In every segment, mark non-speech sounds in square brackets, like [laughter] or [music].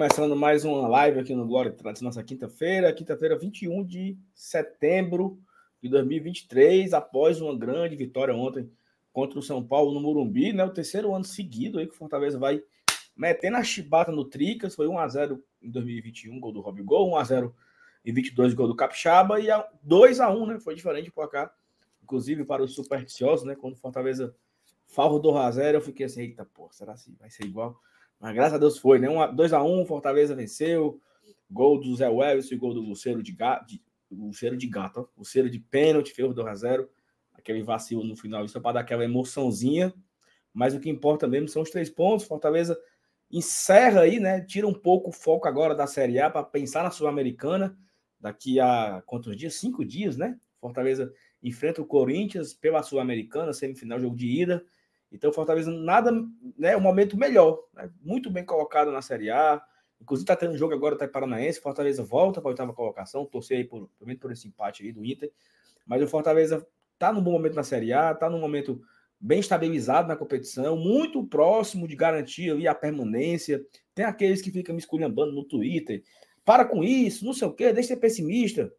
Começando mais uma live aqui no Glória Tradição, nossa quinta-feira, quinta-feira 21 de setembro de 2023, após uma grande vitória ontem contra o São Paulo no Morumbi, né? O terceiro ano seguido aí que o Fortaleza vai metendo a chibata no Tricas, foi 1 a 0 em 2021, gol do Rob Gol, 1 a 0 em 22 gol do Capixaba e 2 a 1, né? Foi diferente por cá, inclusive para os supersticiosos, né? Quando o Fortaleza farrudou a 0, eu fiquei assim, eita, pô, será que vai ser igual? Mas graças a Deus foi, né? 2x1, um, Fortaleza venceu. Gol do Zé Wells e gol do Luceiro de gato. De, Luceiro de gato, ó. Luceiro de pênalti, ferro 2x0. Aquele vacilo no final, isso é para dar aquela emoçãozinha. Mas o que importa mesmo são os três pontos. Fortaleza encerra aí, né? Tira um pouco o foco agora da Série A para pensar na Sul-Americana. Daqui a quantos dias? Cinco dias, né? Fortaleza enfrenta o Corinthians pela Sul-Americana, semifinal, jogo de ida. Então, Fortaleza, nada, né? Um momento melhor, né, muito bem colocado na Série A. Inclusive, está tendo jogo agora, tá Paranaense. Fortaleza volta para a oitava colocação. Torcer aí por, por esse empate aí do Inter. Mas o Fortaleza está num bom momento na Série A, está num momento bem estabilizado na competição, muito próximo de garantir ali a permanência. Tem aqueles que ficam me esculhambando no Twitter. Para com isso, não sei o quê, deixa de ser pessimista.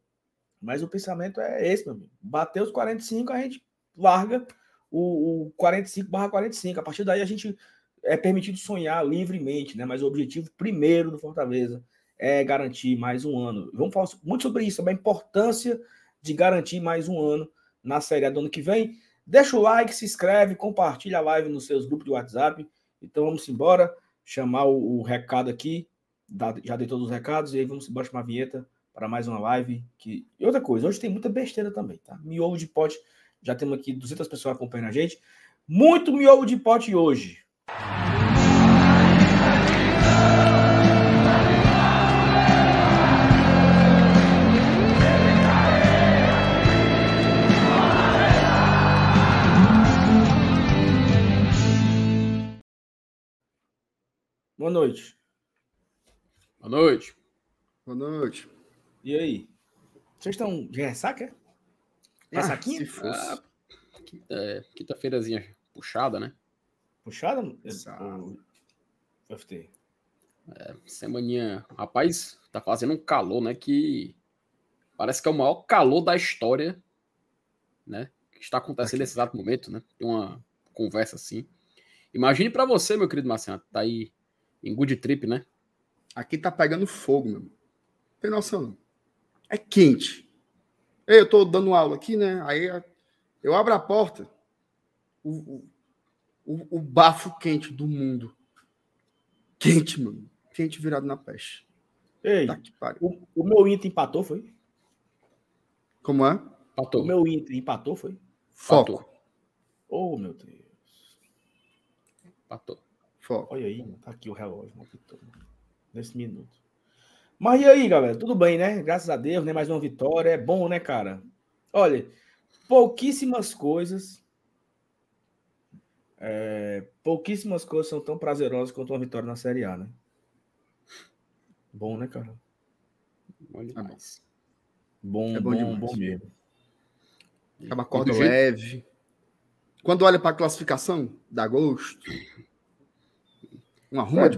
Mas o pensamento é esse, meu amigo. Bateu os 45, a gente larga o, o 45/45. A partir daí a gente é permitido sonhar livremente, né? Mas o objetivo primeiro do Fortaleza é garantir mais um ano. Vamos falar muito sobre isso, sobre a importância de garantir mais um ano na Série A do ano que vem. Deixa o like, se inscreve, compartilha a live nos seus grupos de WhatsApp. Então vamos embora, chamar o, o recado aqui. já dei todos os recados e aí vamos embora chamar a vinheta para mais uma live. Que... E outra coisa, hoje tem muita besteira também, tá? Miolo de pote já temos aqui 200 pessoas acompanhando a gente. Muito miolo de pote hoje. Boa noite. Boa noite. Boa noite. E aí? Vocês estão de ressaca? Essa aqui? Se fosse. Ah, é, Quinta-feirazinha puxada, né? Puxada? Exato. FT. É, semaninha. Rapaz, tá fazendo um calor, né? Que parece que é o maior calor da história, né? Que está acontecendo Aqui. nesse exato momento, né? Tem uma conversa assim. Imagine para você, meu querido Marciano, tá aí em good trip, né? Aqui tá pegando fogo, meu. Tem noção, não? É quente. Eu estou dando aula aqui, né? Aí eu abro a porta, o, o, o bafo quente do mundo. Quente, mano. Quente virado na peste. Ei, tá o, o, meu Inter empatou, foi? Como é? Empatou. O meu Inter empatou, foi? Foco. Empatou. Oh, meu Deus. Empatou. Foco. Olha aí, tá aqui o relógio. Nesse minuto. Mas e aí, galera? Tudo bem, né? Graças a Deus, né? Mais uma vitória. É bom, né, cara? Olha, pouquíssimas coisas. É, pouquíssimas coisas são tão prazerosas quanto uma vitória na Série A, né? Bom, né, cara? Bom demais. Bom, é bom, bom, bom mesmo. É uma corda leve. Quando olha para a classificação, dá gosto. Uma ruma é de.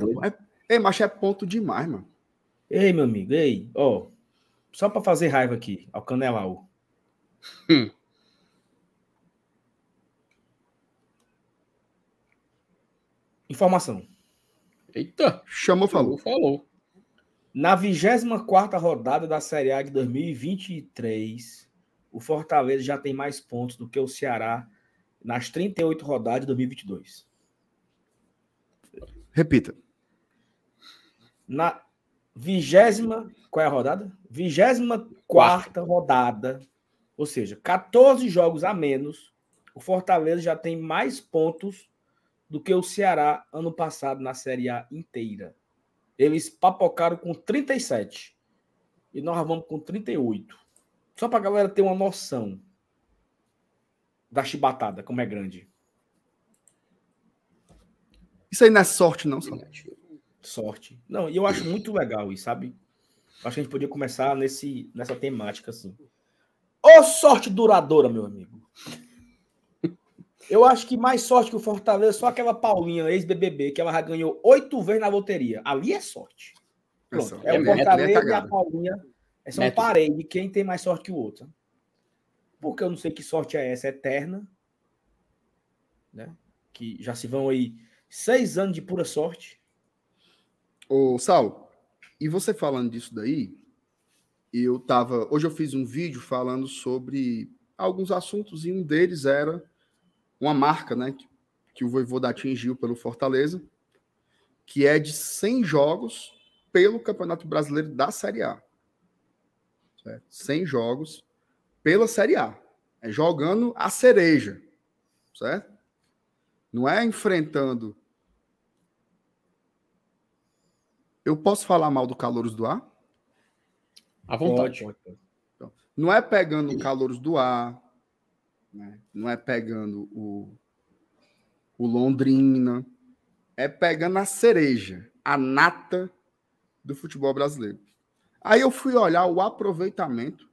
É, mas é ponto demais, mano. Ei, meu amigo, ei, ó, só para fazer raiva aqui, ao Canelau. Hum. Informação. Eita, chamou, falou. Falou. Na 24 rodada da Série A de 2023, o Fortaleza já tem mais pontos do que o Ceará nas 38 rodadas de 2022. Repita. Na vigésima, qual é a rodada? Vigésima quarta rodada, ou seja, 14 jogos a menos, o Fortaleza já tem mais pontos do que o Ceará ano passado na Série A inteira. Eles papocaram com 37 e nós vamos com 38. Só para a galera ter uma noção da chibatada, como é grande. Isso aí não é sorte, não, Salete sorte. Não, e eu acho muito legal isso, sabe? Acho que a gente podia começar nesse, nessa temática assim. Ô sorte duradoura, meu amigo. Eu acho que mais sorte que o Fortaleza, só aquela Paulinha, ex-BBB, que ela já ganhou oito vezes na loteria. Ali é sorte. Pronto. É, é o Fortaleza e a Paulinha. É um parede de quem tem mais sorte que o outro. Porque eu não sei que sorte é essa, eterna. Né? Que já se vão aí seis anos de pura sorte. Ô, Sal, e você falando disso daí, eu tava. Hoje eu fiz um vídeo falando sobre alguns assuntos, e um deles era uma marca, né? Que, que o Voivoda atingiu pelo Fortaleza, que é de 100 jogos pelo Campeonato Brasileiro da Série A. Certo? 100 jogos pela Série A. É jogando a cereja, certo? Não é enfrentando. Eu posso falar mal do Calouros do Ar? À vontade. Então, não é pegando o Calouros do Ar, né? não é pegando o, o Londrina, é pegando a cereja, a nata do futebol brasileiro. Aí eu fui olhar o aproveitamento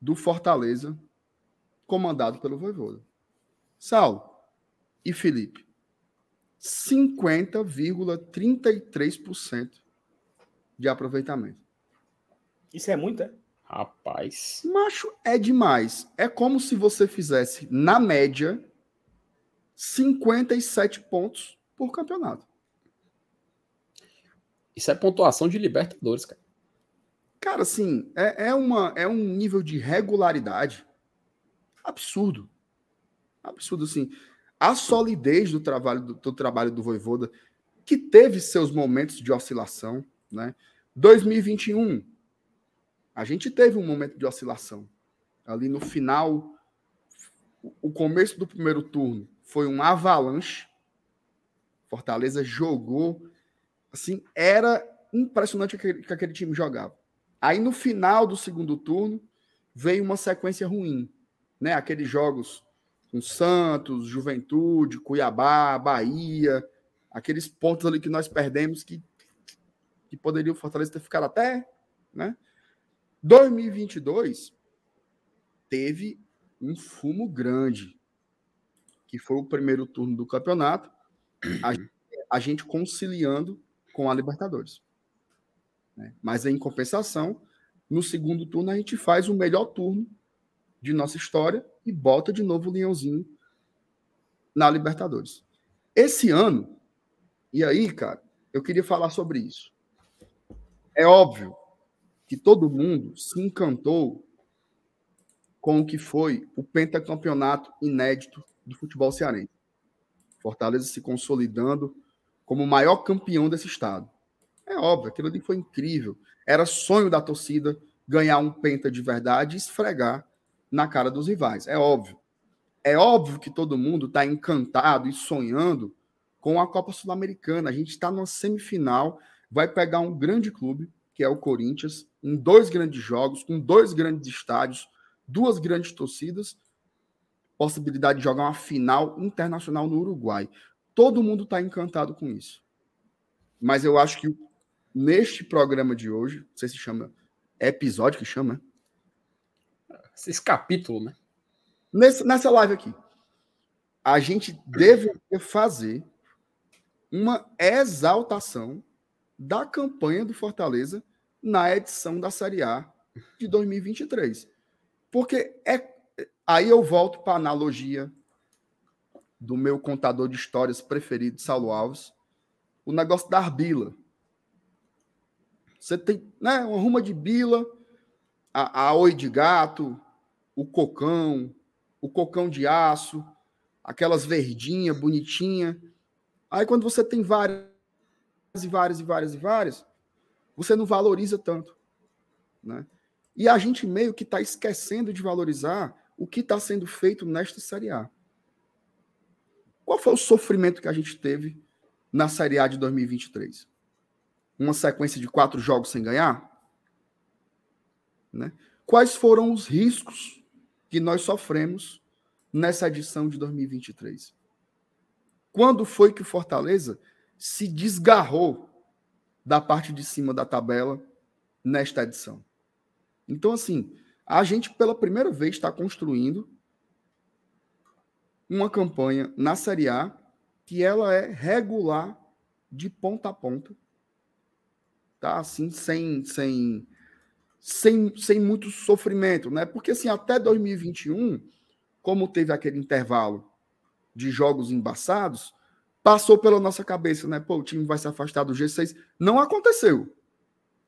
do Fortaleza, comandado pelo Voivoda. Saulo e Felipe, 50,33% de aproveitamento. Isso é muito, é? Rapaz. Macho, é demais. É como se você fizesse, na média, 57 pontos por campeonato. Isso é pontuação de Libertadores, cara. Cara, assim, é, é, uma, é um nível de regularidade absurdo. Absurdo, assim. A solidez do trabalho do, do trabalho do Voivoda, que teve seus momentos de oscilação, né? 2021, a gente teve um momento de oscilação. Ali no final, o começo do primeiro turno foi um avalanche. Fortaleza jogou, assim, era impressionante o que aquele, que aquele time jogava. Aí no final do segundo turno veio uma sequência ruim, né? Aqueles jogos com Santos, Juventude, Cuiabá, Bahia, aqueles pontos ali que nós perdemos que que poderia o Fortaleza ter ficado até, né? 2022 teve um fumo grande, que foi o primeiro turno do campeonato, a, a gente conciliando com a Libertadores. Né? Mas em compensação, no segundo turno a gente faz o melhor turno de nossa história e bota de novo o Leãozinho na Libertadores. Esse ano, e aí, cara, eu queria falar sobre isso. É óbvio que todo mundo se encantou com o que foi o pentacampeonato inédito do futebol cearense. Fortaleza se consolidando como o maior campeão desse estado. É óbvio, aquilo ali foi incrível. Era sonho da torcida ganhar um penta de verdade e esfregar na cara dos rivais. É óbvio. É óbvio que todo mundo está encantado e sonhando com a Copa Sul-Americana. A gente está numa semifinal, vai pegar um grande clube, que é o Corinthians, em dois grandes jogos, com dois grandes estádios, duas grandes torcidas, possibilidade de jogar uma final internacional no Uruguai. Todo mundo está encantado com isso. Mas eu acho que neste programa de hoje, não sei se chama episódio que chama, esse capítulo, né? Nesse, nessa live aqui, a gente deveria fazer uma exaltação da campanha do Fortaleza na edição da Série A de 2023. Porque é aí eu volto para a analogia do meu contador de histórias preferido, Saulo Alves, o negócio da arbila. Você tem né, uma ruma de bila, a, a oi de gato, o cocão, o cocão de aço, aquelas verdinhas bonitinha. Aí quando você tem várias e várias e várias e várias, você não valoriza tanto, né? E a gente meio que está esquecendo de valorizar o que está sendo feito nesta Série A. Qual foi o sofrimento que a gente teve na Série A de 2023? Uma sequência de quatro jogos sem ganhar? Né? Quais foram os riscos que nós sofremos nessa edição de 2023? Quando foi que o Fortaleza se desgarrou da parte de cima da tabela nesta edição. Então, assim, a gente pela primeira vez está construindo uma campanha na Série A que ela é regular de ponta a ponta. Tá assim, sem, sem, sem, sem muito sofrimento, né? Porque assim, até 2021, como teve aquele intervalo de jogos embaçados, passou pela nossa cabeça, né? Pô, o time vai se afastar do G6. Não aconteceu.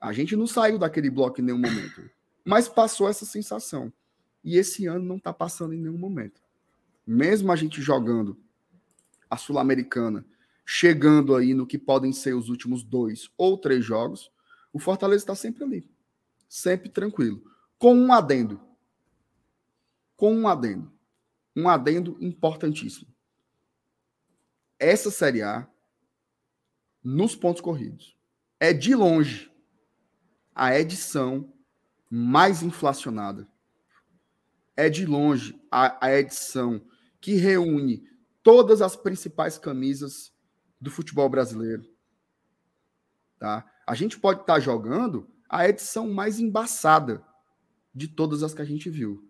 A gente não saiu daquele bloco em nenhum momento. Mas passou essa sensação. E esse ano não está passando em nenhum momento. Mesmo a gente jogando a Sul-Americana, chegando aí no que podem ser os últimos dois ou três jogos, o Fortaleza está sempre ali. Sempre tranquilo. Com um adendo. Com um adendo. Um adendo importantíssimo. Essa Série A, nos pontos corridos, é de longe a edição mais inflacionada. É de longe a, a edição que reúne todas as principais camisas do futebol brasileiro. Tá? A gente pode estar tá jogando a edição mais embaçada de todas as que a gente viu.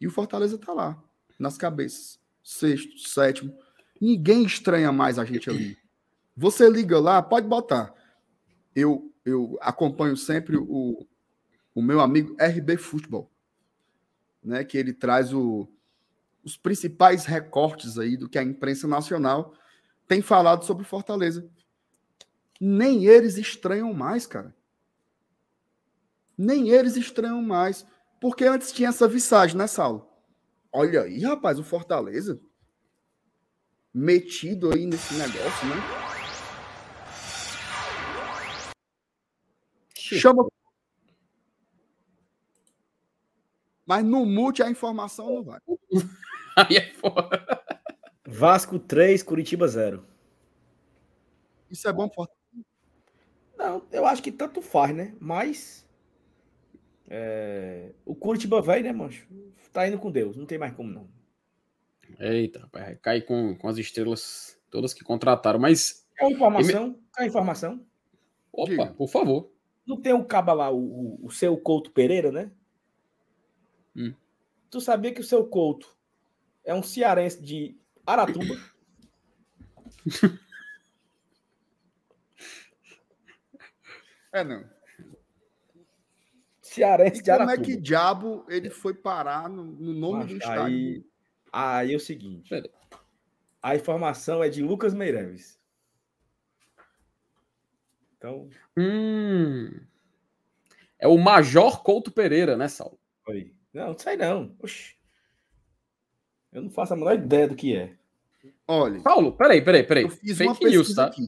E o Fortaleza está lá, nas cabeças. Sexto, sétimo. Ninguém estranha mais a gente ali. Você liga lá, pode botar. Eu, eu acompanho sempre o, o meu amigo RB Futebol, né, que ele traz o, os principais recortes aí do que a imprensa nacional tem falado sobre Fortaleza. Nem eles estranham mais, cara. Nem eles estranham mais. Porque antes tinha essa visagem, né, Saulo? Olha aí, rapaz, o Fortaleza metido aí nesse negócio, né? Chama. Mas no mute a informação não vai. [laughs] Aí é foda. Vasco 3, Curitiba 0. Isso é bom pro Não, eu acho que tanto faz, né? Mas. É... O Curitiba vai, né, mancho? Tá indo com Deus, não tem mais como não. Eita, rapaz, cai com, com as estrelas todas que contrataram, mas. É informação? É informação? Opa, Diga. por favor. Não tem o caba lá, o, o, o seu Couto Pereira, né? Hum. Tu sabia que o seu Couto é um cearense de Aratuba? [coughs] é, não. Cearense de Aratuba. Como é que diabo ele foi parar no, no nome Mas, do estádio? Aí, aí é o seguinte. A informação é de Lucas Meireles. Então. Hum. É o Major Couto Pereira, né, Saulo? Foi. Não, não sei não. Oxi. Eu não faço a menor ideia do que é. Olha. Paulo, peraí, peraí, peraí. Fake news, tá? Aqui,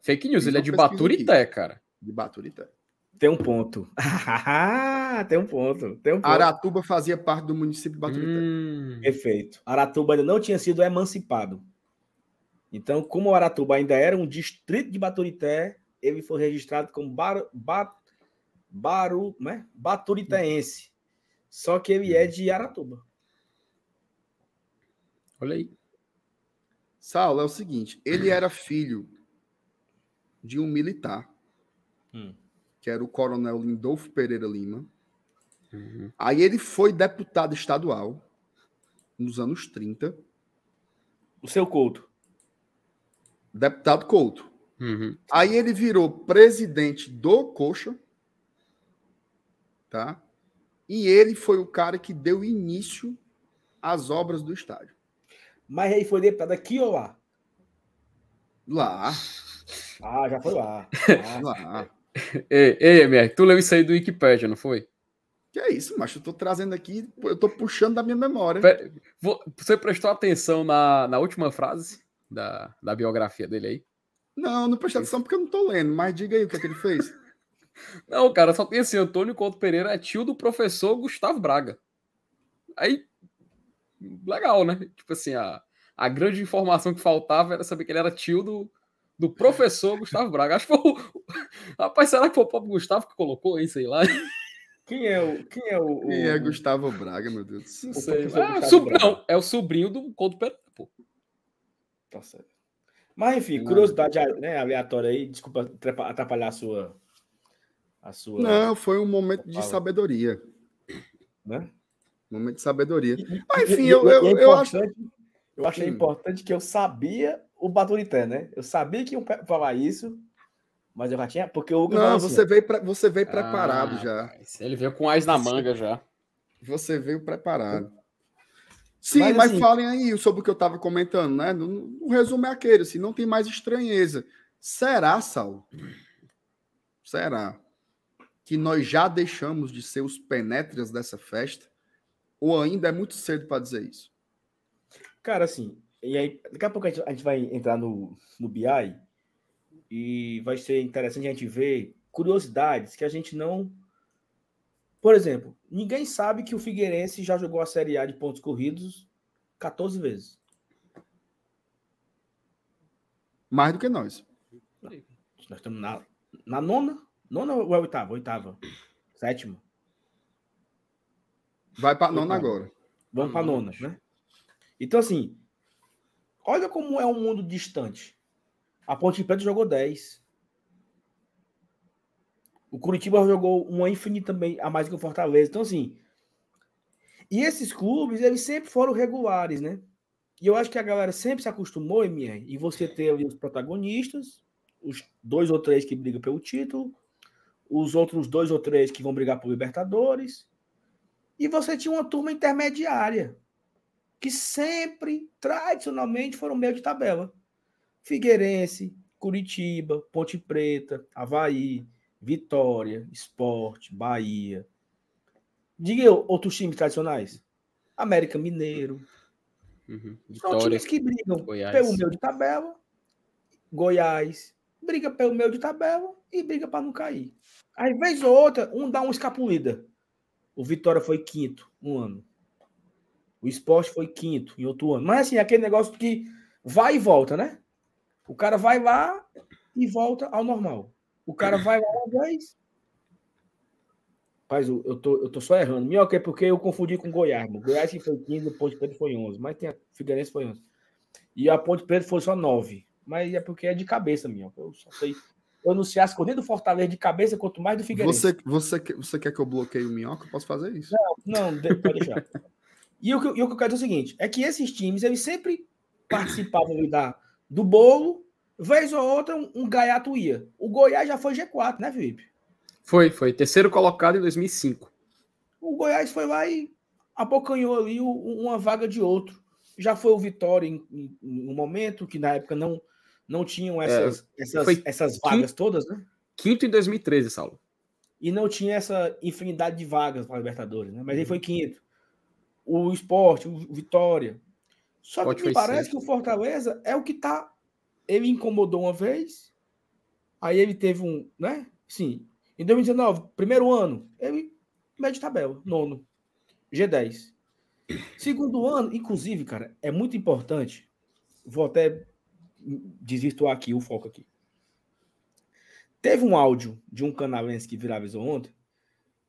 Fake news, ele é de Baturité, aqui. cara. De Baturité. Tem um ponto. [laughs] tem um ponto. Tem um ponto. Aratuba fazia parte do município de Baturité. Hum. Perfeito. Aratuba ainda não tinha sido emancipado. Então, como Aratuba ainda era um distrito de Baturité, ele foi registrado como Bar, Bar, Baru, né? Baturitaense. Só que ele é de Aratuba. Olha aí. Saulo, é o seguinte: ele era filho de um militar, hum. Que era o coronel Lindolfo Pereira Lima. Uhum. Aí ele foi deputado estadual nos anos 30. O seu Couto. Deputado Couto. Uhum. Aí ele virou presidente do Coxa. Tá? E ele foi o cara que deu início às obras do estádio. Mas aí foi deputado aqui ou lá? Lá. Ah, já foi lá. [laughs] Ah. lá. Ei, ei, MR, tu leu isso aí do Wikipedia, não foi? Que é isso, macho? Eu tô trazendo aqui, eu tô puxando da minha memória. Você prestou atenção na, na última frase da, da biografia dele aí? Não, não prestei atenção porque eu não tô lendo, mas diga aí o que, é que ele fez. [laughs] Não, cara, só tem assim: Antônio Couto Pereira é tio do professor Gustavo Braga. Aí, legal, né? Tipo assim, a, a grande informação que faltava era saber que ele era tio do, do professor Gustavo Braga. Acho que foi o. [laughs] Rapaz, será que foi o próprio Gustavo que colocou isso aí lá? Quem é o. Quem é, o, quem é Gustavo Braga, meu Deus? Não sei. É, sub... Não, é o sobrinho do Couto Pereira, pô. Tá certo. Mas enfim, curiosidade né, aleatória aí, desculpa atrapalhar a sua a sua. Não, foi um momento de sabedoria. Né? Momento de sabedoria. Mas, enfim, eu, eu, é eu acho. Eu achei hum. importante que eu sabia o Baturité, né? Eu sabia que iam falar isso, mas eu já tinha. Porque o Não, você, assim, veio pra, você veio preparado ah, já. Ele veio com as na manga já. Você veio preparado. Sim, mas, mas assim, falem aí sobre o que eu estava comentando, né? No resumo é aquele, assim, não tem mais estranheza. Será, Saulo? Será que nós já deixamos de ser os penetras dessa festa? Ou ainda é muito cedo para dizer isso? Cara, assim, e aí, daqui a pouco a gente, a gente vai entrar no, no BI e vai ser interessante a gente ver curiosidades que a gente não. Por exemplo, ninguém sabe que o Figueirense já jogou a Série A de pontos corridos 14 vezes. Mais do que nós. Nós estamos na, na nona? Nona ou é oitava? Oitava. Sétima. Vai para nona agora. Vamos para nona, né? Então, assim, olha como é um mundo distante. A Ponte Preta jogou 10. O Curitiba jogou uma infinita também, a mais que o Fortaleza. Então, assim. E esses clubes, eles sempre foram regulares, né? E eu acho que a galera sempre se acostumou, MR, e você ter ali os protagonistas, os dois ou três que brigam pelo título, os outros dois ou três que vão brigar por Libertadores, e você tinha uma turma intermediária que sempre, tradicionalmente, foram meio de tabela. Figueirense, Curitiba, Ponte Preta, Havaí, Vitória, Esporte, Bahia. Diga outros times tradicionais. América Mineiro. Uhum. São times que brigam Goiás. pelo meio de tabela. Goiás briga pelo meio de tabela e briga para não cair. Às vezes ou outra, um dá uma escapulida. O Vitória foi quinto um ano. O esporte foi quinto em outro ano. Mas assim, aquele negócio que vai e volta, né? O cara vai lá e volta ao normal. O cara vai lá uma vez. Rapaz, eu tô, eu tô só errando. Minhoca é porque eu confundi com Goiás. Mano. Goiás foi 15, o Ponte Preto foi 11. Mas tem a Figueirense foi 11. E a Ponte Preto foi só 9. Mas é porque é de cabeça, Minhoca. Eu só sei. Eu não sei as nem do Fortaleza de cabeça, quanto mais do Figueirense. Você, você, você quer que eu bloqueie o Minhoca? Eu posso fazer isso. Não, não, pode deixar. E o, que, e o que eu quero dizer é o seguinte: é que esses times eles sempre participavam da, do bolo, vez ou outra um, um gaiato ia. O Goiás já foi G4, né, Felipe? Foi, foi. Terceiro colocado em 2005. O Goiás foi lá e abocanhou ali uma vaga de outro. Já foi o Vitória em, em, em um momento que na época não, não tinham essas, é, essas, essas vagas quinto, todas, né? Quinto em 2013, Saulo. E não tinha essa infinidade de vagas para Libertadores, né? Mas uhum. ele foi quinto o esporte, o Vitória. Só Pode que me parece ser. que o Fortaleza é o que tá. Ele incomodou uma vez, aí ele teve um, né? Sim. Em 2019, primeiro ano, ele médio tabela, nono, G10. Segundo ano, inclusive, cara, é muito importante. Vou até desvirtuar aqui o foco aqui. Teve um áudio de um canalense que viralizou ontem,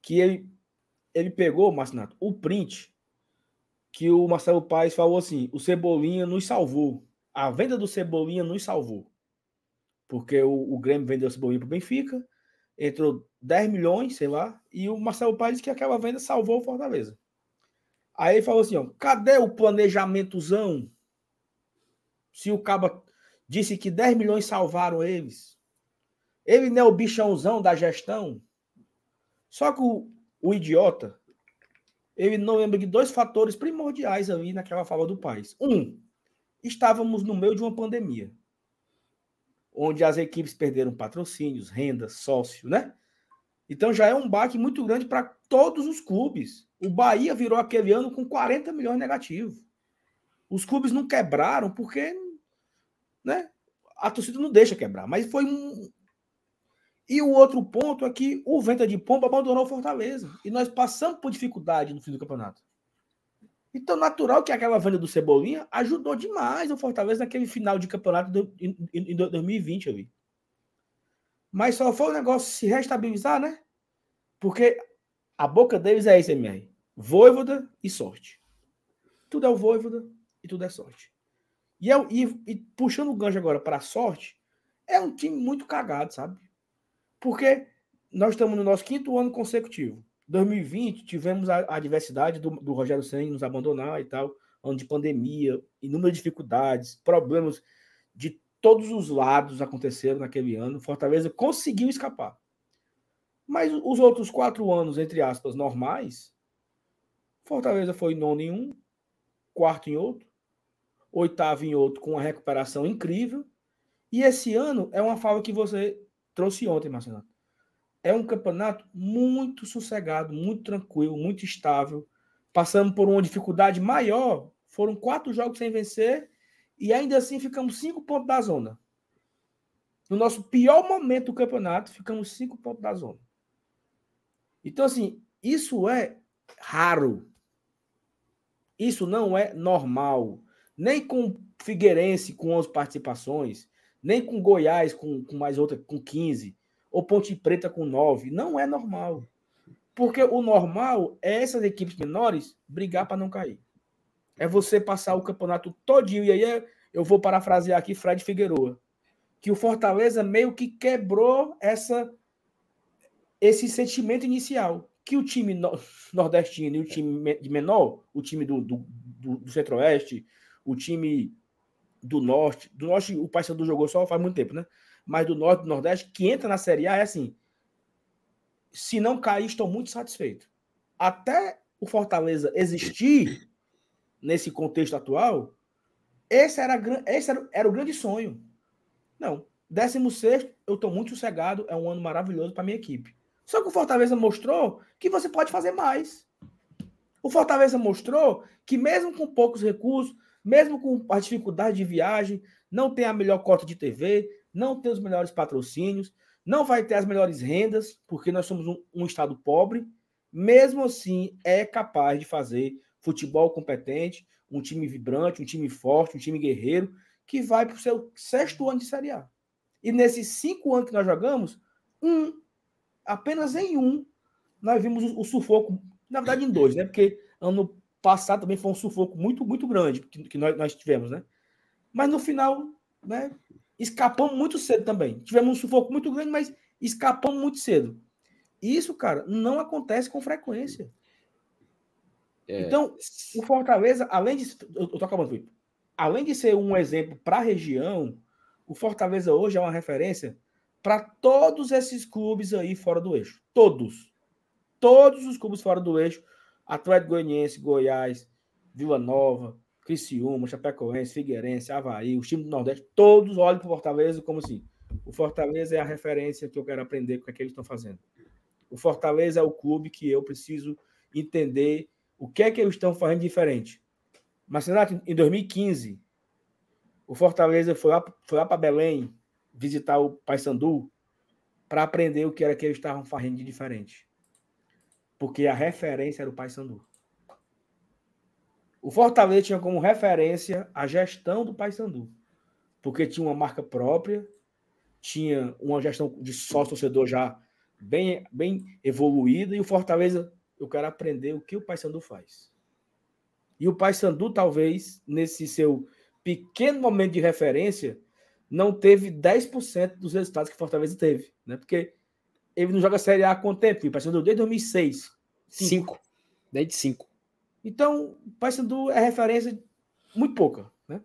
que ele, ele pegou, Marcinato, o print que o Marcelo Paes falou assim: o Cebolinha nos salvou. A venda do Cebolinha nos salvou. Porque o, o Grêmio vendeu o Cebolinha para o Benfica, entrou 10 milhões, sei lá, e o Marcelo Paes que aquela venda salvou o Fortaleza. Aí ele falou assim: ó, cadê o planejamentozão? Se o Caba disse que 10 milhões salvaram eles. Ele não é o bichãozão da gestão. Só que o, o idiota ele não lembra de dois fatores primordiais ali naquela fala do país. Um, estávamos no meio de uma pandemia, onde as equipes perderam patrocínios, renda, sócio, né? Então já é um baque muito grande para todos os clubes. O Bahia virou aquele ano com 40 milhões negativo. Os clubes não quebraram porque, né? A torcida não deixa quebrar, mas foi um, e o outro ponto é que o Venta de Pomba abandonou o Fortaleza. E nós passamos por dificuldade no fim do campeonato. Então, natural que aquela venda do Cebolinha ajudou demais o Fortaleza naquele final de campeonato do, em, em 2020 ali. Mas só foi o negócio se restabilizar, né? Porque a boca deles é esse, MR. Voivoda e sorte. Tudo é o Voivoda e tudo é sorte. E, é, e, e puxando o gancho agora para sorte, é um time muito cagado, sabe? Porque nós estamos no nosso quinto ano consecutivo. 2020 tivemos a, a adversidade do, do Rogério Senna nos abandonar e tal. ano de pandemia, inúmeras dificuldades, problemas de todos os lados aconteceram naquele ano. Fortaleza conseguiu escapar. Mas os outros quatro anos, entre aspas, normais, Fortaleza foi nono em um, quarto em outro, oitavo em outro, com uma recuperação incrível. E esse ano é uma fala que você trouxe ontem, Marcelo. É um campeonato muito sossegado, muito tranquilo, muito estável. Passando por uma dificuldade maior. Foram quatro jogos sem vencer e ainda assim ficamos cinco pontos da zona. No nosso pior momento do campeonato, ficamos cinco pontos da zona. Então, assim, isso é raro. Isso não é normal. Nem com Figueirense com 11 participações, nem com Goiás com, com mais outra, com 15, ou Ponte Preta com 9. Não é normal. Porque o normal é essas equipes menores brigar para não cair. É você passar o campeonato todinho. E aí eu vou parafrasear aqui Fred Figueroa. Que o Fortaleza meio que quebrou essa esse sentimento inicial que o time nordestino e o time menor, o time do, do, do centro-oeste, o time do norte, do norte o Paysandu jogou só faz muito tempo, né? Mas do norte do nordeste, que entra na Série A é assim, se não cair, estou muito satisfeito. Até o Fortaleza existir nesse contexto atual, esse era, esse era, era o grande sonho. Não, 16 eu estou muito sossegado, é um ano maravilhoso para minha equipe. Só que o Fortaleza mostrou que você pode fazer mais. O Fortaleza mostrou que, mesmo com poucos recursos, mesmo com a dificuldade de viagem, não tem a melhor cota de TV, não tem os melhores patrocínios, não vai ter as melhores rendas, porque nós somos um, um estado pobre. Mesmo assim, é capaz de fazer futebol competente, um time vibrante, um time forte, um time guerreiro, que vai para o seu sexto ano de Série A. E nesses cinco anos que nós jogamos, um apenas em um nós vimos o, o, sufoco, na verdade em dois, né? Porque ano passado também foi um sufoco muito, muito grande que, que nós, nós tivemos, né? Mas no final, né? Escapamos muito cedo também. Tivemos um sufoco muito grande, mas escapamos muito cedo. Isso, cara, não acontece com frequência. É... Então, o Fortaleza, além de. Eu, tô acabando, Felipe. Além de ser um exemplo para a região, o Fortaleza hoje é uma referência para todos esses clubes aí fora do eixo. Todos. Todos os clubes fora do eixo. Atlético Goianiense, Goiás, Vila Nova, Criciúma, Chapecoense, Figueirense, Havaí, os times do Nordeste, todos olham para o Fortaleza como assim. O Fortaleza é a referência que eu quero aprender com o que eles estão fazendo. O Fortaleza é o clube que eu preciso entender o que é que eles estão fazendo diferente. Mas, Renato, em 2015, o Fortaleza foi lá, foi lá para Belém, visitar o Paysandu para aprender o que era que eles estavam fazendo de diferente. Porque a referência era o Paysandu. O Fortaleza tinha como referência a gestão do Paysandu. Porque tinha uma marca própria, tinha uma gestão de sócio-torcedor já bem, bem evoluída, e o Fortaleza, eu quero aprender o que o Paysandu faz. E o Paysandu, talvez, nesse seu pequeno momento de referência, não teve 10% dos resultados que Fortaleza teve, né? Porque ele não joga Série A há quanto tempo? O Paysandu desde 2006. 5. Desde 5. Então, o Paysandu é referência muito pouca, né?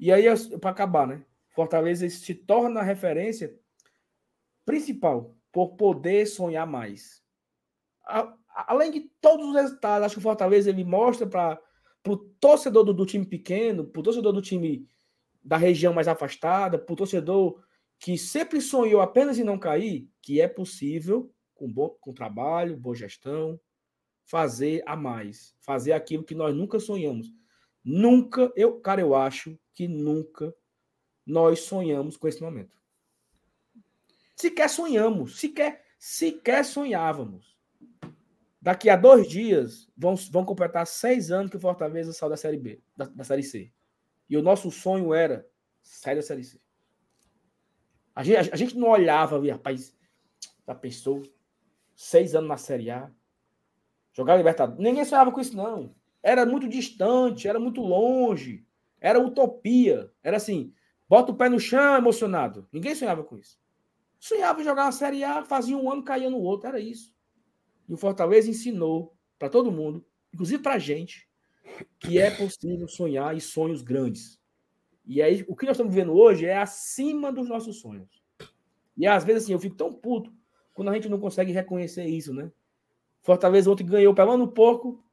E aí, para acabar, né? Fortaleza se torna a referência principal por poder sonhar mais. A, além de todos os resultados, acho que o Fortaleza ele mostra para o torcedor do, do time pequeno, para o torcedor do time da região mais afastada, para o torcedor que sempre sonhou apenas em não cair, que é possível, com, bom, com trabalho, boa gestão, fazer a mais, fazer aquilo que nós nunca sonhamos. Nunca, eu, cara, eu acho que nunca nós sonhamos com esse momento. Sequer sonhamos, sequer, sequer sonhávamos. Daqui a dois dias vão, vão completar seis anos que o Fortaleza saiu da Série B, da, da Série C. E o nosso sonho era sair da Série C. A gente, a, gente não olhava ali, rapaz, já pensou? Seis anos na Série A. Jogar Libertadores. Ninguém sonhava com isso, não. Era muito distante, era muito longe. Era utopia. Era assim, bota o pé no chão emocionado. Ninguém sonhava com isso. Sonhava em jogar uma Série A, fazia um ano, caía no outro. Era isso. E o Fortaleza ensinou para todo mundo, inclusive para a gente, que é possível sonhar e sonhos grandes. E aí, o que nós estamos vivendo hoje é acima dos nossos sonhos. E às vezes, assim, eu fico tão puto quando a gente não consegue reconhecer isso, né? Fortaleza ontem ganhou pelando um pouco,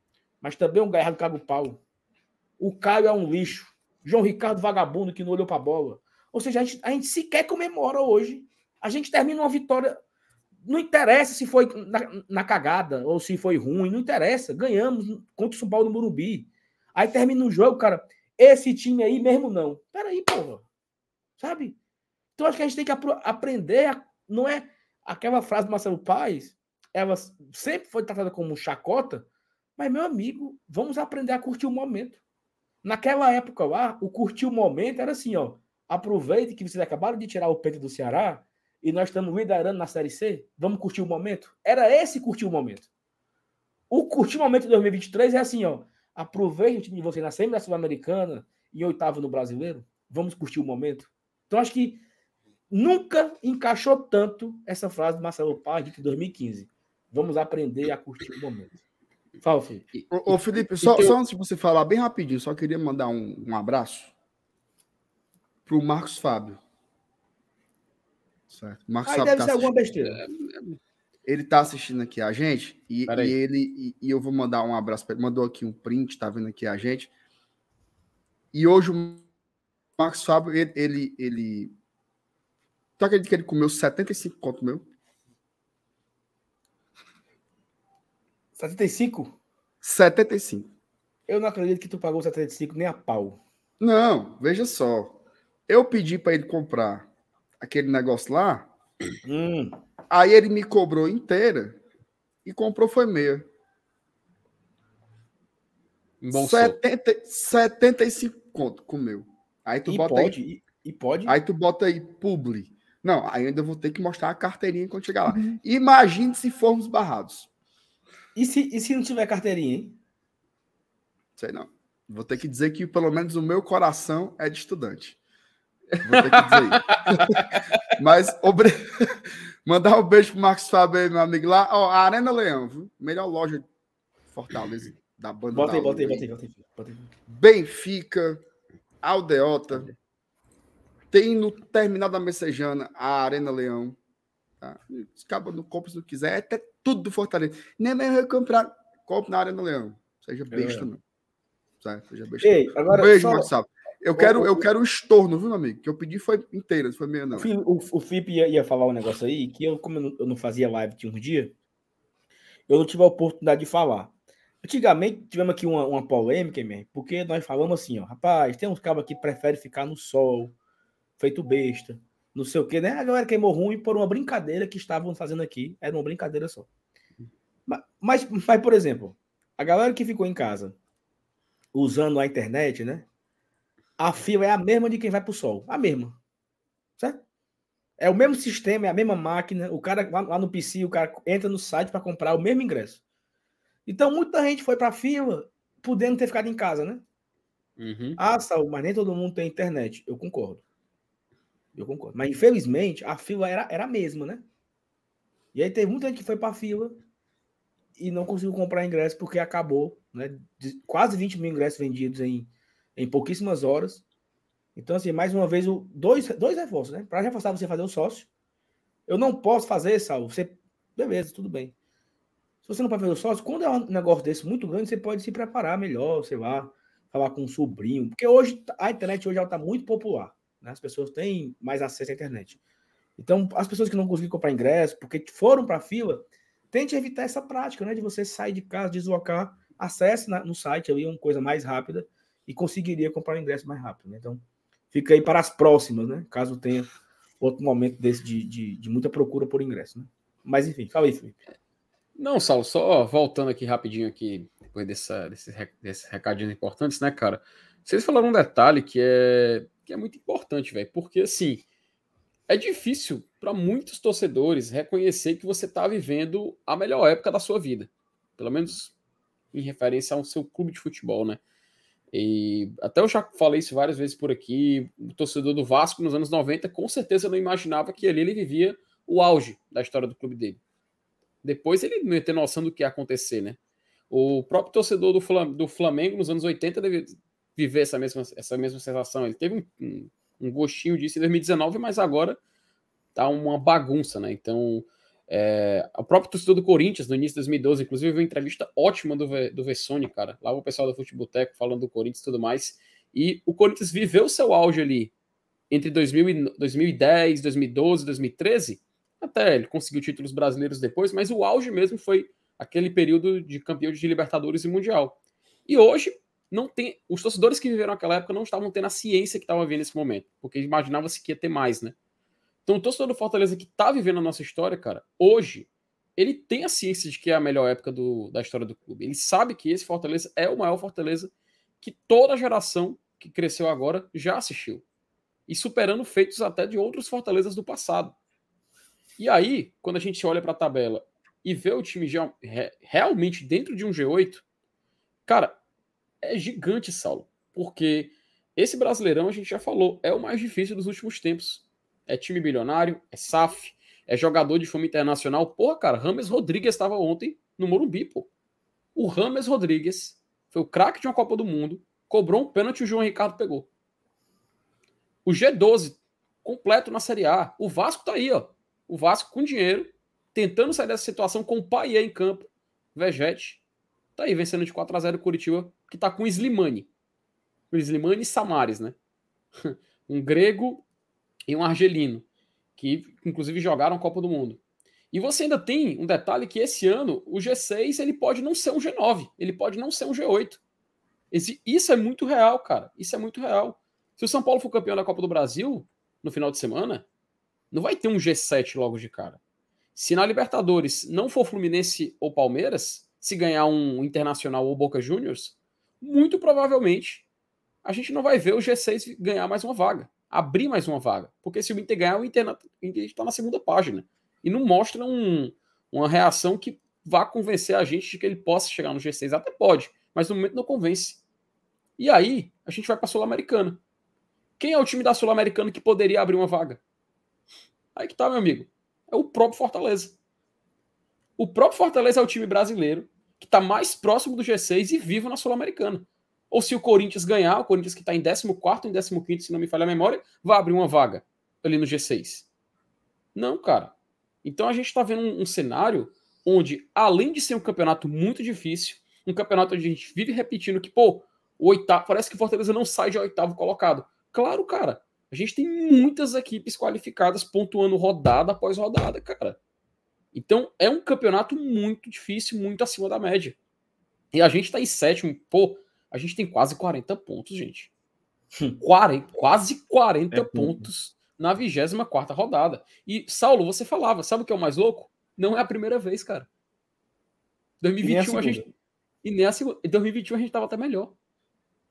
mas também um Galhardo caga o pau. O Caio é um lixo. João Ricardo vagabundo que não olhou para a bola. Ou seja, a gente, a gente sequer comemora hoje. A gente termina uma vitória. Não interessa se foi na, na, cagada ou se foi ruim, não interessa. Ganhamos contra o São Paulo no Morumbi. Aí termina o jogo, cara. Esse time aí mesmo não. Peraí, porra. Sabe? Então acho que a gente tem que aprender. A, não é aquela frase do Marcelo Paes, ela sempre foi tratada como chacota, mas, meu amigo, vamos aprender a curtir o momento. Naquela época lá, o curtir o momento era assim, ó. Aproveite que vocês acabaram de tirar o peito do Ceará e nós estamos liderando na Série C. Vamos curtir o momento? Era esse curtir o momento. O curtir o momento de 2023 é assim, ó. Aproveite o time de vocês na semi Sul-Americana e oitavo no Brasileiro. Vamos curtir o momento. Então, acho que nunca encaixou tanto essa frase do Marcelo Paz de 2015. Vamos aprender a curtir o momento. Fala, Felipe. Ô, ô Felipe, só, teu... só, antes de você falar bem rapidinho, só queria mandar um, um abraço para o Marcos Fábio. Certo. Marcos Aí Fábio deve tá ser alguma besteira. Ele está assistindo aqui a gente e, e ele e, e, eu vou mandar um abraço para ele. Mandou aqui um print, tá vendo aqui a gente. E hoje o Marcos Fábio, ele, ele, ele Tu acredita que ele comeu 75 conto meu? 75? 75. Eu não acredito que tu pagou 75 nem a pau. Não, veja só. Eu pedi para ele comprar aquele negócio lá. Hum. Aí ele me cobrou inteira e comprou foi meia. Bom 70, 75 conto comeu. Aí tu e bota pode, aí. E, e pode? Aí tu bota aí publi. Não, ainda vou ter que mostrar a carteirinha quando chegar lá. Uhum. Imagine se formos barrados. E se, e se não tiver carteirinha, hein? Sei não. Vou ter que dizer que pelo menos o meu coração é de estudante. Vou ter que dizer. [laughs] Mas obre... mandar um beijo pro Marcos Fábio aí, meu amigo lá. Ó, a Arena Leão, viu? Melhor loja de Fortaleza da banda. Bota aí, bota aí, bota aí, bota aí. Benfica, Aldeota. Tem no terminal da Messejana a Arena Leão. Tá? Acaba no compra se não quiser. É até tudo do Fortaleza. Nem mesmo eu comprar. Compre na Arena Leão. Seja besta, é. não. Certo? Seja besta. Ei, agora, beijo, só... Marcelo. Eu quero, eu quero o estorno, viu, meu amigo? Que eu pedi foi inteira, foi meia, não. O, o Felipe ia, ia, falar um negócio aí, que eu, como eu não, fazia live tinha um dia, eu não tive a oportunidade de falar. Antigamente tivemos aqui uma, uma polêmica, mesmo, porque nós falamos assim, ó, rapaz, tem uns cabos que preferem ficar no sol, feito besta, não sei o que, né? A galera queimou ruim por uma brincadeira que estavam fazendo aqui. Era uma brincadeira só. Mas, mas, mas, por exemplo, a galera que ficou em casa usando a internet, né? A fila é a mesma de quem vai para o sol. A mesma. Certo? É o mesmo sistema, é a mesma máquina. O cara lá no PC, o cara entra no site para comprar o mesmo ingresso. Então, muita gente foi para a fila podendo ter ficado em casa, né? Uhum. Ah, Saul, mas nem todo mundo tem internet. Eu concordo. Eu concordo. Mas infelizmente a fila era, era a mesma, né? E aí teve muita gente que foi para a fila e não conseguiu comprar ingresso porque acabou, né? De quase 20 mil ingressos vendidos em, em pouquíssimas horas. Então, assim, mais uma vez, o, dois, dois reforços, né? Para reforçar você fazer o sócio. Eu não posso fazer, Sal. Você. Beleza, tudo bem. Se você não pode fazer o sócio, quando é um negócio desse muito grande, você pode se preparar melhor, sei lá, falar com um sobrinho. Porque hoje a internet hoje está muito popular. Né? As pessoas têm mais acesso à internet. Então, as pessoas que não conseguiram comprar ingresso, porque foram para a fila, tente evitar essa prática, né? De você sair de casa, deslocar, acesse na, no site ali uma coisa mais rápida e conseguiria comprar o ingresso mais rápido. Né? Então, fica aí para as próximas, né? Caso tenha outro momento desse de, de, de muita procura por ingresso, né? Mas enfim, fala aí, Felipe. Não, Saulo, só voltando aqui rapidinho aqui, depois dessa, desses, desses recadinhos importantes, né, cara? Vocês falaram um detalhe que é que é muito importante, velho, porque assim é difícil para muitos torcedores reconhecer que você está vivendo a melhor época da sua vida, pelo menos em referência ao seu clube de futebol, né? E até eu já falei isso várias vezes por aqui. O torcedor do Vasco nos anos 90 com certeza não imaginava que ali ele vivia o auge da história do clube dele. Depois ele não ia ter noção do que ia acontecer, né? O próprio torcedor do, Flam do Flamengo nos anos 80 deve viver essa mesma, essa mesma sensação. Ele teve um, um gostinho disso em 2019, mas agora tá uma bagunça, né? Então, é, o próprio torcedor do Corinthians, no início de 2012, inclusive, uma entrevista ótima do, do Vessone, cara. Lá o pessoal do Futebol Teco falando do Corinthians e tudo mais. E o Corinthians viveu seu auge ali entre 2000 2010, 2012, 2013. Até ele conseguiu títulos brasileiros depois, mas o auge mesmo foi aquele período de campeão de Libertadores e Mundial. E hoje não tem. Os torcedores que viveram aquela época não estavam tendo a ciência que estava vendo nesse momento, porque imaginava-se que ia ter mais, né? Então o torcedor do Fortaleza que está vivendo a nossa história, cara, hoje, ele tem a ciência de que é a melhor época do, da história do clube. Ele sabe que esse Fortaleza é o maior Fortaleza que toda a geração que cresceu agora já assistiu. E superando feitos até de outros Fortalezas do passado. E aí, quando a gente olha para a tabela e ver o time já realmente dentro de um G8, cara, é gigante, Saulo. Porque esse Brasileirão, a gente já falou, é o mais difícil dos últimos tempos. É time bilionário, é SAF, é jogador de fome internacional. Porra, cara, Rames Rodrigues estava ontem no Morumbi, pô. O Rames Rodrigues foi o craque de uma Copa do Mundo, cobrou um pênalti e o João Ricardo pegou. O G12 completo na Série A. O Vasco tá aí, ó. O Vasco com dinheiro, tentando sair dessa situação com o Paier em campo. Vegete. Tá aí vencendo de 4 a 0 o Curitiba, que tá com o Slimani. O Slimani e Samares, né? [laughs] um grego e um argelino, que inclusive jogaram a Copa do Mundo. E você ainda tem um detalhe que esse ano o G6 ele pode não ser um G9, ele pode não ser um G8. Esse, isso é muito real, cara. Isso é muito real. Se o São Paulo for campeão da Copa do Brasil no final de semana, não vai ter um G7 logo de cara. Se na Libertadores não for Fluminense ou Palmeiras, se ganhar um Internacional ou Boca Juniors, muito provavelmente a gente não vai ver o G6 ganhar mais uma vaga, abrir mais uma vaga. Porque se o Inter ganhar, o Inter está na segunda página. E não mostra um, uma reação que vá convencer a gente de que ele possa chegar no G6. Até pode, mas no momento não convence. E aí, a gente vai para a Sul-Americana. Quem é o time da Sul-Americana que poderia abrir uma vaga? Aí que tá, meu amigo. É o próprio Fortaleza. O próprio Fortaleza é o time brasileiro que está mais próximo do G6 e vivo na Sul-Americana. Ou se o Corinthians ganhar, o Corinthians que está em 14 em 15, se não me falha a memória, vai abrir uma vaga ali no G6. Não, cara. Então a gente está vendo um, um, cenário onde, além de ser um campeonato muito difícil, um campeonato onde a gente vive repetindo que, pô, o oitavo, parece que o Fortaleza não sai de oitavo colocado. Claro, cara. A gente tem muitas equipes qualificadas pontuando rodada após rodada, cara. Então é um campeonato muito difícil, muito acima da média. E a gente tá em sétimo, pô, a gente tem quase 40 pontos, gente. 40, hum. quase 40 é pontos na 24 rodada. E, Saulo, você falava, sabe o que é o mais louco? Não é a primeira vez, cara. 2021 a, a, gente. E nem a segunda. Em 2021 a gente tava até melhor.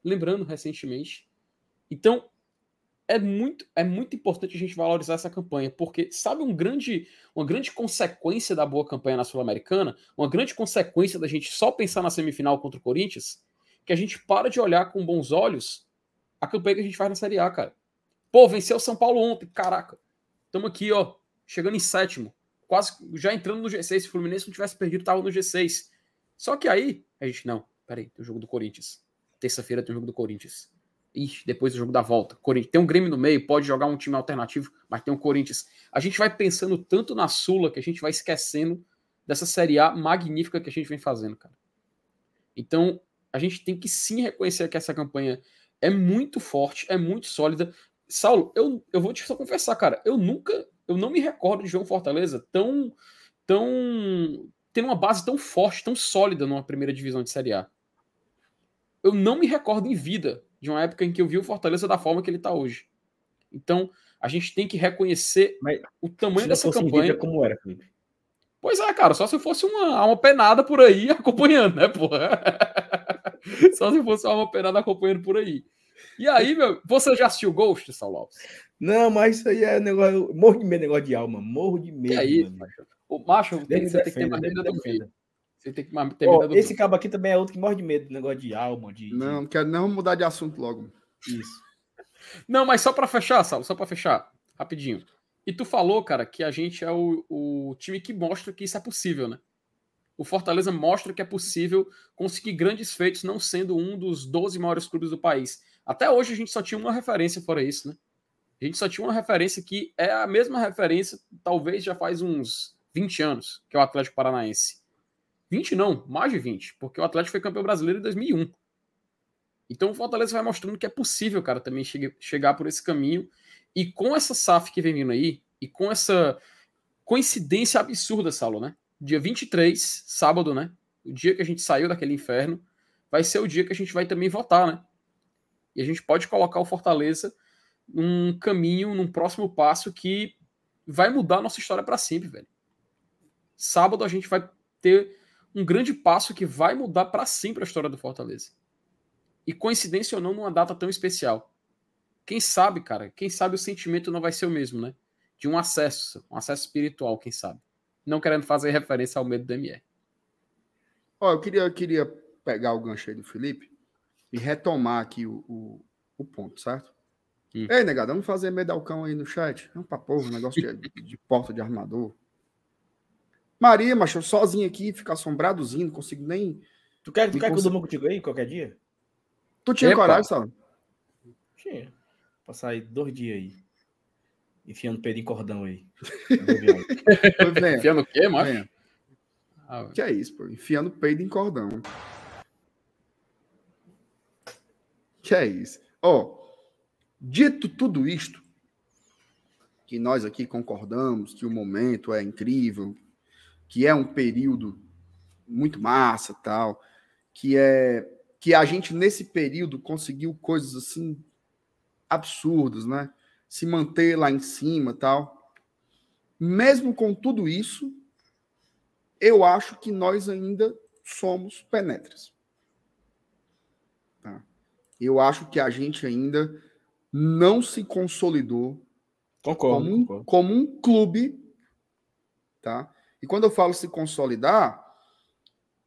Lembrando recentemente. Então, é muito, é muito importante a gente valorizar essa campanha, porque sabe um grande, uma grande consequência da boa campanha na Sul-Americana, uma grande consequência da gente só pensar na semifinal contra o Corinthians, que a gente para de olhar com bons olhos a campanha que a gente faz na Série A, cara. Pô, venceu o São Paulo ontem, caraca. Estamos aqui, ó, chegando em sétimo, quase já entrando no G6. Se o Fluminense não tivesse perdido, tava no G6. Só que aí, a gente, não, peraí, tem o jogo do Corinthians. Terça-feira tem o jogo do Corinthians. Ixi, depois do jogo da volta. Corinthians. Tem um Grêmio no meio, pode jogar um time alternativo, mas tem um Corinthians. A gente vai pensando tanto na Sula que a gente vai esquecendo dessa Série A magnífica que a gente vem fazendo, cara. Então, a gente tem que sim reconhecer que essa campanha é muito forte, é muito sólida. Saulo, eu, eu vou te só confessar, cara, eu nunca, eu não me recordo de um Fortaleza tão, tão, tendo uma base tão forte, tão sólida numa primeira divisão de Série A. Eu não me recordo em vida de uma época em que eu vi o Fortaleza da forma que ele está hoje. Então, a gente tem que reconhecer Mas, o tamanho dessa campanha. como era, Felipe. Pois é, cara, só se fosse uma, uma penada por aí [laughs] acompanhando, né, porra? [laughs] só se fosse uma penada acompanhando por aí. E aí, meu, você já assistiu Ghost, São Lopes? Não, mas isso aí é negócio. Morro de medo, negócio de alma. Morro de medo. E aí, macho? O macho tem, você tem que ter mais medo do filho. Você tem que ter oh, Esse cabo aqui também é outro que morre de medo, negócio de alma. De, não, não quero não mudar de assunto logo. Isso. não, mas só para fechar, Sal, só para fechar, rapidinho. E tu falou, cara, que a gente é o, o time que mostra que isso é possível, né? O Fortaleza mostra que é possível conseguir grandes feitos não sendo um dos 12 maiores clubes do país. Até hoje a gente só tinha uma referência fora isso, né? A gente só tinha uma referência que é a mesma referência, talvez já faz uns 20 anos, que é o Atlético Paranaense. 20 não, mais de 20, porque o Atlético foi campeão brasileiro em 2001. Então o Fortaleza vai mostrando que é possível, cara, também chegar por esse caminho. E com essa SAF que vem vindo aí, e com essa coincidência absurda, Saulo, né? Dia 23, sábado, né? O dia que a gente saiu daquele inferno, vai ser o dia que a gente vai também votar, né? E a gente pode colocar o Fortaleza num caminho, num próximo passo que vai mudar a nossa história para sempre, velho. Sábado a gente vai ter um grande passo que vai mudar para sempre a história do Fortaleza. E coincidência ou não, numa data tão especial. Quem sabe, cara, quem sabe o sentimento não vai ser o mesmo, né? De um acesso, um acesso espiritual, quem sabe não querendo fazer referência ao medo do MR. Ó, eu queria, eu queria pegar o gancho aí do Felipe e retomar aqui o, o, o ponto, certo? Hum. Ei, negado, vamos fazer medalcão aí no chat. Vamos pra porra, negócio de, [laughs] de, porta de armador. Maria, macho, sozinho aqui, ficar assombradozinho, não consigo nem. Tu quer, tu quer que eu durma contigo aí qualquer dia? Tu tinha Epa. coragem, Sala? Tinha. Passar aí dois dias aí. Enfiando peito em cordão aí. [laughs] Enfiando o quê, macho? Ah, que é isso, pô? Enfiando peito em cordão. Que é isso? Ó, oh, dito tudo isto, que nós aqui concordamos que o momento é incrível, que é um período muito massa, tal, que é que a gente nesse período conseguiu coisas assim absurdas, né? Se manter lá em cima tal. Mesmo com tudo isso, eu acho que nós ainda somos penetras. Tá? Eu acho que a gente ainda não se consolidou concordo, como, um, concordo. como um clube. Tá? E quando eu falo se consolidar,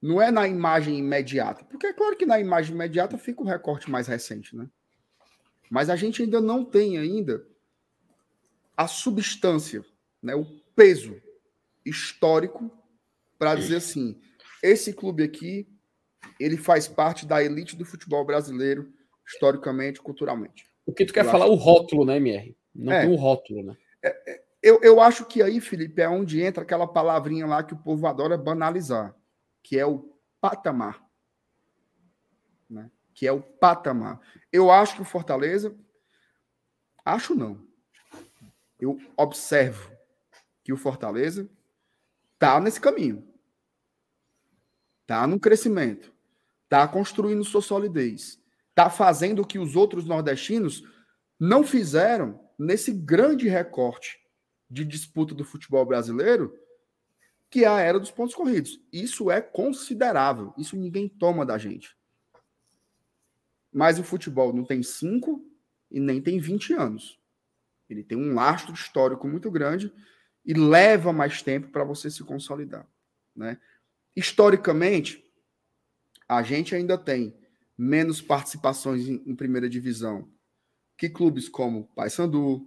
não é na imagem imediata, porque é claro que na imagem imediata fica o recorte mais recente, né? Mas a gente ainda não tem ainda a substância, né, o peso histórico para dizer assim, esse clube aqui, ele faz parte da elite do futebol brasileiro, historicamente, culturalmente. O que tu quer eu falar, acho... o rótulo, né, MR? Não é, tem o rótulo, né? É, é, eu, eu acho que aí, Felipe, é onde entra aquela palavrinha lá que o povo adora banalizar, que é o patamar. Né? Que é o patamar. Eu acho que o Fortaleza. Acho não eu observo que o Fortaleza está nesse caminho. Está no crescimento. Está construindo sua solidez. Está fazendo o que os outros nordestinos não fizeram nesse grande recorte de disputa do futebol brasileiro, que é a era dos pontos corridos. Isso é considerável. Isso ninguém toma da gente. Mas o futebol não tem 5 e nem tem 20 anos. Ele tem um lastro histórico muito grande e leva mais tempo para você se consolidar. Né? Historicamente, a gente ainda tem menos participações em, em primeira divisão que clubes como Paysandu,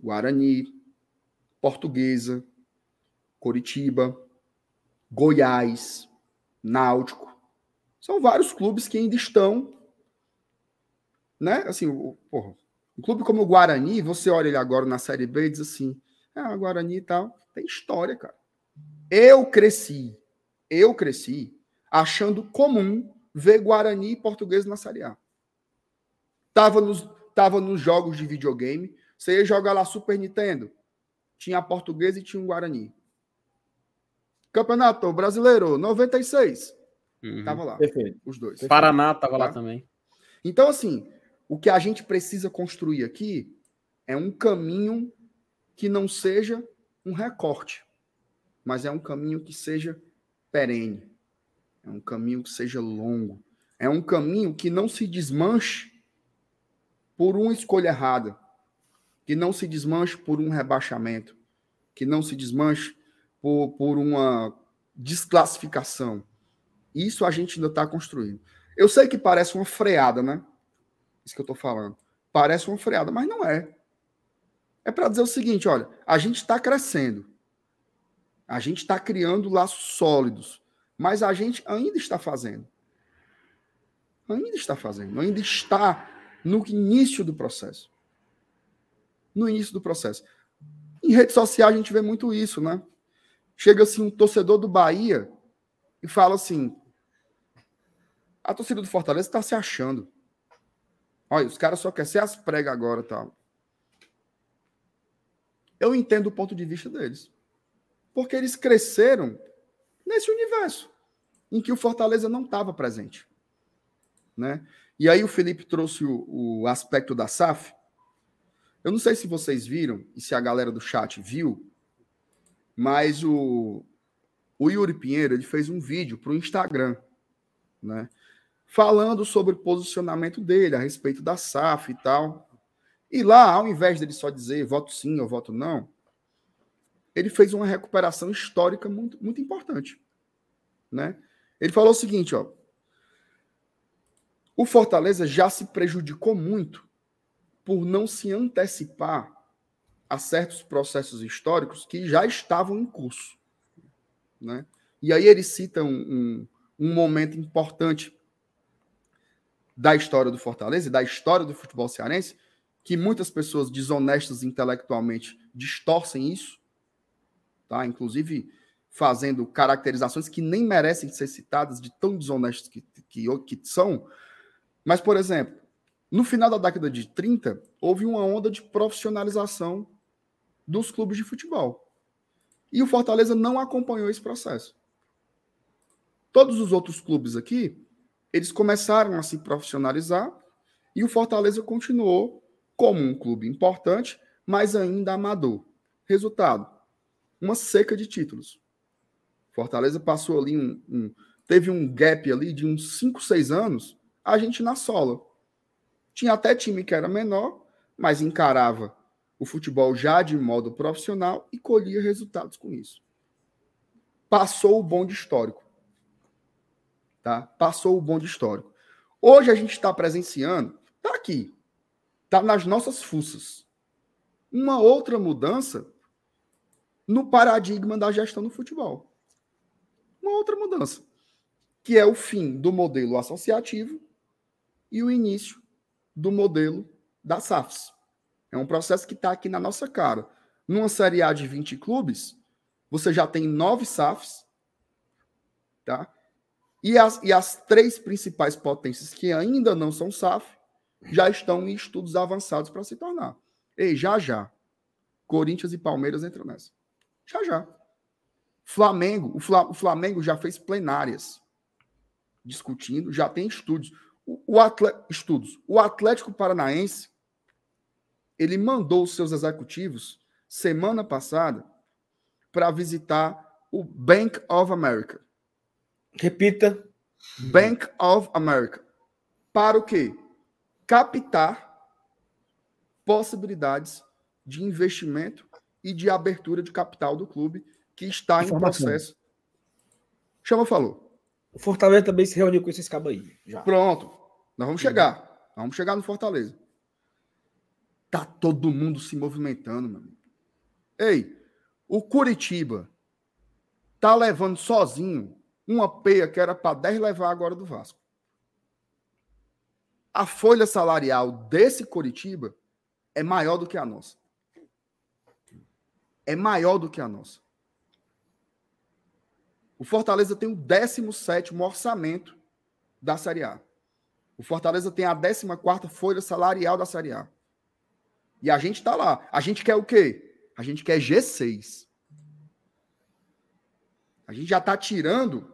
Guarani, Portuguesa, Coritiba, Goiás, Náutico. São vários clubes que ainda estão, né? Assim, porra, um clube como o Guarani, você olha ele agora na Série B e diz assim: ah, Guarani e tal, tem história, cara. Eu cresci, eu cresci achando comum ver Guarani e Português na Série A. Tava nos, tava nos jogos de videogame, você ia jogar lá Super Nintendo, tinha a Portuguesa e tinha um Guarani. Campeonato Brasileiro, 96. Uhum. Tava lá. Perfeito. Os dois. Paraná tava tá? lá também. Então, assim, o que a gente precisa construir aqui é um caminho que não seja um recorte, mas é um caminho que seja perene, é um caminho que seja longo, é um caminho que não se desmanche por uma escolha errada, que não se desmanche por um rebaixamento, que não se desmanche por, por uma desclassificação. Isso a gente ainda está construindo. Eu sei que parece uma freada, né? Isso que eu estou falando. Parece uma freada, mas não é. É para dizer o seguinte: olha, a gente está crescendo. A gente está criando laços sólidos. Mas a gente ainda está fazendo. Ainda está fazendo, ainda está no início do processo. No início do processo. Em rede social a gente vê muito isso, né? Chega assim um torcedor do Bahia e fala assim: a torcida do Fortaleza está se achando. Olha, os caras só querem ser as pregas agora, tal. Eu entendo o ponto de vista deles. Porque eles cresceram nesse universo em que o Fortaleza não estava presente. Né? E aí o Felipe trouxe o, o aspecto da SAF. Eu não sei se vocês viram e se a galera do chat viu, mas o, o Yuri Pinheiro ele fez um vídeo para o Instagram, né? Falando sobre o posicionamento dele a respeito da SAF e tal. E lá, ao invés dele só dizer voto sim ou voto não, ele fez uma recuperação histórica muito, muito importante. Né? Ele falou o seguinte: ó, o Fortaleza já se prejudicou muito por não se antecipar a certos processos históricos que já estavam em curso. Né? E aí ele cita um, um, um momento importante da história do Fortaleza e da história do futebol cearense, que muitas pessoas desonestas intelectualmente distorcem isso, tá? inclusive fazendo caracterizações que nem merecem ser citadas de tão desonestas que, que, que são. Mas, por exemplo, no final da década de 30, houve uma onda de profissionalização dos clubes de futebol. E o Fortaleza não acompanhou esse processo. Todos os outros clubes aqui, eles começaram a se profissionalizar e o Fortaleza continuou como um clube importante, mas ainda amador. Resultado: uma seca de títulos. Fortaleza passou ali um, um teve um gap ali de uns 5, 6 anos, a gente na sola. Tinha até time que era menor, mas encarava o futebol já de modo profissional e colhia resultados com isso. Passou o bonde histórico. Tá? Passou o bonde histórico. Hoje a gente está presenciando, está aqui, está nas nossas fuças. Uma outra mudança no paradigma da gestão do futebol. Uma outra mudança, que é o fim do modelo associativo e o início do modelo da SAFs. É um processo que está aqui na nossa cara. Numa Série A de 20 clubes, você já tem nove SAFs, tá? E as, e as três principais potências que ainda não são SAF já estão em estudos avançados para se tornar. Ei, já já. Corinthians e Palmeiras entram nessa. Já já. Flamengo, o, Fla, o Flamengo já fez plenárias discutindo, já tem estudos. O, o estudos. O Atlético Paranaense ele mandou os seus executivos semana passada para visitar o Bank of America. Repita. Bank of America. Para o quê? Captar possibilidades de investimento e de abertura de capital do clube que está Informação. em processo. Chama falou. O Fortaleza também se reuniu com esses cabos aí. Já. Pronto. Nós vamos chegar. Nós vamos chegar no Fortaleza. Tá todo mundo se movimentando, meu amigo. Ei, o Curitiba tá levando sozinho uma peia que era para 10 levar agora do Vasco. A folha salarial desse Curitiba é maior do que a nossa. É maior do que a nossa. O Fortaleza tem o 17 orçamento da Série A. O Fortaleza tem a 14 folha salarial da Série A. E a gente está lá. A gente quer o quê? A gente quer G6. A gente já está tirando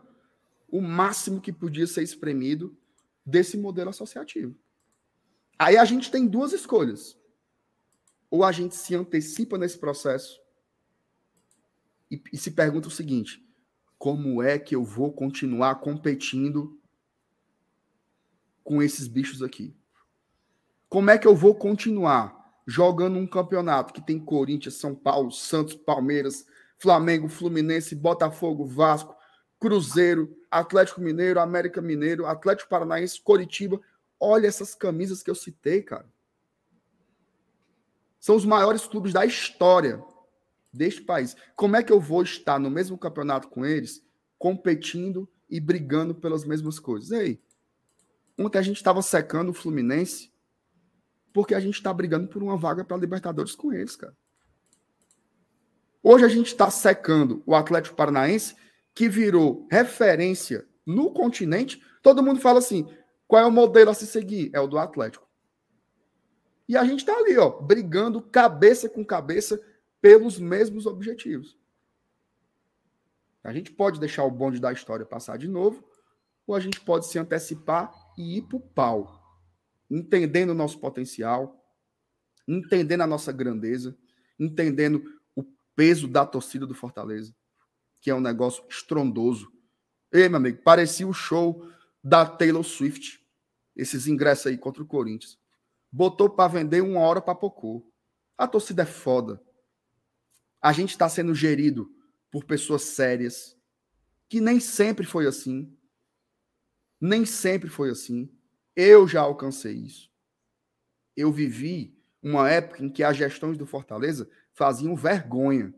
o máximo que podia ser espremido desse modelo associativo. Aí a gente tem duas escolhas. Ou a gente se antecipa nesse processo e, e se pergunta o seguinte: como é que eu vou continuar competindo com esses bichos aqui? Como é que eu vou continuar jogando um campeonato que tem Corinthians, São Paulo, Santos, Palmeiras, Flamengo, Fluminense, Botafogo, Vasco, Cruzeiro, Atlético Mineiro, América Mineiro, Atlético Paranaense, Coritiba. Olha essas camisas que eu citei, cara. São os maiores clubes da história deste país. Como é que eu vou estar no mesmo campeonato com eles, competindo e brigando pelas mesmas coisas. E aí? Ontem a gente estava secando o Fluminense porque a gente está brigando por uma vaga para Libertadores com eles, cara. Hoje a gente está secando o Atlético Paranaense, que virou referência no continente. Todo mundo fala assim: qual é o modelo a se seguir? É o do Atlético. E a gente está ali, ó, brigando cabeça com cabeça pelos mesmos objetivos. A gente pode deixar o bonde da história passar de novo, ou a gente pode se antecipar e ir para o pau, entendendo o nosso potencial, entendendo a nossa grandeza, entendendo peso da torcida do Fortaleza, que é um negócio estrondoso. Ei, meu amigo, parecia o show da Taylor Swift, esses ingressos aí contra o Corinthians. Botou para vender uma hora para Pocô. A torcida é foda. A gente está sendo gerido por pessoas sérias, que nem sempre foi assim. Nem sempre foi assim. Eu já alcancei isso. Eu vivi uma época em que as gestões do Fortaleza faziam vergonha.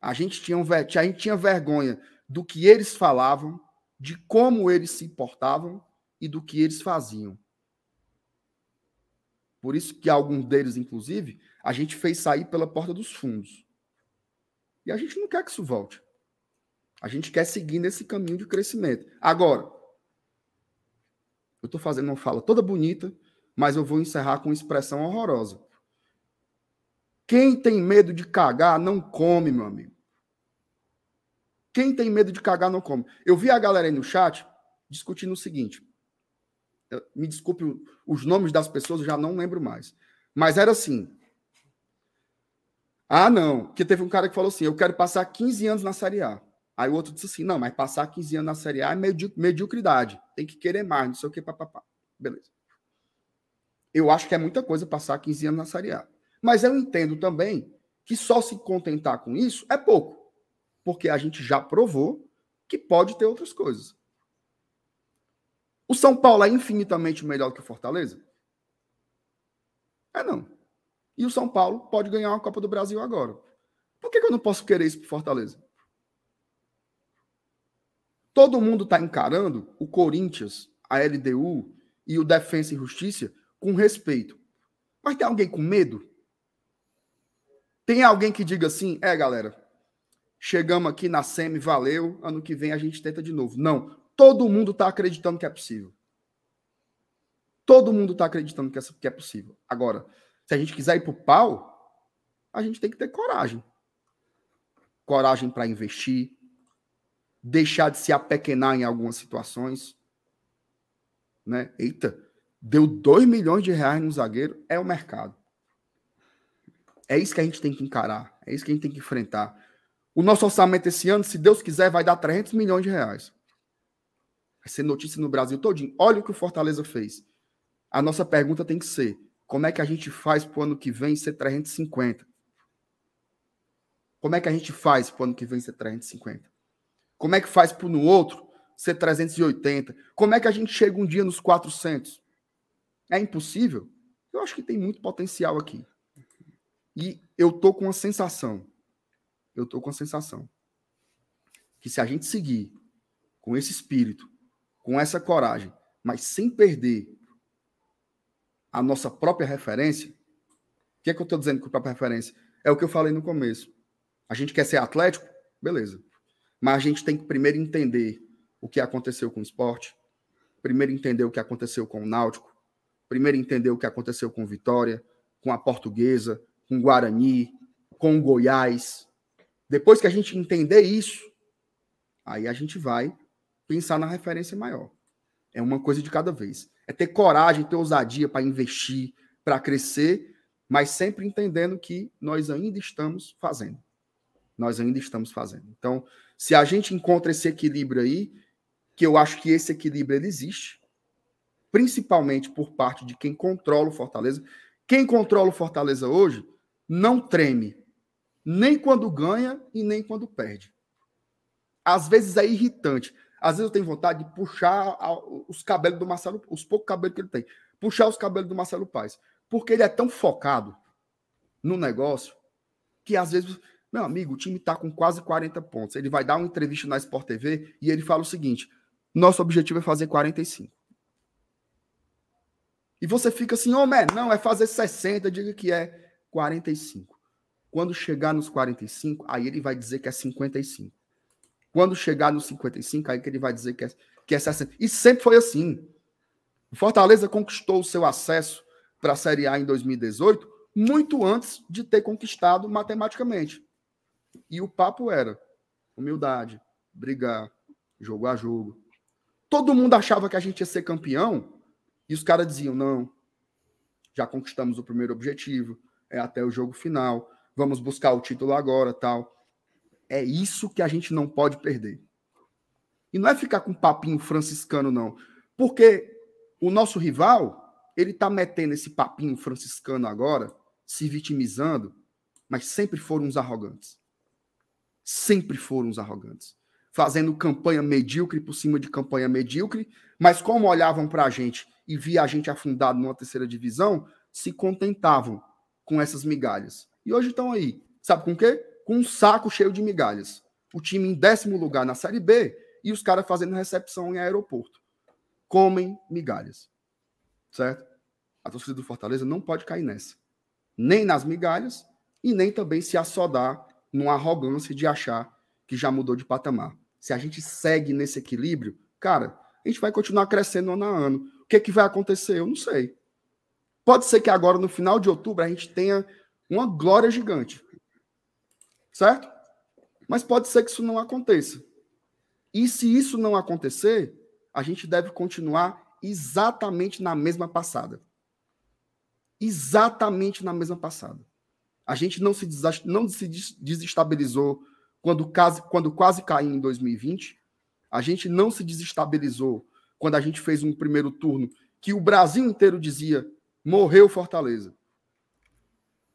A gente tinha, a gente tinha vergonha do que eles falavam, de como eles se portavam e do que eles faziam. Por isso que alguns deles, inclusive, a gente fez sair pela porta dos fundos. E a gente não quer que isso volte. A gente quer seguir nesse caminho de crescimento. Agora, eu estou fazendo uma fala toda bonita, mas eu vou encerrar com expressão horrorosa. Quem tem medo de cagar não come, meu amigo. Quem tem medo de cagar não come. Eu vi a galera aí no chat discutindo o seguinte. Me desculpe os nomes das pessoas, eu já não lembro mais. Mas era assim: ah, não. Porque teve um cara que falou assim: eu quero passar 15 anos na Série A. Aí o outro disse assim: não, mas passar 15 anos na Série A é mediocridade. Tem que querer mais, não sei o que, papapá. Beleza. Eu acho que é muita coisa passar 15 anos na Série A. Mas eu entendo também que só se contentar com isso é pouco. Porque a gente já provou que pode ter outras coisas. O São Paulo é infinitamente melhor que o Fortaleza? É não. E o São Paulo pode ganhar uma Copa do Brasil agora. Por que, que eu não posso querer isso para Fortaleza? Todo mundo está encarando o Corinthians, a LDU e o Defensa e Justiça com respeito. Mas tem alguém com medo? Tem alguém que diga assim: é, galera, chegamos aqui na SEMI, valeu, ano que vem a gente tenta de novo. Não. Todo mundo está acreditando que é possível. Todo mundo está acreditando que é possível. Agora, se a gente quiser ir para o pau, a gente tem que ter coragem. Coragem para investir, deixar de se apequenar em algumas situações. Né? Eita, deu 2 milhões de reais no zagueiro, é o mercado. É isso que a gente tem que encarar, é isso que a gente tem que enfrentar. O nosso orçamento esse ano, se Deus quiser, vai dar 300 milhões de reais. Vai ser notícia no Brasil todinho. Olha o que o Fortaleza fez. A nossa pergunta tem que ser: como é que a gente faz para o ano que vem ser 350? Como é que a gente faz para o ano que vem ser 350? Como é que faz para no outro ser 380? Como é que a gente chega um dia nos 400? É impossível? Eu acho que tem muito potencial aqui. E eu tô com a sensação, eu tô com a sensação que se a gente seguir com esse espírito, com essa coragem, mas sem perder a nossa própria referência, o que é que eu estou dizendo com a própria referência? É o que eu falei no começo. A gente quer ser atlético? Beleza. Mas a gente tem que primeiro entender o que aconteceu com o esporte, primeiro entender o que aconteceu com o Náutico, primeiro entender o que aconteceu com Vitória, com a Portuguesa, com Guarani, com Goiás. Depois que a gente entender isso, aí a gente vai pensar na referência maior. É uma coisa de cada vez é ter coragem, ter ousadia para investir, para crescer, mas sempre entendendo que nós ainda estamos fazendo. Nós ainda estamos fazendo. Então, se a gente encontra esse equilíbrio aí, que eu acho que esse equilíbrio ele existe, principalmente por parte de quem controla o Fortaleza. Quem controla o Fortaleza hoje não treme, nem quando ganha e nem quando perde. Às vezes é irritante. Às vezes eu tenho vontade de puxar os cabelos do Marcelo, os poucos cabelos que ele tem, puxar os cabelos do Marcelo Paz, porque ele é tão focado no negócio que às vezes Meu amigo, o time está com quase 40 pontos. Ele vai dar uma entrevista na Sport TV e ele fala o seguinte: nosso objetivo é fazer 45. E você fica assim, ô, oh, não, é fazer 60, diga que é 45. Quando chegar nos 45, aí ele vai dizer que é 55. Quando chegar nos 55, aí que ele vai dizer que é, que é 60. E sempre foi assim. Fortaleza conquistou o seu acesso para a Série A em 2018 muito antes de ter conquistado matematicamente. E o papo era humildade, brigar, jogo a jogo. Todo mundo achava que a gente ia ser campeão e os caras diziam: não, já conquistamos o primeiro objetivo, é até o jogo final, vamos buscar o título agora, tal. É isso que a gente não pode perder. E não é ficar com papinho franciscano, não. Porque o nosso rival, ele tá metendo esse papinho franciscano agora, se vitimizando, mas sempre foram uns arrogantes. Sempre foram uns arrogantes. Fazendo campanha medíocre por cima de campanha medíocre, mas como olhavam para a gente e via a gente afundado numa terceira divisão, se contentavam com essas migalhas. E hoje estão aí. Sabe com o quê? Com um saco cheio de migalhas. O time em décimo lugar na Série B e os caras fazendo recepção em aeroporto. Comem migalhas. Certo? A torcida do Fortaleza não pode cair nessa. Nem nas migalhas e nem também se assodar numa arrogância de achar que já mudou de patamar. Se a gente segue nesse equilíbrio, cara, a gente vai continuar crescendo ano a ano. O que, é que vai acontecer? Eu não sei. Pode ser que agora, no final de outubro, a gente tenha uma glória gigante. Certo? Mas pode ser que isso não aconteça. E se isso não acontecer, a gente deve continuar exatamente na mesma passada. Exatamente na mesma passada. A gente não se, não se desestabilizou quando, quase, quando quase caiu em 2020. A gente não se desestabilizou quando a gente fez um primeiro turno que o Brasil inteiro dizia morreu Fortaleza.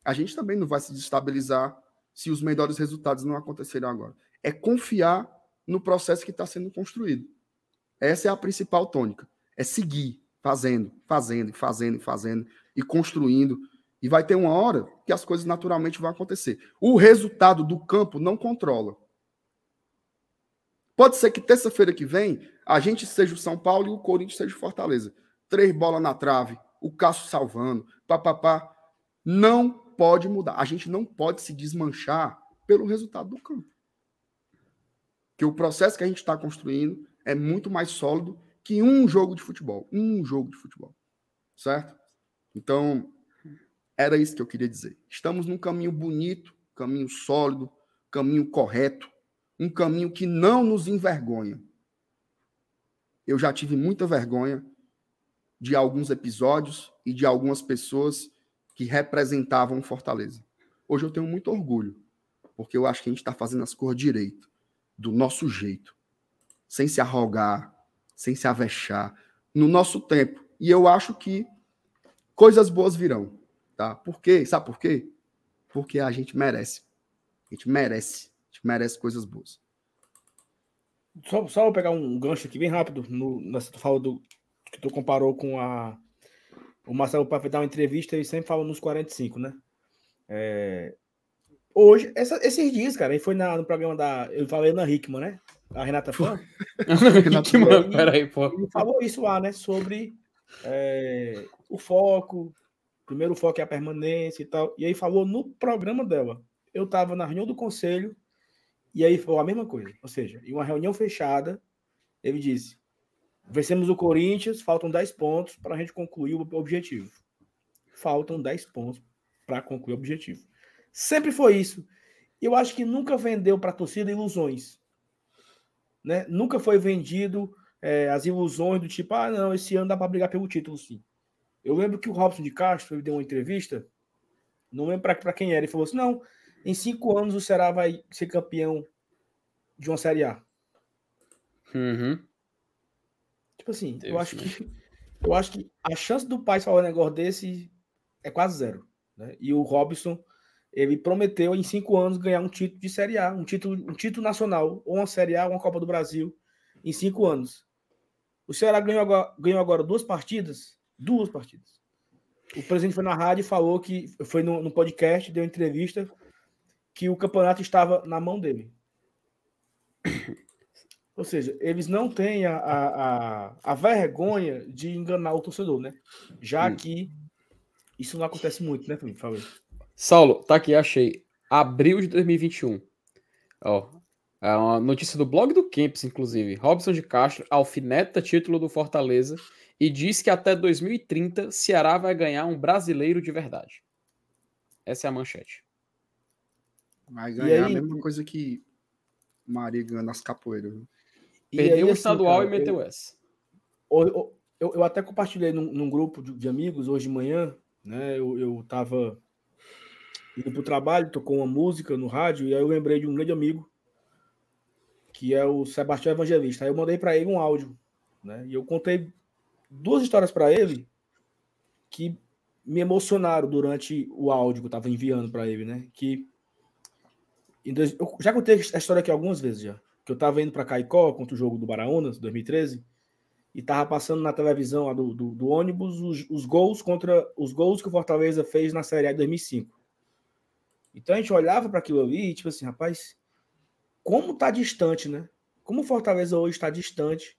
A gente também não vai se desestabilizar se os melhores resultados não acontecerem agora. É confiar no processo que está sendo construído. Essa é a principal tônica. É seguir fazendo, fazendo, fazendo, fazendo e construindo. E vai ter uma hora que as coisas naturalmente vão acontecer. O resultado do campo não controla. Pode ser que terça-feira que vem a gente seja o São Paulo e o Corinthians seja o Fortaleza. Três bolas na trave, o Cássio salvando, papapá. Não pode mudar. A gente não pode se desmanchar pelo resultado do campo que o processo que a gente está construindo é muito mais sólido que um jogo de futebol. Um jogo de futebol. Certo? Então, era isso que eu queria dizer. Estamos num caminho bonito, caminho sólido, caminho correto, um caminho que não nos envergonha. Eu já tive muita vergonha de alguns episódios e de algumas pessoas que representavam Fortaleza. Hoje eu tenho muito orgulho, porque eu acho que a gente está fazendo as coisas direito do nosso jeito, sem se arrogar, sem se avexar, no nosso tempo. E eu acho que coisas boas virão, tá? Por quê? Sabe por quê? Porque a gente merece. A gente merece. A gente merece coisas boas. Só, só vou pegar um gancho aqui bem rápido. No, nessa tu falou do que tu comparou com a. O Marcelo Papai dar uma entrevista e sempre fala nos 45, né? É, Hoje, essa, esses dias, cara, ele foi na, no programa da. Eu falei na Hickman, né? A Renata Fã. [laughs] Hickman, peraí, pô. Ele falou isso lá, né? Sobre é, o foco. Primeiro o foco é a permanência e tal. E aí falou no programa dela. Eu tava na reunião do conselho e aí falou a mesma coisa. Ou seja, em uma reunião fechada, ele disse: vencemos o Corinthians, faltam 10 pontos para a gente concluir o objetivo. Faltam 10 pontos para concluir o objetivo. Sempre foi isso. Eu acho que nunca vendeu para a torcida ilusões. Né? Nunca foi vendido é, as ilusões do tipo, ah, não, esse ano dá para brigar pelo título, sim. Eu lembro que o Robson de Castro ele deu uma entrevista, não lembro para quem era, ele falou assim: não, em cinco anos o Ceará vai ser campeão de uma Série A. Uhum. Tipo assim, Deus eu acho que [laughs] eu acho que a chance do pai falar um negócio desse é quase zero. Né? E o Robson ele prometeu em cinco anos ganhar um título de Série A, um título, um título nacional, ou uma Série A, ou uma Copa do Brasil, em cinco anos. O Ceará ganhou agora, ganhou agora duas partidas, duas partidas. O presidente foi na rádio e falou que foi no, no podcast, deu entrevista, que o campeonato estava na mão dele. Ou seja, eles não têm a, a, a, vergonha de enganar o torcedor, né? Já hum. que isso não acontece muito, né, Felipe? Falei. Saulo, tá aqui, achei. Abril de 2021. Ó, é uma notícia do blog do Camps, inclusive. Robson de Castro alfineta título do Fortaleza e diz que até 2030 Ceará vai ganhar um brasileiro de verdade. Essa é a manchete. Vai ganhar aí, a mesma coisa que Maria ganha nas capoeiras. Perdeu aí, o assim, estadual cara, e meteu eu, essa. Eu, eu, eu, até compartilhei num, num grupo de, de, amigos hoje de manhã, né? Eu, eu tava indo pro trabalho, tocou uma música no rádio, e aí eu lembrei de um grande amigo, que é o Sebastião Evangelista. Aí eu mandei para ele um áudio, né? E eu contei duas histórias para ele que me emocionaram durante o áudio que eu estava enviando para ele, né? Que eu já contei a história aqui algumas vezes já. Que eu estava indo para Caicó contra o jogo do Baraunas, 2013, e estava passando na televisão do, do, do, ônibus os, os, gols contra os gols que o Fortaleza fez na Série A de 2005. Então a gente olhava para aquilo ali e tipo assim, rapaz, como tá distante, né? Como o Fortaleza hoje está distante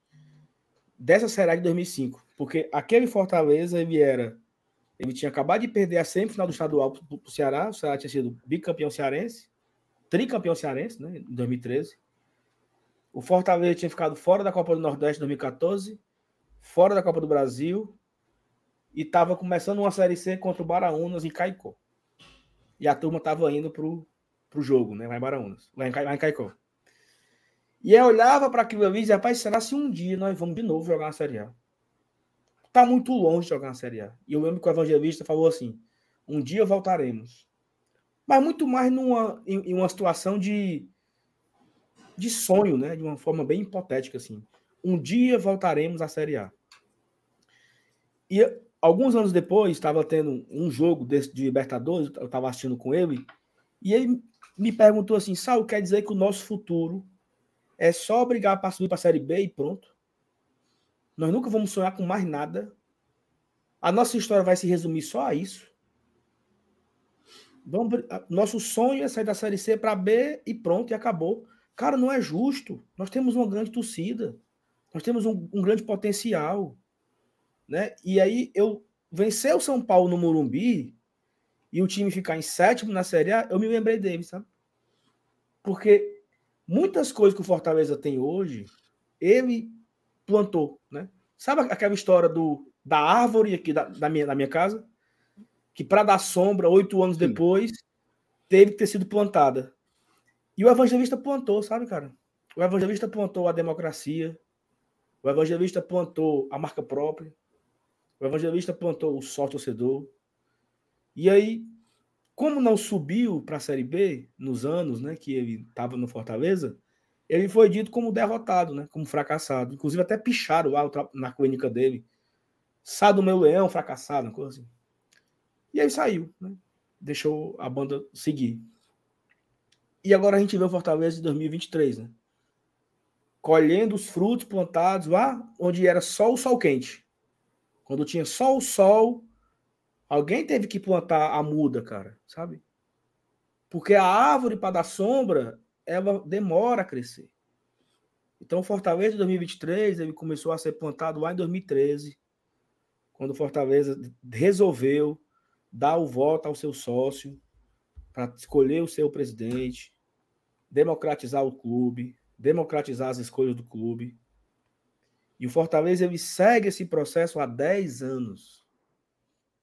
dessa Série A de 2005, porque aquele Fortaleza ele era ele tinha acabado de perder a semifinal do estadual para o Ceará, o Ceará tinha sido bicampeão cearense, tricampeão cearense, né, em 2013. O Fortaleza tinha ficado fora da Copa do Nordeste em 2014, fora da Copa do Brasil, e estava começando uma Série C contra o Baraunas em Caicó. E a turma estava indo para o jogo, né, lá em Baraunas, lá em, lá em Caicó. E eu olhava para aquilo e dizia, rapaz, será se um dia nós vamos de novo jogar na Série A? Tá muito longe de jogar na Série A. E eu lembro que o evangelista falou assim, um dia voltaremos mas muito mais numa, em, em, uma situação de, de sonho, né? De uma forma bem hipotética, assim. Um dia voltaremos à Série A. E alguns anos depois, estava tendo um jogo desse, de Libertadores, eu estava assistindo com ele, e ele me perguntou assim: Sal, quer dizer que o nosso futuro é só brigar para subir para a Série B e pronto? Nós nunca vamos sonhar com mais nada. A nossa história vai se resumir só a isso. Vamos, nosso sonho é sair da Série C para B e pronto, e acabou. Cara, não é justo. Nós temos uma grande torcida. Nós temos um, um grande potencial. Né? E aí, eu vencer o São Paulo no Morumbi e o time ficar em sétimo na Série A, eu me lembrei dele, sabe? Porque muitas coisas que o Fortaleza tem hoje, ele plantou, né? Sabe aquela história do, da árvore aqui da, da, minha, da minha casa? Que para dar sombra, oito anos Sim. depois, teve que ter sido plantada. E o evangelista plantou, sabe, cara? O evangelista plantou a democracia, o evangelista plantou a marca própria, o evangelista plantou o só torcedor. E aí, como não subiu para a Série B nos anos né, que ele estava no Fortaleza, ele foi dito como derrotado, né, como fracassado. Inclusive, até picharam lá na clínica dele. Sá do meu leão, fracassado, uma coisa assim. E aí saiu, né? deixou a banda seguir. E agora a gente vê o Fortaleza de 2023, né? Colhendo os frutos plantados lá onde era só o sol quente. Quando tinha só o sol, alguém teve que plantar a muda, cara, sabe? Porque a árvore para dar sombra, ela demora a crescer. Então, o Fortaleza de 2023, ele começou a ser plantado lá em 2013, quando o Fortaleza resolveu dar o voto ao seu sócio para escolher o seu presidente, democratizar o clube, democratizar as escolhas do clube. E o Fortaleza ele segue esse processo há 10 anos.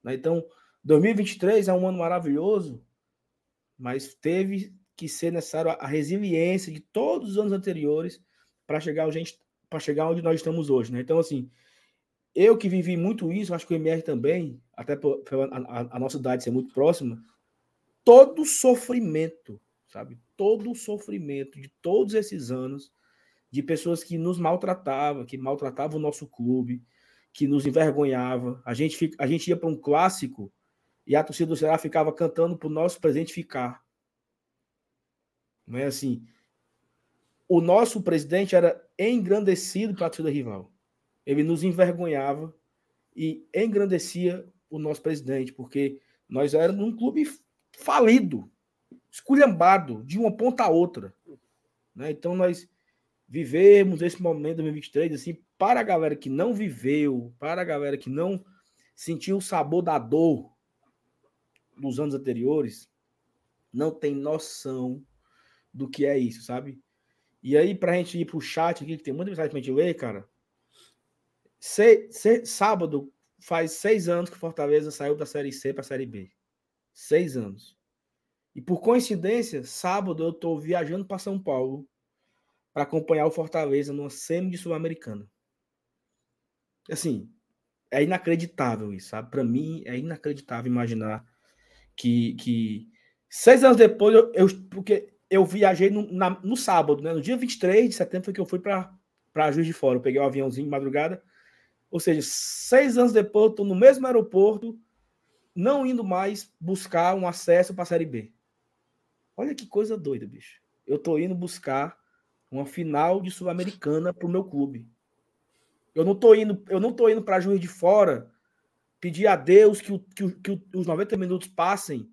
Né? Então, 2023 é um ano maravilhoso, mas teve que ser necessário a resiliência de todos os anos anteriores para chegar, para chegar onde nós estamos hoje. Né? Então, assim, eu que vivi muito isso, acho que o MR também, até pela a, a, nossa idade ser muito próxima, todo sofrimento, sabe? Todo o sofrimento de todos esses anos de pessoas que nos maltratavam, que maltratavam o nosso clube, que nos envergonhava. A gente, a gente ia para um clássico e a torcida do Ceará ficava cantando para o nosso presidente ficar. Não é assim. O nosso presidente era engrandecido para a torcida rival. Ele nos envergonhava e engrandecia o nosso presidente, porque nós éramos um clube falido. esculhambado de uma ponta a outra. Né? Então nós vivemos esse momento de 2023 assim, para a galera que não viveu, para a galera que não sentiu o sabor da dor dos anos anteriores, não tem noção do que é isso, sabe? E aí, para a gente ir para o chat aqui, que tem muita mensagem para a gente ler, cara. Se, se, sábado faz seis anos que Fortaleza saiu da Série C para a Série B. Seis anos. E por coincidência, sábado eu estou viajando para São Paulo para acompanhar o Fortaleza numa semi de Sul-Americana. Assim, é inacreditável isso, sabe? Para mim é inacreditável imaginar que, que seis anos depois, eu, eu porque eu viajei no, na, no sábado, né? No dia 23 de setembro foi que eu fui para Juiz de Fora. Eu peguei o um aviãozinho de madrugada. Ou seja, seis anos depois, eu estou no mesmo aeroporto, não indo mais buscar um acesso para a Série B. Olha que coisa doida, bicho. Eu estou indo buscar uma final de Sul-Americana para o meu clube. Eu não tô indo, eu não indo para Juiz de Fora pedir a Deus que, o, que, o, que os 90 minutos passem,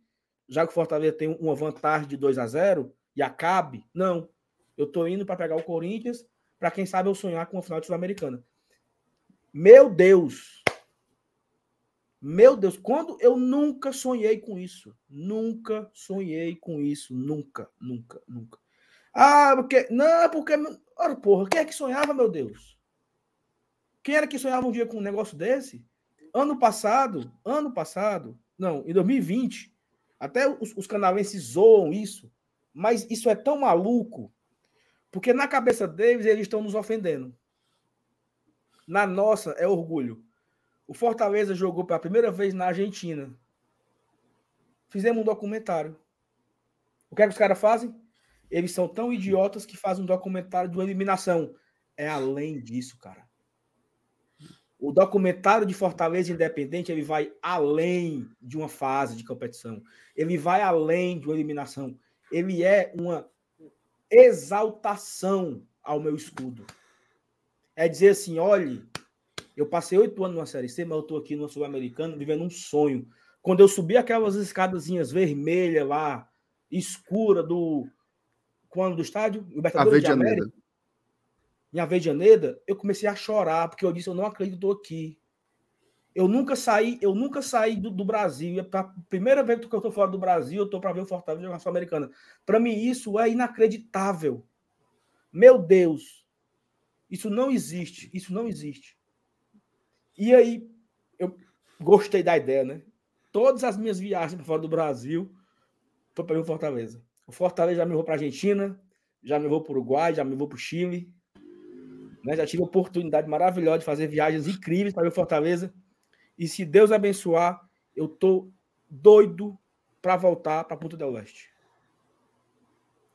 já que o Fortaleza tem uma vantagem de 2 a 0 e acabe. Não. Eu tô indo para pegar o Corinthians, para quem sabe eu sonhar com uma final de Sul-Americana. Meu Deus. Meu Deus, quando eu nunca sonhei com isso. Nunca sonhei com isso, nunca, nunca, nunca. Ah, porque não, porque ora porra, quem é que sonhava, meu Deus? Quem era que sonhava um dia com um negócio desse? Ano passado, ano passado, não, em 2020, até os, os canavenses zoam isso, mas isso é tão maluco, porque na cabeça deles eles estão nos ofendendo. Na nossa é orgulho. O Fortaleza jogou pela primeira vez na Argentina. Fizemos um documentário. O que é que os caras fazem? Eles são tão idiotas que fazem um documentário de uma eliminação. É além disso, cara. O documentário de Fortaleza Independente ele vai além de uma fase de competição. Ele vai além de uma eliminação. Ele é uma exaltação ao meu escudo. É dizer assim: olhe, eu passei oito anos na Série C, mas eu estou aqui no Sul-Americano vivendo um sonho. Quando eu subi aquelas escadazinhas vermelhas lá, escura do. Quando do estádio? Libertadores de América em Avejaneda, eu comecei a chorar, porque eu disse, eu não acredito aqui. Eu nunca saí, eu nunca saí do, do Brasil. É a primeira vez que eu estou fora do Brasil, eu estou para ver o Fortaleza jogar Sul-Americana. Para mim, isso é inacreditável. Meu Deus, isso não existe. Isso não existe. E aí, eu gostei da ideia, né? Todas as minhas viagens para fora do Brasil foi para o Fortaleza. O Fortaleza já me levou para a Argentina, já me levou para o Uruguai, já me levou para o Chile, né? Já tive a oportunidade maravilhosa de fazer viagens incríveis para ver Fortaleza. E se Deus abençoar, eu tô doido para voltar para Ponta del Oeste.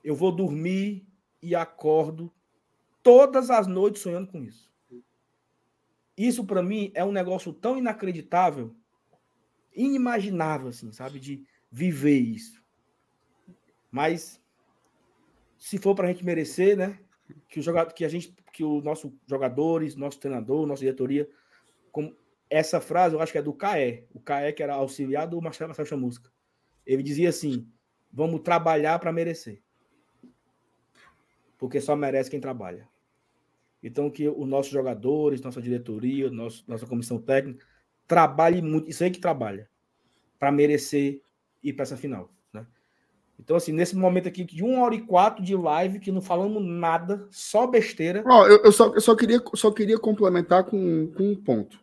Eu vou dormir e acordo todas as noites sonhando com isso. Isso para mim é um negócio tão inacreditável, inimaginável assim, sabe, de viver isso. Mas se for para a gente merecer, né? Que o jogador, que a gente que os nossos jogadores, nosso treinador, nossa diretoria, com essa frase, eu acho que é do Caé, o Caé que era auxiliar do Marcelo Marcelo Chamusca. Ele dizia assim: vamos trabalhar para merecer. Porque só merece quem trabalha. Então, que os nossos jogadores, nossa diretoria, nosso, nossa comissão técnica, trabalhe muito, isso aí que trabalha, para merecer ir para essa final. Então, assim, nesse momento aqui de uma hora e quatro de live, que não falamos nada, só besteira. Ó, eu, eu, só, eu só, queria, só queria complementar com, com um ponto.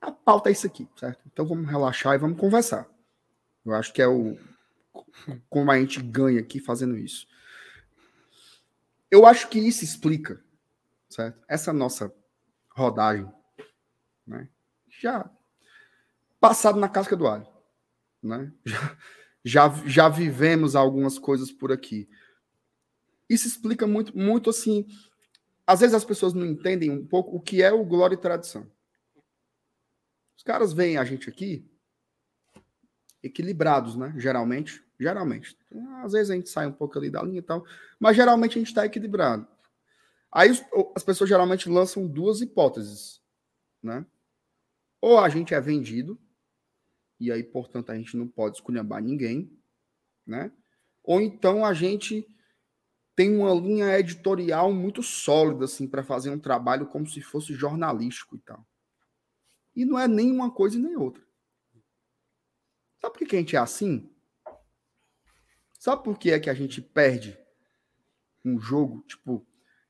A pauta é isso aqui, certo? Então vamos relaxar e vamos conversar. Eu acho que é o como a gente ganha aqui fazendo isso. Eu acho que isso explica, certo? Essa nossa rodagem, né? Já passado na casca do alho, né? Já, já, já vivemos algumas coisas por aqui. Isso explica muito, muito assim. Às vezes as pessoas não entendem um pouco o que é o glória e tradição. Os caras veem a gente aqui equilibrados, né? Geralmente. Geralmente. Às vezes a gente sai um pouco ali da linha e tal, mas geralmente a gente está equilibrado. Aí as pessoas geralmente lançam duas hipóteses, né? Ou a gente é vendido, e aí, portanto, a gente não pode esculhambar ninguém, né? ou então a gente tem uma linha editorial muito sólida assim para fazer um trabalho como se fosse jornalístico e tal. E não é nem uma coisa nem outra. Sabe por que a gente é assim? Sabe por que é que a gente perde um jogo? Tipo,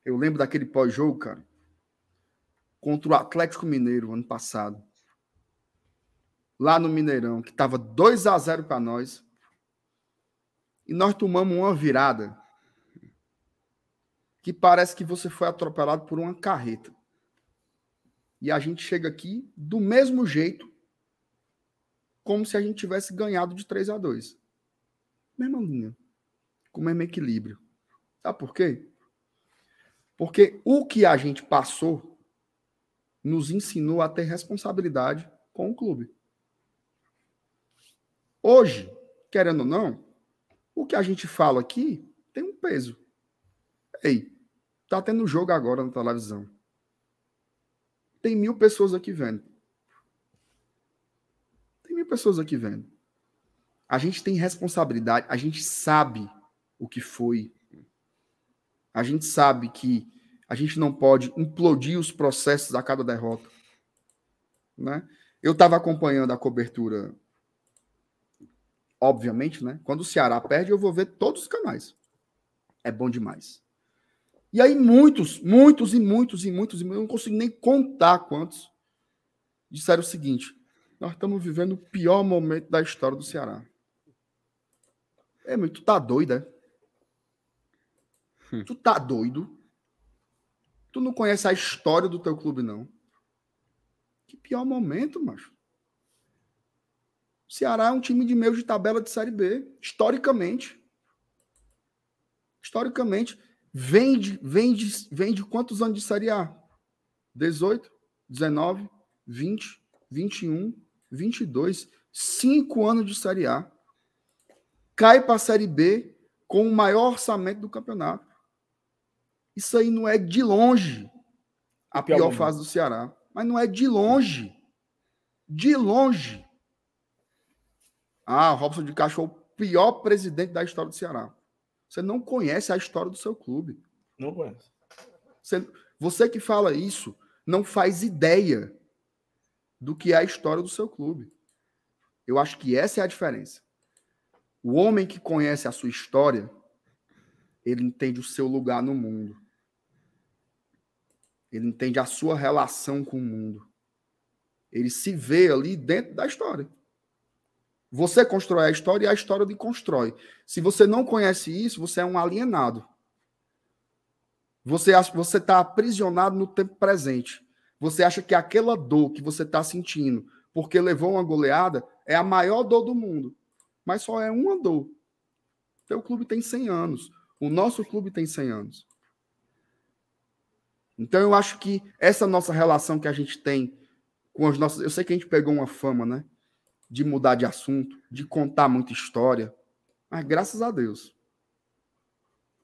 eu lembro daquele pós-jogo, cara, contra o Atlético Mineiro ano passado. Lá no Mineirão, que tava 2 a 0 para nós. E nós tomamos uma virada que parece que você foi atropelado por uma carreta. E a gente chega aqui do mesmo jeito, como se a gente tivesse ganhado de 3 a 2 Mesma linha, com o mesmo equilíbrio. Sabe por quê? Porque o que a gente passou nos ensinou a ter responsabilidade com o clube. Hoje, querendo ou não, o que a gente fala aqui tem um peso. Ei, tá tendo jogo agora na televisão. Tem mil pessoas aqui vendo. Tem mil pessoas aqui vendo. A gente tem responsabilidade, a gente sabe o que foi. A gente sabe que a gente não pode implodir os processos a cada derrota. Né? Eu estava acompanhando a cobertura, obviamente, né? Quando o Ceará perde, eu vou ver todos os canais. É bom demais. E aí, muitos, muitos e muitos e muitos, e eu não consigo nem contar quantos, disseram o seguinte: nós estamos vivendo o pior momento da história do Ceará. É, mas tu tá doido, é? Hum. Tu tá doido? Tu não conhece a história do teu clube, não? Que pior momento, macho. O Ceará é um time de meio de tabela de Série B, historicamente. Historicamente. Vem de, vem, de, vem de quantos anos de Série A? 18, 19, 20, 21, 22. Cinco anos de Série A. Cai para a Série B com o maior orçamento do campeonato. Isso aí não é de longe a pior, pior fase do Ceará. Mas não é de longe. De longe. Ah, Robson de Castro foi o pior presidente da história do Ceará. Você não conhece a história do seu clube. Não conhece. Você, você que fala isso não faz ideia do que é a história do seu clube. Eu acho que essa é a diferença. O homem que conhece a sua história, ele entende o seu lugar no mundo. Ele entende a sua relação com o mundo. Ele se vê ali dentro da história. Você constrói a história e a história lhe constrói. Se você não conhece isso, você é um alienado. Você você está aprisionado no tempo presente. Você acha que aquela dor que você está sentindo porque levou uma goleada é a maior dor do mundo. Mas só é uma dor. Seu clube tem 100 anos. O nosso clube tem 100 anos. Então eu acho que essa nossa relação que a gente tem com as nossas. Eu sei que a gente pegou uma fama, né? de mudar de assunto, de contar muita história, mas graças a Deus.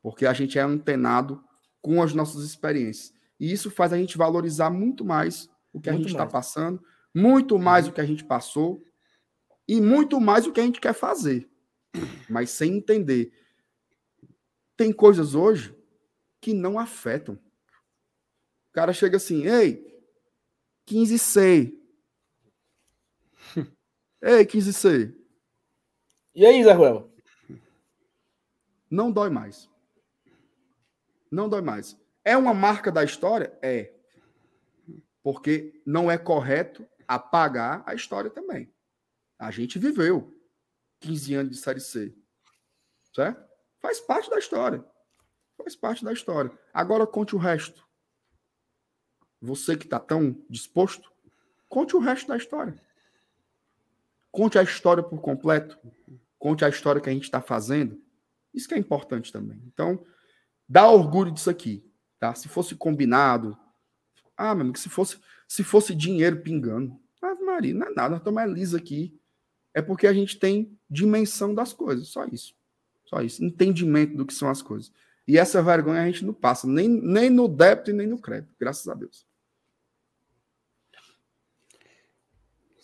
Porque a gente é antenado com as nossas experiências. E isso faz a gente valorizar muito mais o que muito a gente está passando, muito mais uhum. o que a gente passou e muito mais o que a gente quer fazer. Mas sem entender. Tem coisas hoje que não afetam. O cara chega assim, ei, 15 C. [laughs] Ei, 15C. E aí, Zé? Não dói mais. Não dói mais. É uma marca da história? É. Porque não é correto apagar a história também. A gente viveu 15 anos de Série C. Certo? Faz parte da história. Faz parte da história. Agora conte o resto. Você que está tão disposto, conte o resto da história. Conte a história por completo. Conte a história que a gente está fazendo. Isso que é importante também. Então, dá orgulho disso aqui. Tá? Se fosse combinado. Ah, meu amigo, se fosse, se fosse dinheiro pingando. Ah, Maria, não é nada. Nós estamos lisa aqui. É porque a gente tem dimensão das coisas. Só isso. Só isso. Entendimento do que são as coisas. E essa vergonha a gente não passa. Nem, nem no débito e nem no crédito. Graças a Deus.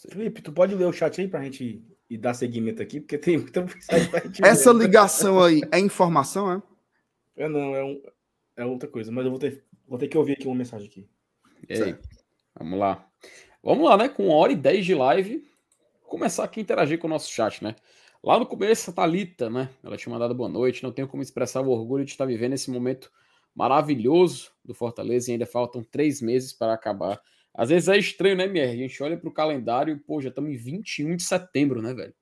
Felipe, tu pode ler o chat aí pra gente e dar seguimento aqui, porque tem muita mensagem pra gente Essa ligação aí é informação, é? É não, é, um, é outra coisa, mas eu vou ter, vou ter que ouvir aqui uma mensagem aqui. E aí, vamos lá. Vamos lá, né? Com uma hora e dez de live, começar aqui a interagir com o nosso chat, né? Lá no começo, a Thalita, né? Ela tinha mandado boa noite. Não tenho como expressar o orgulho de estar vivendo esse momento maravilhoso do Fortaleza e ainda faltam três meses para acabar. Às vezes é estranho, né, Mier? A gente olha para o calendário e, pô, já estamos em 21 de setembro, né, velho?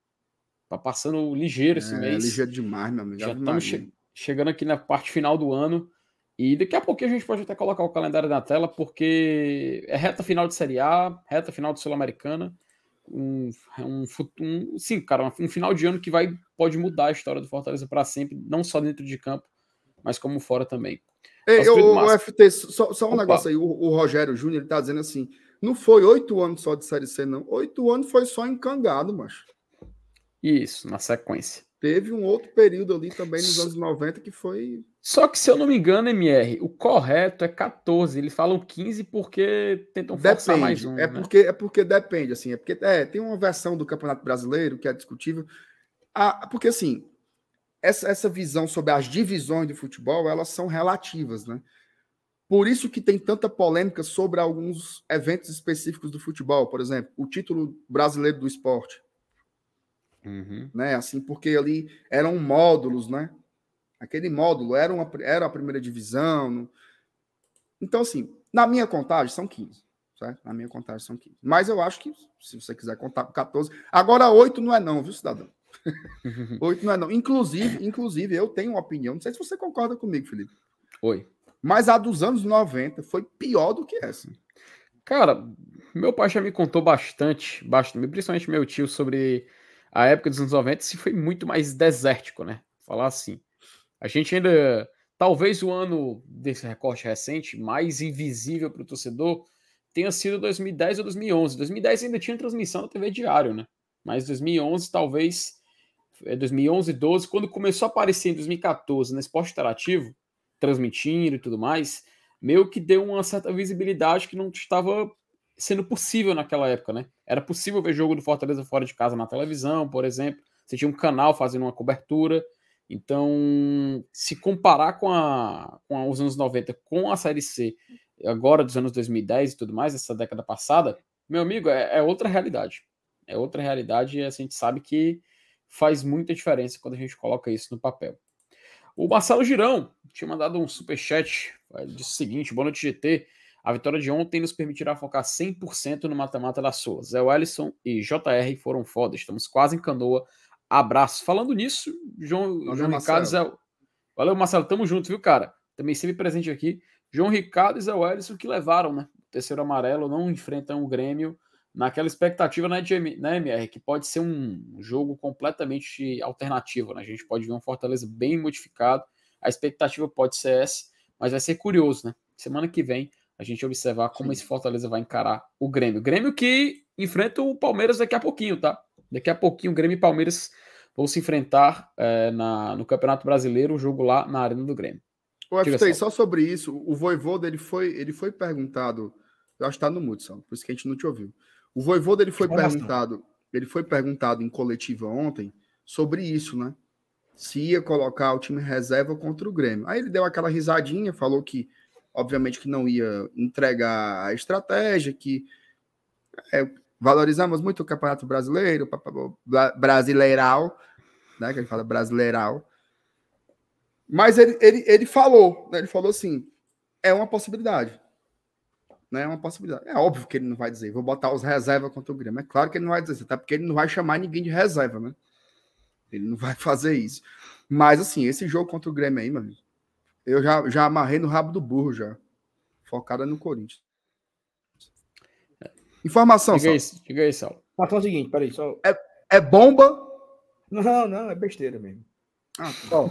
Tá passando ligeiro esse é, mês. ligeiro demais, meu amigo. Já estamos che chegando aqui na parte final do ano. E daqui a pouquinho a gente pode até colocar o calendário na tela, porque é reta final de Série A, reta final de Sul-Americana. Um, um, um, sim, cara, um final de ano que vai pode mudar a história do Fortaleza para sempre, não só dentro de campo, mas como fora também. Ei, o, o FT, só, só um Opa. negócio aí, o, o Rogério Júnior ele tá dizendo assim: não foi oito anos só de Série C, não. Oito anos foi só encangado, macho. Isso, na sequência. Teve um outro período ali também nos anos 90 que foi. Só que, se eu não me engano, MR, o correto é 14. Eles falam 15 porque tentam forçar depende. mais um. É, né? porque, é porque depende, assim. É porque é, tem uma versão do Campeonato Brasileiro que é discutível. Ah, porque, assim, essa, essa visão sobre as divisões de futebol, elas são relativas, né? Por isso que tem tanta polêmica sobre alguns eventos específicos do futebol, por exemplo, o título brasileiro do esporte. Uhum. Né? Assim, porque ali eram módulos, né? Aquele módulo era, uma, era a primeira divisão. Então, assim, na minha contagem são 15. Certo? Na minha contagem são 15. Mas eu acho que, se você quiser contar com 14. Agora, 8 não é, não, viu, cidadão? [laughs] Oito não é não. Inclusive, inclusive, eu tenho uma opinião, não sei se você concorda comigo, Felipe. Oi. Mas a dos anos 90 foi pior do que essa. Cara, meu pai já me contou bastante, bastante, principalmente meu tio, sobre a época dos anos 90, se foi muito mais desértico, né? Falar assim. A gente ainda. Talvez o ano desse recorte recente, mais invisível para o torcedor, tenha sido 2010 ou 2011. 2010 ainda tinha transmissão na TV Diário, né? Mas 2011 talvez 2011, 12, quando começou a aparecer em 2014 no esporte interativo, transmitindo e tudo mais, meio que deu uma certa visibilidade que não estava sendo possível naquela época, né? Era possível ver jogo do Fortaleza fora de casa na televisão, por exemplo. Você tinha um canal fazendo uma cobertura. Então, se comparar com, a, com os anos 90 com a Série C, agora dos anos 2010 e tudo mais, essa década passada, meu amigo, é, é outra realidade. É outra realidade e a gente sabe que faz muita diferença quando a gente coloca isso no papel. O Marcelo Girão tinha mandado um super chat, disse o seguinte: boa noite, GT. A vitória de ontem nos permitirá focar 100% no mata-mata da sua. Zé Wellison e JR foram foda, estamos quase em canoa. Abraço. Falando nisso, João, Valeu, João Ricardo Zé. Valeu, Marcelo, tamo junto, viu, cara? Também sempre presente aqui. João Ricardo e Zé Wellison que levaram, né? O terceiro amarelo, não enfrentam o Grêmio naquela expectativa, né, de, né, MR, que pode ser um jogo completamente alternativo, né? A gente pode ver um Fortaleza bem modificado. A expectativa pode ser essa, mas vai ser curioso, né? Semana que vem a gente observar como Sim. esse Fortaleza vai encarar o Grêmio. Grêmio que enfrenta o Palmeiras daqui a pouquinho, tá? Daqui a pouquinho o Grêmio e Palmeiras vão se enfrentar é, na, no Campeonato Brasileiro, o jogo lá na Arena do Grêmio. O FT, só sobre isso, o Voivoda ele foi, ele foi perguntado, eu acho que tá no Mudson, por isso que a gente não te ouviu. O Voivoda ele foi perguntado, ele foi perguntado em coletiva ontem sobre isso, né? Se ia colocar o time reserva contra o Grêmio. Aí ele deu aquela risadinha, falou que, obviamente, que não ia entregar a estratégia, que é, valorizamos muito o Campeonato Brasileiro, brasileiral, né? Que ele fala brasileiral. Mas ele, ele, ele falou, né? Ele falou assim: é uma possibilidade né, é uma possibilidade. É óbvio que ele não vai dizer, vou botar os reservas contra o Grêmio. É claro que ele não vai dizer, até porque ele não vai chamar ninguém de reserva, né? Ele não vai [laughs] fazer isso. Mas, assim, esse jogo contra o Grêmio aí, mano, eu já, já amarrei no rabo do burro já. Focada no Corinthians. Informação, Diga isso, diga aí, Sal. Informação é o seguinte, peraí, só. É, é bomba? Não, não, é besteira mesmo. Ah, tá. Ó,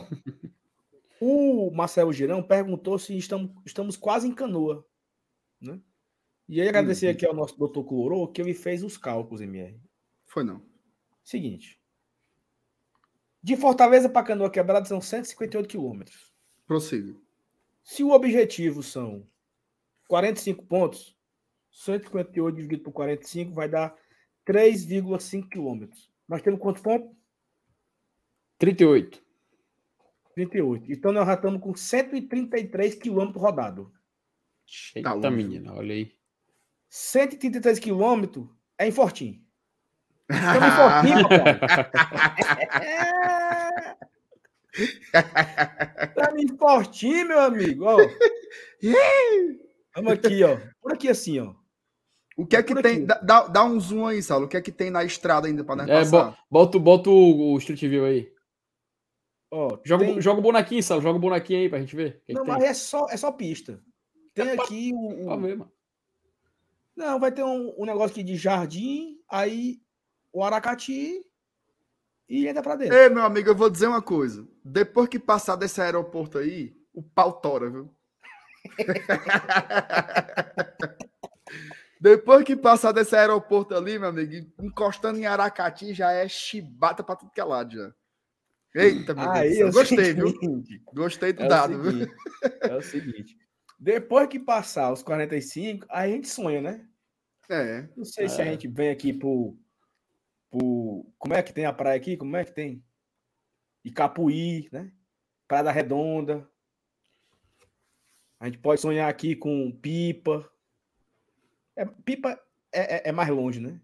o Marcelo Girão perguntou se estamos, estamos quase em canoa. Né? E aí agradecer uhum. aqui ao nosso doutor Clorô, que ele fez os cálculos, MR. Foi não. Seguinte. De Fortaleza para Canoa Quebrada são 158 quilômetros. Prossiga. Se o objetivo são 45 pontos, 158 dividido por 45 vai dar 3,5 quilômetros. Nós temos quantos pontos? 38. 38. Então nós já estamos com 133 quilômetros rodados. Eita, Tá menina, olha aí. 133 quilômetros é em Fortim. Estamos em Fortim, papai. Estamos em Fortim, meu amigo. Ó. Vamos aqui, ó. Por aqui assim, ó. O que é que tem? Dá, dá- um zoom aí, Saulo. O que é que tem na estrada ainda para nós É, passar? bo- bota, bota o, o Street View aí. ó Joga, tem- o- joga o bonequinho, Salo. Joga o bonequinho aí pra gente ver. O que que Não, tem? mas é só, é só pista. Tem É pra- aqui o. Pra o- ver, mano. Não, vai ter um, um negócio aqui de jardim, aí o Aracati e entra pra dentro. Ei, meu amigo, eu vou dizer uma coisa. Depois que passar desse aeroporto aí, o pau tora, viu? [laughs] Depois que passar desse aeroporto ali, meu amigo, encostando em Aracati, já é chibata pra tudo que é lado já. Eita, meu Aí Deus. é o céu. Gostei, viu? Gostei do É dado, viu? seguinte, é o seguinte. Depois que passar os 45, aí a gente sonha, né? É. Não sei se a É. gente vem aqui pro, pro. Como é que tem a praia aqui? Como é que tem? Icapuí, né? Praia da Redonda. A gente pode sonhar aqui com Pipa. É, pipa é, é- é mais longe, né?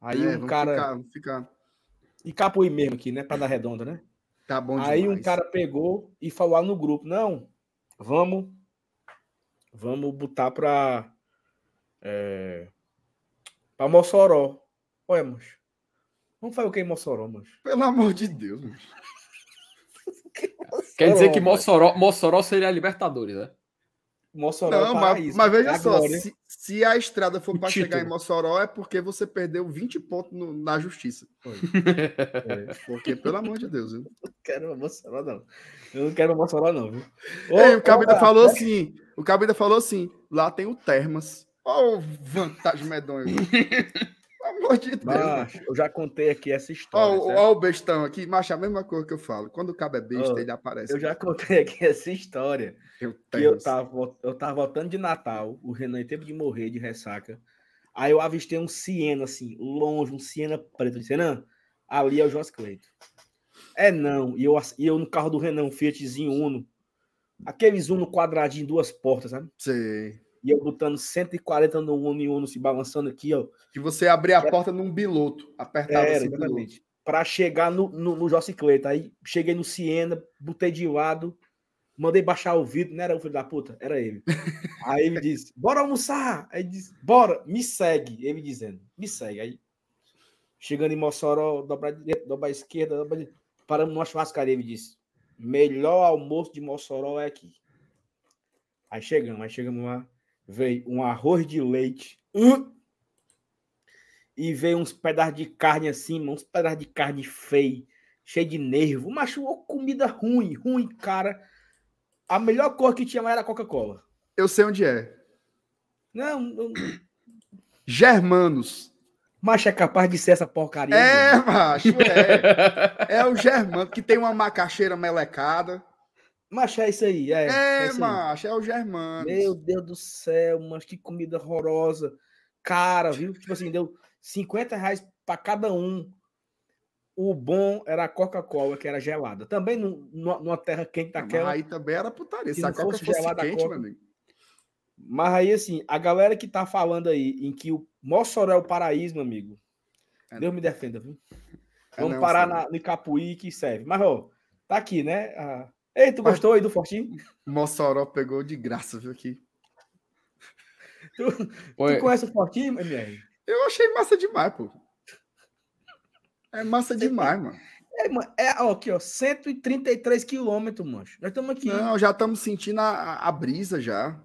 Aí é, um vamos cara. Ficar, vamos ficar. Icapuí mesmo aqui, né? Praia da Redonda, né? Tá bom Aí um demais. cara pegou e falou lá no grupo: não, vamos, vamos botar pra. É, pra Mossoró. Olha, mancho. Vamos fazer o que em Mossoró, mancho? Pelo amor de Deus, mano. Quer dizer que Mossoró, Mossoró, Mossoró seria a Libertadores, né? Mossoró é Não, o mas, paraíso, mas veja é só, se, se a estrada for para chegar em. Mossoró, é porque você perdeu 20 pontos no- na justiça. É, Porque, pelo amor de Deus, viu? não quero Mossoró, não. Eu não quero Mossoró, não, viu? Ei, Ô, o Cabo ainda falou assim: o Cabo ainda falou assim: lá tem o Termas. Ó, vantagem medonha. [laughs] Pelo amor de Deus. Macho, eu já contei aqui essa história. o- certo? ó o bestão aqui, macho, a mesma coisa que eu falo. Quando o Cabo é besta, Ó, ele aparece. eu já contei aqui essa história. Que eu tava, eu tava voltando de Natal, o Renan em tempo de morrer de ressaca. Aí eu avistei um Siena, assim, longe, um Siena preto. Eu disse, Renan, ali é o Jos Cleito. É não. E eu, e eu no carro do Renan, um Fiatzinho Uno. Aqueles Uno quadradinho, duas portas, sabe? Sei. E eu botando 140 no Uno e Uno se balançando aqui, ó. Que você abria a porta num biloto. Apertava Era, assim, biloto. Pra chegar no, no, no Jocicleta. Aí cheguei no Siena, botei de lado, mandei baixar o vidro, não era o filho da puta, era ele. Aí ele disse, bora almoçar. Aí disse, bora, me segue. Ele dizendo, me segue. Aí, chegando em Mossoró, dobra direita, dobra esquerda, dobra direita. paramos numa churrascaria, ele disse, melhor almoço de Mossoró é aqui. Aí chegamos, aí chegamos lá, veio um arroz de leite, hum, e veio uns pedaços de carne assim, uns pedaços de carne feio, cheio de nervo. Macho, ô, comida ruim, ruim, cara. A melhor cor que tinha lá era a Coca-Cola. Eu sei onde é. Não, não, Germanos. macho é capaz de ser essa porcaria. É, mesmo. macho, é. [laughs] É o Germano, que tem uma macaxeira melecada. Macho, é isso aí. É, É, aí. macho, é o Germano. Meu Deus do céu, mas que comida horrorosa. Cara, viu? Tipo assim, deu 50 reais para cada um. O bom era a Coca-Cola, que era gelada. Também num- numa, numa terra quente Mas daquela. aí também era putaria. Se a não coca fosse fosse gelada quente, Coca- meu amigo. Mas aí, assim, a galera que tá falando aí em que o Mossoró é o paraíso, meu amigo. É. Deus me defenda, viu? É Vamos não, parar na, no Icapuí que serve. Mas, ó, tá aqui, né? Ah, Ei, tu Mas- gostou aí do Fortinho? Mossoró pegou de graça, viu aqui. Tu, tu conhece o Fortinho, MR? Eu achei massa demais, pô. É massa demais, mano. É, mano, é ó, aqui, ó, 133 quilômetros, mancho. Nós estamos aqui. Não, já estamos sentindo a, a- brisa já.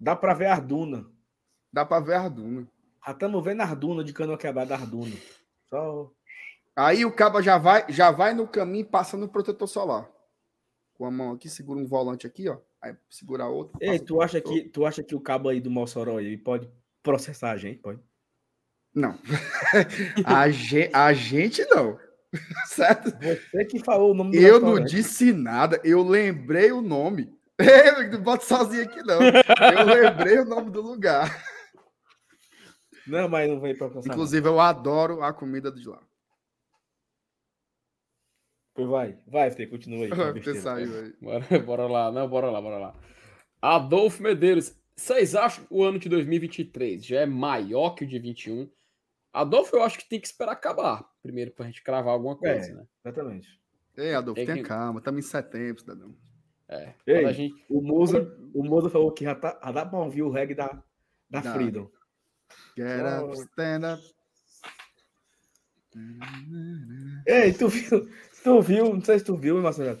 Dá pra ver a Arduna. Dá pra ver a Arduna. Já estamos vendo a Arduna de canoa quebrada da Arduna. Só. Aí o caba já vai, já vai no caminho passando o protetor solar. Com a mão aqui, segura um volante aqui, ó. Aí segura a outra. Ei, tu acha, protetor. que, tu acha que o cabo aí do Mossoró ele pode processar a gente? Pode? Não. [laughs] a, gente, a gente não. [laughs] certo? Você que falou o nome do Eu não restaurante. disse nada, eu lembrei o nome. [laughs] Eu não boto sozinho aqui, não. Eu lembrei o nome do lugar. Não, mas não veio pra alcançar. Inclusive, eu adoro a comida de lá. Pois vai, vai, Fê, continua aí. a Você saiu aí. Bora, bora lá, não, bora lá, bora lá. Adolfo Medeiros, vocês acham que o ano de 2023 já é maior que o de 21? Adolfo, eu acho que tem que esperar acabar primeiro pra gente cravar alguma coisa, É. né? Exatamente. Ei, Adolfo, É tenha que- calma. Estamos em setembro, cidadão. É. Ei, a gente... O Moza, o Moza falou que já, tá, já dá pra ouvir o reggae da, da Dá. Freedom. Get up, stand up. Ei, tu viu? Tu viu? Não sei se tu viu, Marcelo.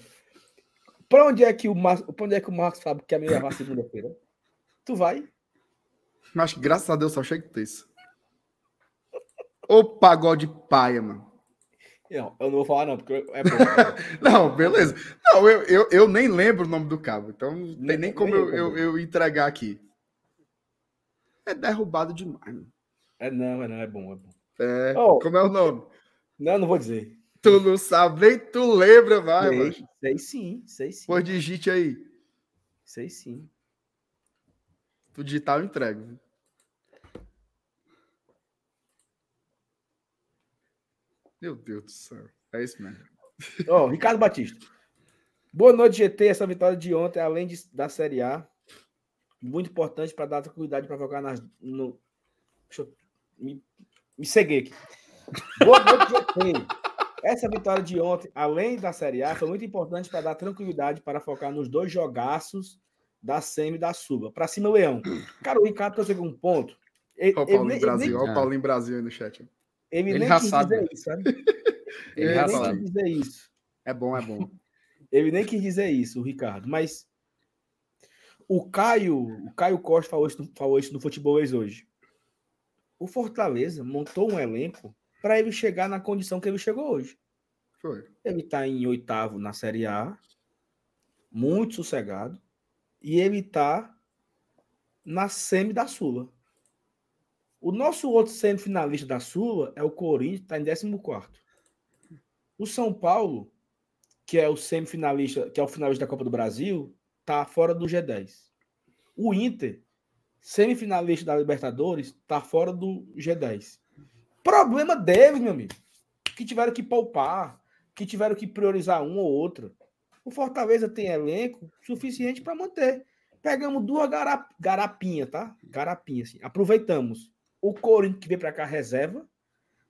Pra onde é que o Marcos, pra onde é que o Marcos Fábio quer me levar segunda-feira? Tu vai? Mas graças a Deus só chega terça. Ô pagode paia, mano. Não, eu não vou falar não, porque é bom. [laughs] Não, beleza. Não, eu, eu, eu nem lembro o nome do cabo, então não tem Nem- nem como nem eu, eu eu, entregar aqui. É derrubado demais, mano. É não, é não, é bom, é bom. É, Oh. como é o nome? Não, não vou dizer. Tu não sabe, nem tu lembra, vai, sei, mano. sei sim, sei sim. Pô, digite aí. Sei sim. Tu digitar, eu entrego. Meu Deus do céu. É isso mesmo. Ó, Ricardo Batista. Boa noite, GT. Essa vitória de ontem, além de- da Série A, muito importante para dar tranquilidade para focar nas. No... Deixa eu me, me seguir aqui. Boa noite, GT. Essa vitória de ontem, além da Série A, foi muito importante para dar tranquilidade para focar nos dois jogaços da Semi e da Suba. Para cima, Leão. Cara, o Ricardo trouxe um ponto. Ele, Ó o Paulinho Brasil, ó o. Paulinho Brasil aí no chat. Ele Ele nem quis sabe, dizer né? isso, sabe? [laughs] Ele É, Ele nem sabe. quis dizer isso. É bom, é bom. Ele nem quis dizer isso, o Ricardo, mas o Caio, o Caio Costa falou isso, falou isso no Futebolês hoje. O Fortaleza montou um elenco para ele chegar na condição que ele chegou hoje. Foi. Ele está em oitavo na Série A, muito sossegado, e ele está na semi da Sula. O nosso outro semifinalista da Sula é o Corinthians, está em 14. O São Paulo, que é o semifinalista, que é o finalista da Copa do Brasil, está fora do G10. O Inter, semifinalista da Libertadores, está fora do G10. Problema deles, meu amigo. Que tiveram que poupar, que tiveram que priorizar um ou outro. O Fortaleza tem elenco suficiente para manter. Pegamos duas garap garapinhas, tá? Garapinha, assim. Aproveitamos o Corinthians que veio para cá reserva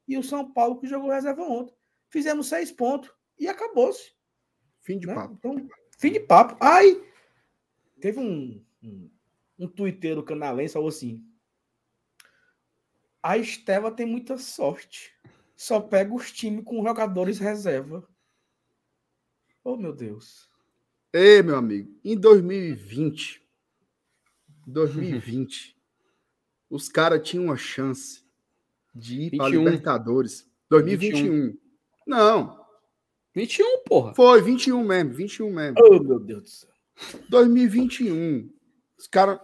e o São Paulo que jogou reserva ontem. Fizemos seis pontos e acabou-se. Fim de né? papo. Então, fim de papo. Ai, teve um, um, um tuiteiro canalense falou assim: a Estela tem muita sorte. Só pega os times com jogadores reserva. Oh, meu Deus. Ei, meu amigo, em 2020, 2020, os caras tinham uma chance de ir para 21. Libertadores. 2021. Não, 21, porra. foi 21 mesmo, 21 mesmo. Oh, meu Deus do céu. 2021. Os caras.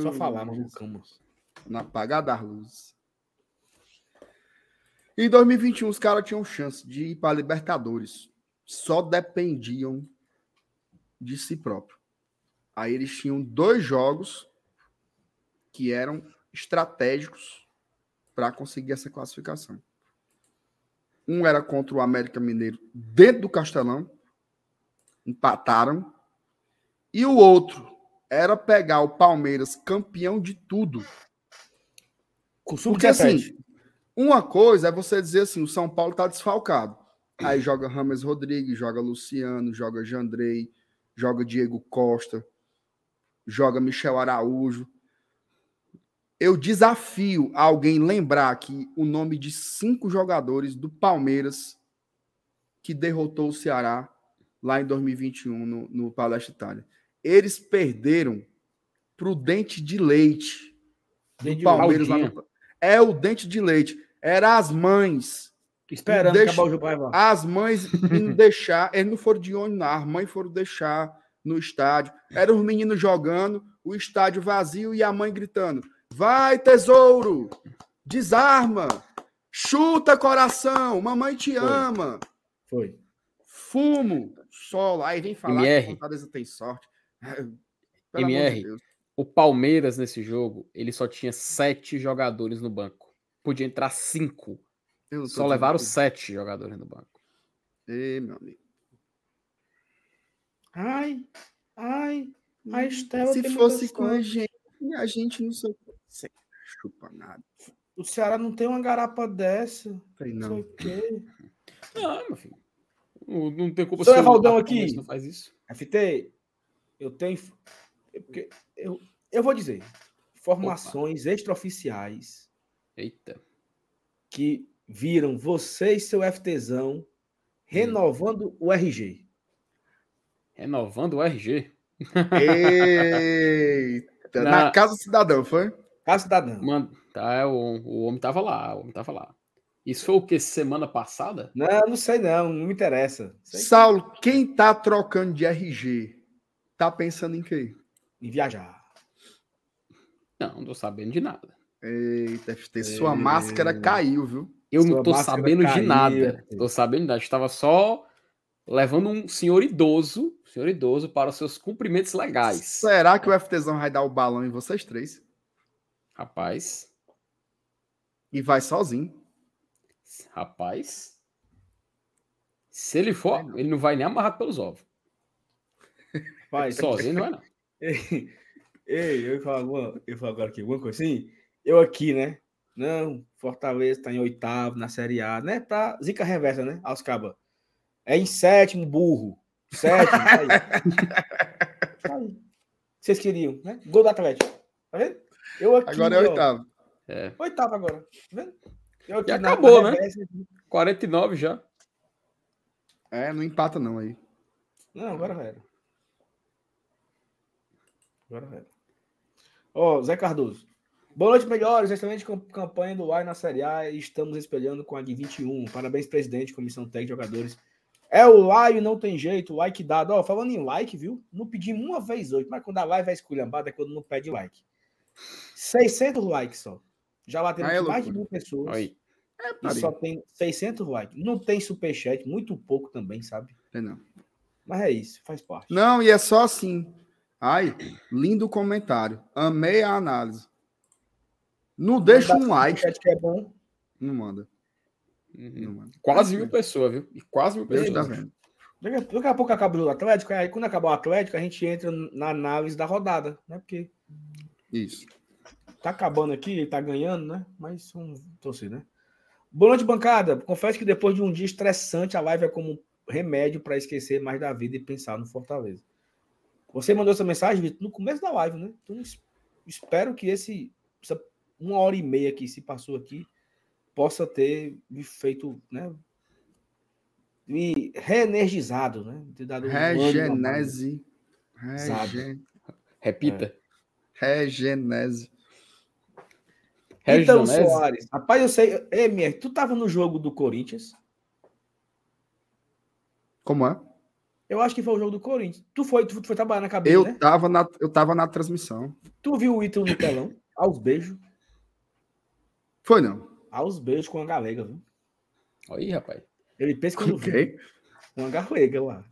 Só falar, mano. Camus. No apagar das luzes. Em 2021, os caras tinham chance de ir para Libertadores. Só dependiam de si próprio. Aí eles tinham dois jogos que eram estratégicos para conseguir essa classificação. Um era contra o América Mineiro dentro do Castelão, empataram. E o outro era pegar o Palmeiras campeão de tudo. Porque assim, uma coisa é você dizer assim, o São Paulo tá desfalcado. Aí joga Rames Rodrigues, joga Luciano, joga Jandrei, joga Diego Costa, joga Michel Araújo. Eu desafio alguém lembrar aqui o nome de cinco jogadores do Palmeiras que derrotou o Ceará lá em 2021 no, no Palestra Itália. Eles perderam pro Dente de Leite do Palmeiras lá no... É o Dente de Leite. Era as mães. Esperando Deixa- acabar o jogo. As mães indo deixar. Eles não foram de ônibus, não. As mães foram deixar no estádio. Eram os meninos jogando, o estádio vazio e a mãe gritando: Vai, tesouro! Desarma! Chuta, coração! Mamãe te Foi. ama! Foi. Fumo! Solo. Aí vem falar MR. que Fortaleza tem sorte. É, Pelo MR. de. O Palmeiras, nesse jogo, ele só tinha sete jogadores no banco. Podia entrar cinco. Só levaram sete jogadores no banco. Ê, meu amigo. Ai, ai, a Estela Se fosse com a gente, a gente não sei. Você chupa nada. O Ceará não tem uma garapa dessa. Falei, Não sei não. o quê. Não, [laughs] meu filho. Não, não tem culpa Seu aqui. não faz isso. FT, eu tenho. é porque Eu, eu vou dizer. Informações extraoficiais Eita. que viram você e seu FTzão renovando o RG. Renovando o RG. Eita, [laughs] na Na- Casa do Cidadão, foi? Caso cidadão. Mano, tá, é, o, o homem tava lá, o homem tava lá. Isso foi o que? Semana passada? Não, não sei não, não me interessa. Sei Saulo, quem tá trocando de RG tá pensando em quê? em viajar. Não, não tô sabendo de nada. Eita, FT, sua máscara caiu, viu? Eu Sua não tô sabendo de nada. filho. Tô sabendo de nada. Estava só levando um senhor idoso, senhor idoso, para os seus cumprimentos legais. Será que o FTzão vai dar o balão em vocês três? Rapaz, E vai sozinho? rapaz. Se ele for, ele não vai nem amarrado pelos ovos. Pai, Sozinho não vai, não. [laughs] Ei, ei, eu falo, alguma- eu falo agora aqui, alguma coisa assim. Eu aqui, né? Não, Fortaleza tá em oitavo na Série A, né? Pra zica reversa, né? Aos cabas. É em sétimo, burro. Sétimo, tá aí. Tá [laughs] aí. Vocês queriam, né? Gol do Atlético. Tá vendo? Eu aqui. Agora é oitavo. É. Oitavo agora. Tá vendo? Eu aqui E acabou, né? reversa. 49 já. É, não empata não aí. Não, agora era. Agora era. Ó, Zé Cardoso. Boa noite, melhores. Excelente cam- campanha do UAI na Série A e estamos espelhando com a de 21. Parabéns, presidente, comissão técnica, jogadores. É o like, não tem jeito, like dado. Ó, falando em like, viu? Não pedimos uma vez hoje, mas quando a live é esculhambada é quando não pede like. 600 likes só. Já batemos Aí é mais de mil pessoas. Aí. É, E pariu. só tem 600 likes. Não tem superchat, muito pouco também, sabe? Tem não. Mas é isso, faz parte. Não, e é só assim. Ai, lindo comentário. Amei a análise. Não deixa um like. Superchat que é bom. Não manda. Uhum. Manda. Quase mil pessoas, viu? E quase mil tá pessoas. vendo. Daqui a, daqui a pouco acaba o Atlético, aí quando acabar o Atlético, a gente entra na análise da rodada, né? Porque Isso. tá acabando aqui, ele tá ganhando, né? Mas vamos torcer, né? Boa noite, bancada. Confesso que depois de um dia estressante, a live é como um remédio para esquecer mais da vida e pensar no Fortaleza. Você mandou essa mensagem, Vitor, no começo da live, né? Então, es- espero que esse essa uma hora e meia que se passou aqui possa ter me feito, né? Me reenergizado, né? Ter dado um. Regenese. Regen... Repita. Regenese. Então, Regionese. Soares. Rapaz, eu sei. MR, tu tava no jogo do Corinthians? Como é? Eu acho que foi o jogo do Corinthians. Tu foi, tu foi trabalhar na cabine, Eu né? tava, na, eu tava na transmissão. Tu viu o Ítalo no telão? Aos beijos. Foi não. Aos beijos com a galega, viu? Aí, rapaz. Ele pensa que eu não vi. Ok. Uma galega lá.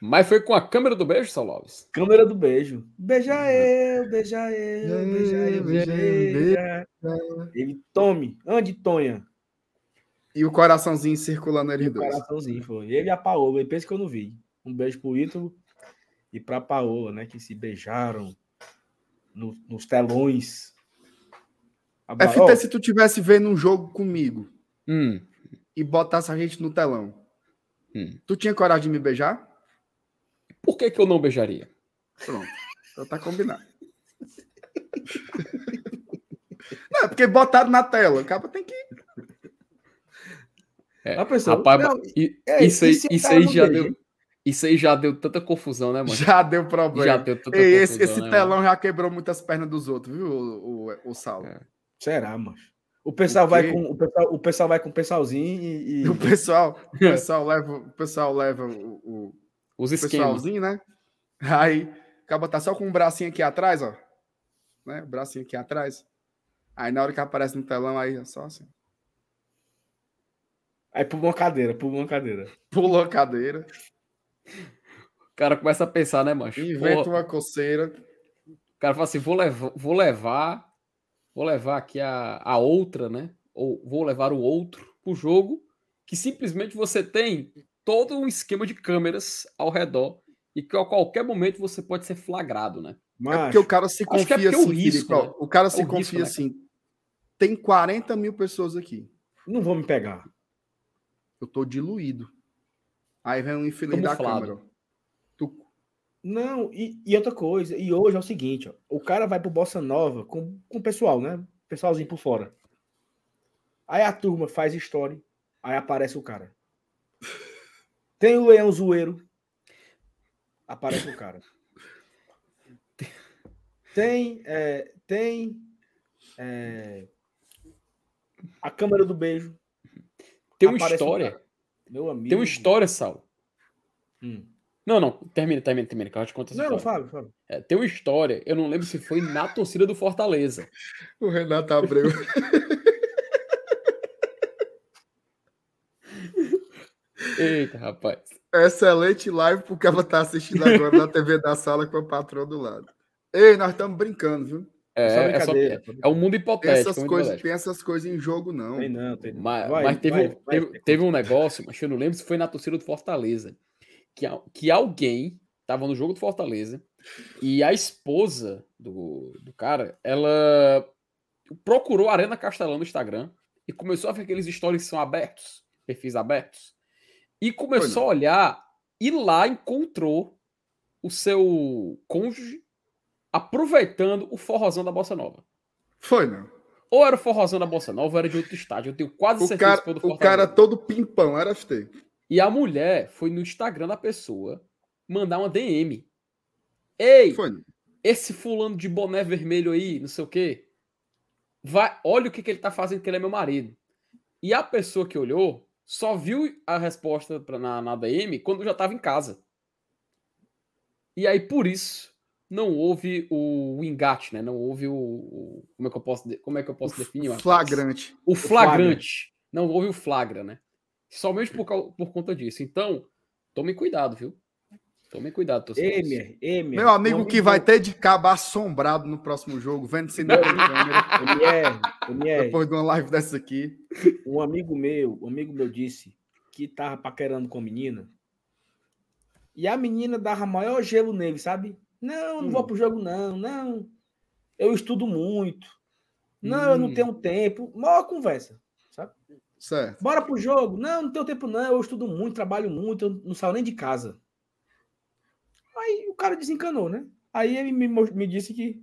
Mas foi com a câmera do beijo, Salves. Câmera do beijo. Beija eu, beija eu, beija eu, Beija eu, beija. Ele tome, ande, Tonha. E o coraçãozinho circulando eles O dois. coraçãozinho foi. Ele e a Paola, ele pensa que eu não vi. Um beijo pro Ítalo e pra Paola, né? Que se beijaram no- nos telões. A ba- FT, Ó, se tu tivesse vendo um jogo comigo Hum. e botasse a gente no telão, Hum. tu tinha coragem de me beijar? Por que, que eu não beijaria? Pronto. Então tá combinado. [laughs] Não, é porque botaram na tela. O cara tem que. É, A pessoa- rapaz, não, i- é, isso e aí, se o isso aí já beija, deu. Isso aí já deu tanta confusão, né, mano? Já deu problema. Já deu tanta Ei, confusão, esse né, telão já quebrou muitas pernas dos outros, viu, o, o, o Saulo? É. Será, mano? O pessoal O vai com o pessoal, o pessoal vai com o pessoalzinho e, e- [laughs] O pessoal, o [laughs] pessoal leva, o pessoal leva o, o Os o pessoalzinho, né? Aí acaba tá só com um bracinho aqui atrás, ó. Né? O bracinho aqui atrás. Aí na hora que aparece no telão, aí é só assim. aí pula uma cadeira, pula uma cadeira. [laughs] Pulou a cadeira, O cara começa a pensar, né, mancho? inventa Porra, uma coceira. O cara fala assim: vou levar, vou levar, vou levar aqui a, a outra, né? Ou vou levar o outro pro jogo, que simplesmente você tem todo um esquema de câmeras ao redor e que a qualquer momento você pode ser flagrado, né? Mas, é porque o cara se é confia é assim, o, risco, Felipe, né? o cara se o confia risco, né? assim. Tem 40 mil pessoas aqui. Não vou me pegar. Eu tô diluído. Aí vem um infeliz da câmera. Não, e, e, outra coisa, e hoje é o seguinte, ó, o cara vai pro Bossa Nova com, com o pessoal, né? Pessoalzinho por fora. Aí a turma faz história, aí aparece o cara. Tem o Leão Zoeiro, aparece o cara. Tem, é, tem é, a câmera do beijo. Tem uma história. Meu amigo. Tem uma história, Sal. Hum. Não, não, termina, termina, termina, que eu te conto essa Não, Fábio, Fábio. É, tem uma história, eu não lembro se foi na torcida do Fortaleza. [laughs] o Renato Abreu. [laughs] Eita, rapaz. Excelente live, porque ela tá assistindo agora na TV da sala com a patroa do lado. Ei, nós estamos brincando, viu? É, é, só, é, um mundo hipotético. Tem essas, coisas, tem essas coisas em jogo, não. Tem não, tem não. Mas, vai, mas teve, vai, teve, vai, teve um negócio, mas eu não lembro se foi na torcida do Fortaleza, que, que alguém tava no jogo do Fortaleza e a esposa do, do cara, ela procurou a Arena Castelão no Instagram e começou a ver aqueles stories que são abertos, perfis abertos, e começou a olhar e lá encontrou o seu cônjuge aproveitando o forrozão da Bossa Nova. Foi, não. Ou era o forrozão da Bossa Nova, ou era de outro estádio. Eu tenho quase o certeza cara, que O cara todo pimpão, era FT. E a mulher foi no Instagram da pessoa mandar uma DM. Ei, foi. esse fulano de boné vermelho aí, não sei o quê, vai, olha o que, que ele tá fazendo, que ele é meu marido. E a pessoa que olhou só viu a resposta pra, na, na DM quando já tava em casa. E aí, por isso, não houve o engate, né? Não houve o, o, como é que eu posso como é que eu posso definir? O flagrante. O flagrante. Não houve o flagra, né? Somente por, por conta disso. Então, tome cuidado, viu? Tome cuidado. Emer, Emer, meu amigo que vai ter de cabo assombrado no próximo jogo, vendo tem câmera. Depois de uma live dessa aqui. Um amigo meu, um amigo meu disse que tava paquerando com a menina. E a menina dava maior gelo nele, sabe? Não, não hum. vou pro jogo, não. Não. Eu estudo muito. Não, hum. eu não hum. tenho tempo. Maior conversa? Certo. Bora pro jogo. Não, não tenho tempo, não. Eu estudo muito, trabalho muito, eu não saio nem de casa. Aí o cara desencanou, né? Aí ele me, me disse que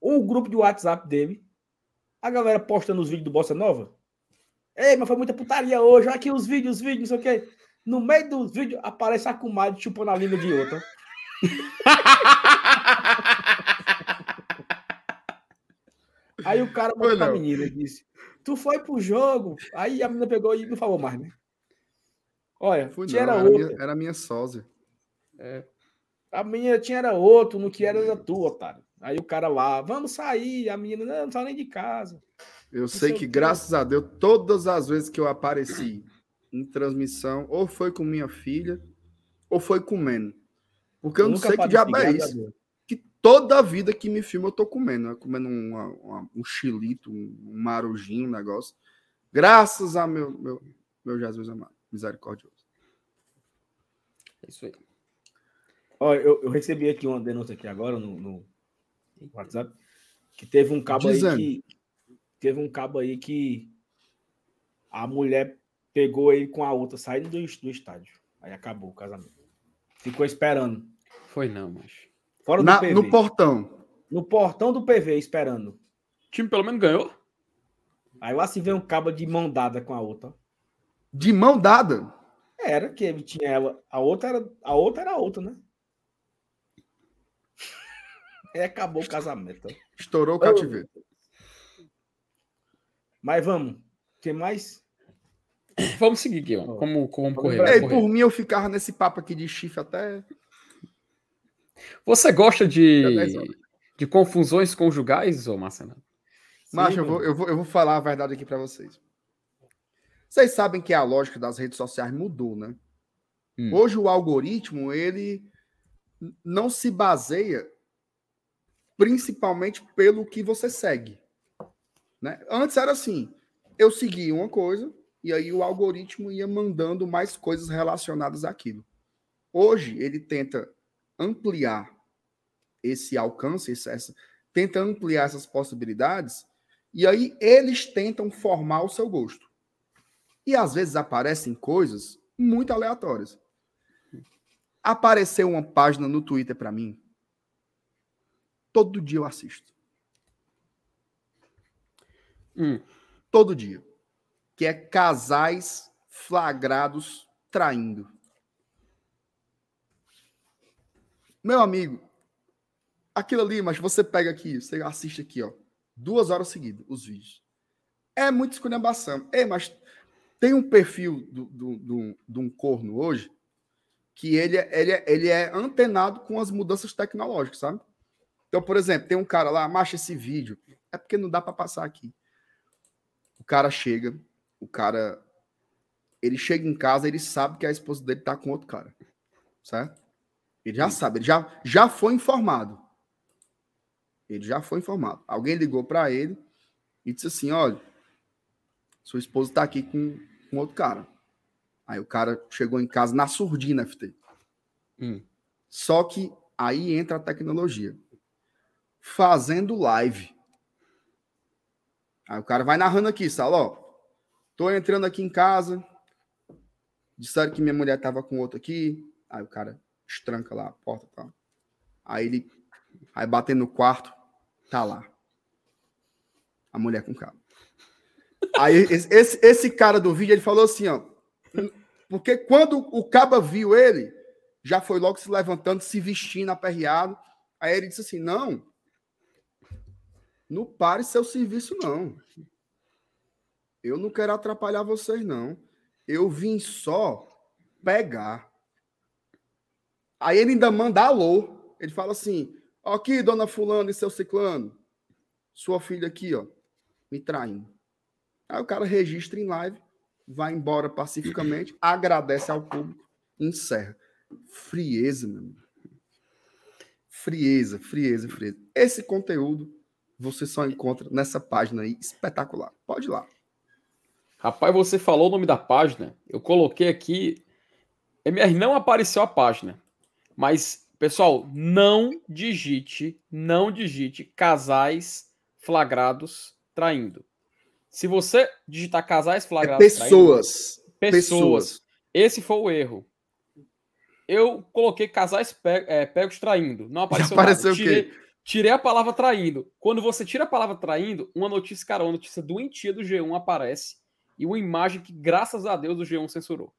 o grupo de WhatsApp dele, a galera postando os vídeos do Bossa Nova. Ei, mas foi muita putaria hoje. Olha aqui os vídeos, os vídeos, não sei o quê. No meio dos vídeos aparece a comadre chupando a língua de outra. [laughs] Aí o cara mandou pra menina e disse: Tu foi pro jogo? Aí a menina pegou e não falou mais, né? Olha, Fui tinha não, era, outro. Minha, era minha sósia. É. A menina tinha era outro, no que era da tua, otário. Aí o cara lá, vamos sair. A menina, não, não sai nem de casa. Eu não sei que, graças a Deus, todas as vezes que eu apareci em transmissão, ou foi com minha filha, ou foi comendo. Porque eu, eu não sei que diabo é isso. Toda a vida que me filma eu tô comendo. Né? Comendo uma, uma, um chilito, um marujinho, um negócio. Graças a meu, meu, meu Jesus amado, misericordioso. É isso aí. Olha, eu, eu, recebi aqui uma denúncia aqui agora no, no WhatsApp que teve um cabo Dizendo. aí que teve um cabo aí que a mulher pegou ele com a outra saindo do, do estádio. Aí acabou o casamento. Ficou esperando. Foi não, mas. Fora do Na, PV. No portão. No portão do PV, esperando. O time pelo menos ganhou. Aí lá se vê um cabo de mão dada com a outra. De mão dada? Era, que ele tinha ela. A outra era a outra, era a outra né? E [laughs] acabou o casamento. Estourou o cativeiro. Mas vamos. Tem mais? Vamos seguir aqui, ó. Como, como correr. Ei, por mim, eu ficava nesse papo aqui de chifre até você gosta de, de confusões conjugais, ô Marcelo? Macho, eu vou, eu, vou, eu vou falar a verdade aqui para vocês. Vocês sabem que a lógica das redes sociais mudou, né? Hum. Hoje o algoritmo, ele não se baseia principalmente pelo que você segue. Né? Antes era assim, eu seguia uma coisa e aí o algoritmo ia mandando mais coisas relacionadas àquilo. Hoje ele tenta ampliar esse alcance, essa, tenta ampliar essas possibilidades e aí eles tentam formar o seu gosto. E às vezes aparecem coisas muito aleatórias. Apareceu uma página no Twitter para mim. Todo dia eu assisto. Hum. Todo dia. Que é casais flagrados traindo. Meu amigo, aquilo ali, mas você pega aqui, você assiste aqui, ó. Duas horas seguidas, os vídeos. É muito esculhambação. Ei, mas tem um perfil do, do, do, de um corno hoje que ele, é, ele, é, ele é antenado com as mudanças tecnológicas, sabe? Então, por exemplo, tem um cara lá, marcha esse vídeo. É porque não dá para passar aqui. O cara chega, o cara. Ele chega em casa, ele sabe que a esposa dele tá com outro cara. Certo? Ele já sabe, ele já, já foi informado. Ele já foi informado. Alguém ligou para ele e disse assim: olha, sua esposa tá aqui com, com outro cara. Aí o cara chegou em casa na surdina, FT. Hum. Só que aí entra a tecnologia. Fazendo live. Aí o cara vai narrando aqui, Salo, ó. Tô entrando aqui em casa. Disseram que minha mulher tava com outro aqui. Aí o cara estranca lá a porta tá? Aí ele. Aí batendo no quarto, tá lá. A mulher com o cara. Aí esse, esse cara do vídeo, ele falou assim, ó. Porque quando o Caba viu ele, já foi logo se levantando, se vestindo, aperreado. Aí ele disse assim: não, não pare seu serviço, não. Eu não quero atrapalhar vocês, não. Eu vim só pegar. Aí ele ainda manda alô. Ele fala assim: aqui, dona Fulano e seu Ciclano, sua filha aqui, ó, me traindo. Aí o cara registra em live vai embora pacificamente, [clears throat] agradece ao público encerra. Frieza, meu amigo. Frieza, frieza, frieza. Esse conteúdo você só encontra nessa página aí, espetacular. Pode ir lá. Rapaz, você falou o nome da página. Eu coloquei aqui. MR não apareceu a página. Mas, pessoal, não digite, não digite casais flagrados traindo. Se você digitar casais flagrados. É pessoas. Traindo, pessoas. pessoas. Esse foi o erro. Eu coloquei casais pe é, pegos traindo. Não apareceu, apareceu nada. Tirei, tirei a palavra traindo. Quando você tira a palavra traindo, uma notícia, cara, uma notícia doentia do G1 aparece e uma imagem que, graças a Deus, o G1 censurou.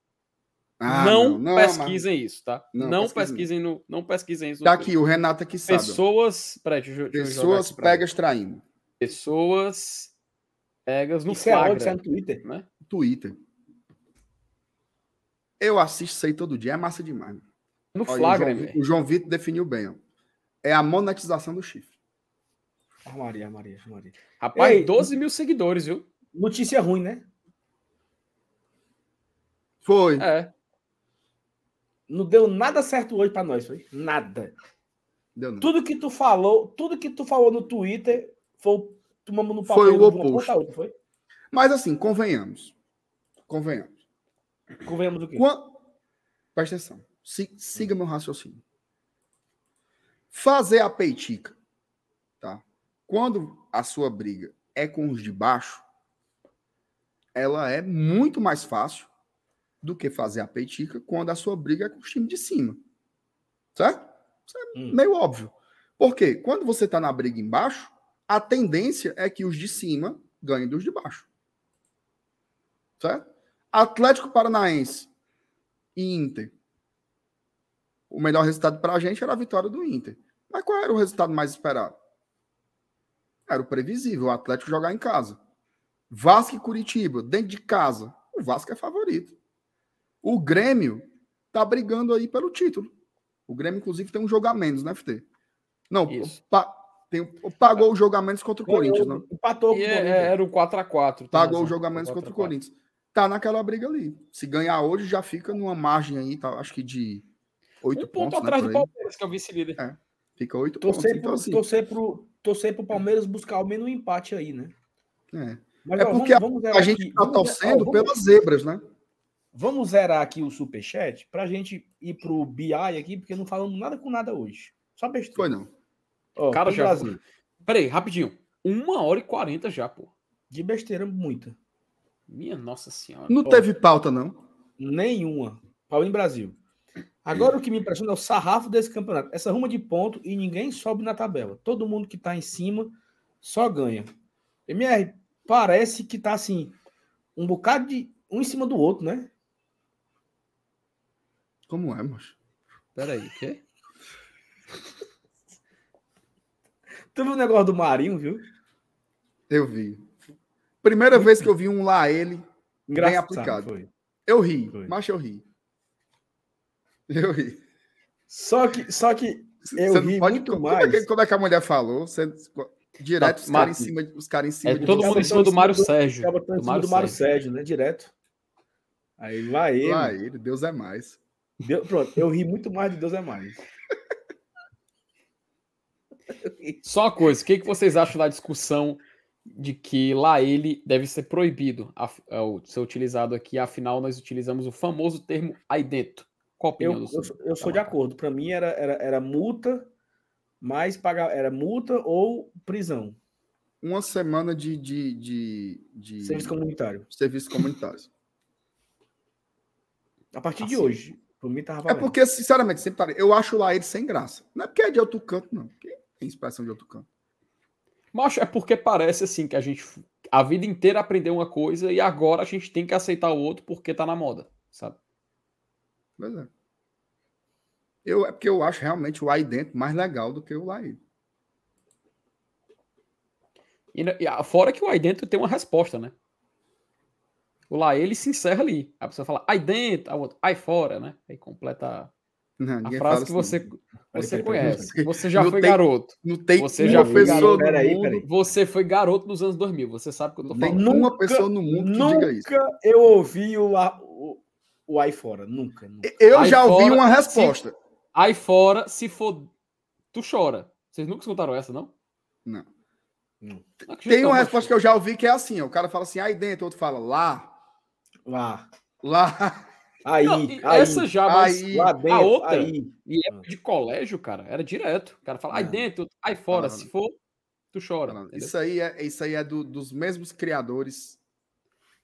Ah, não, não, pesquisem não, isso, tá? Não, não pesquisem no, não pesquisem isso. Tá aqui, o Renato aqui sabe. Pessoas, peraí, deixa, deixa Pessoas pegas traindo. Pessoas Pegas no Isso flagra. É onde? Isso é no Twitter? Né? Twitter. Eu assisto isso aí todo dia, é massa demais. No Olha, flagra, o João, o João Vitor definiu bem. Ó. É a monetização do chifre. Ah, Maria, Maria, Maria. Rapaz, Ei, 12 mil seguidores, viu? Notícia ruim, né? Foi. É. Não deu nada certo hoje para nós, foi? Nada. Deu tudo que tu falou, tudo que tu falou no Twitter foi tomamos no pau. Foi o oposto. Outra, foi? Mas assim, convenhamos. Convenhamos. Convenhamos o quê? Quando... Presta atenção. Siga meu raciocínio. Fazer a peitica, tá? Quando a sua briga é com os de baixo, ela é muito mais fácil do que fazer a peitica quando a sua briga é com os times de cima. Certo? Isso é hum. meio óbvio. Por quê? Quando você está na briga embaixo, a tendência é que os de cima ganhem dos de baixo. Certo? Atlético Paranaense e Inter. O melhor resultado para a gente era a vitória do Inter. Mas qual era o resultado mais esperado? Era o previsível, o Atlético jogar em casa. Vasco e Curitiba, dentro de casa. O Vasco é favorito. O Grêmio tá brigando aí pelo título. O Grêmio, inclusive, tem um jogo a menos, né, FT? Não, pa tem, pagou o jogo a menos contra o Corinthians, não? Empatou. E é, era o 4x4. Pagou o jogo a menos contra o Corinthians. Tá naquela briga ali. Se ganhar hoje, já fica numa margem aí, tá, acho que de 8 um pontos. ponto né, atrás do Palmeiras, que é o vice-líder. É. Fica oito pontos. Torcer, Então, pro, assim, torcer, pro, torcer pro Palmeiras buscar ao menos um empate aí, né? é. Mas, É ó, porque zerar a gente aqui- tá vamos torcendo ó, vamos- pelas zebras, né? Vamos zerar aqui o superchat pra gente ir pro BI aqui, porque não falamos nada com nada hoje. Só besteira. Foi não. Ó, Cara, já Brasil. Peraí, rapidinho. Uma hora e quarenta já, pô. De besteira, muita. Minha nossa senhora. Não Ó. teve pauta, não. Nenhuma. Paulo em Brasil. Agora o que me impressiona é o sarrafo desse campeonato. Essa ruma de ponto e ninguém sobe na tabela. Todo mundo que tá em cima só ganha. MR, parece que tá assim, um bocado de um em cima do outro, né? Como é, moço? Peraí, o quê? Tu viu o negócio do Marinho, viu? Eu vi. Primeira vez que eu vi um lá ele, Engraçado. aplicado. Foi. eu ri. Foi. Mas eu ri. Eu ri. Só que, só que eu Você não ri pode- muito como mais. É que, como é que a mulher falou? Você, direto Tá, os caras em cima, os caras em cima É de todo você. mundo em cima do Mário Sérgio. Do Mário do Mário Sérgio. Sérgio, né? Direto. Aí vai ele. Lá ele, Deus é mais. Deu- pronto, eu ri muito mais de Deus é mais. Só uma coisa, o que, que vocês acham da discussão de que lá ele deve ser proibido a, a, o- ser utilizado aqui? Afinal, nós utilizamos o famoso termo aí dentro. Qual a Eu, opinião eu, do sou- eu sou de acordo. Para mim era, era, era multa, mais pagar. Era multa ou prisão. Uma semana de, de, de, de Serviço comunitário. serviços comunitários. A partir de Assim. hoje. Por mim tava É valendo. porque, sinceramente, sempre parei, eu acho lá ele sem graça. Não é porque é de outro canto, não. Porque tem expressão de outro canto. Mas é porque parece assim que a gente a vida inteira aprendeu uma coisa e agora a gente tem que aceitar o outro porque tá na moda, sabe? Pois é. Eu, é porque eu acho realmente o aí dentro mais legal do que o lá ele. E, e a- fora que o aí dentro tem uma resposta, né? O lá ele se encerra ali. A pessoa fala aí dentro, a outra aí fora, né? Aí completa Não, a frase que assim. você, Peraí, você conhece. Você já Não foi tem- garoto. Não tem Você já Peraí, mundo. peraí. Você foi garoto nos anos 2000. Você sabe o que eu tô Não tem falando. uma Nunca- pessoa no mundo que nunca diga isso. eu ouvi o, o, o aí fora. Nunca. nunca. Eu Aí já ouvi fora, uma se- resposta. Aí fora, se for. Tu chora. Vocês nunca escutaram essa, não? Não. Não Tem uma resposta que eu já ouvi que é assim: ó, o cara fala assim, aí dentro, outro fala lá, Lá. lá. Aí. Não, aí, essa já, mas aí, lá dentro. a outra, Aí. e época de colégio, cara, era direto. O cara fala, aí dentro, aí fora. Não, Se não. for, tu chora. Isso aí é, isso aí é do- dos mesmos criadores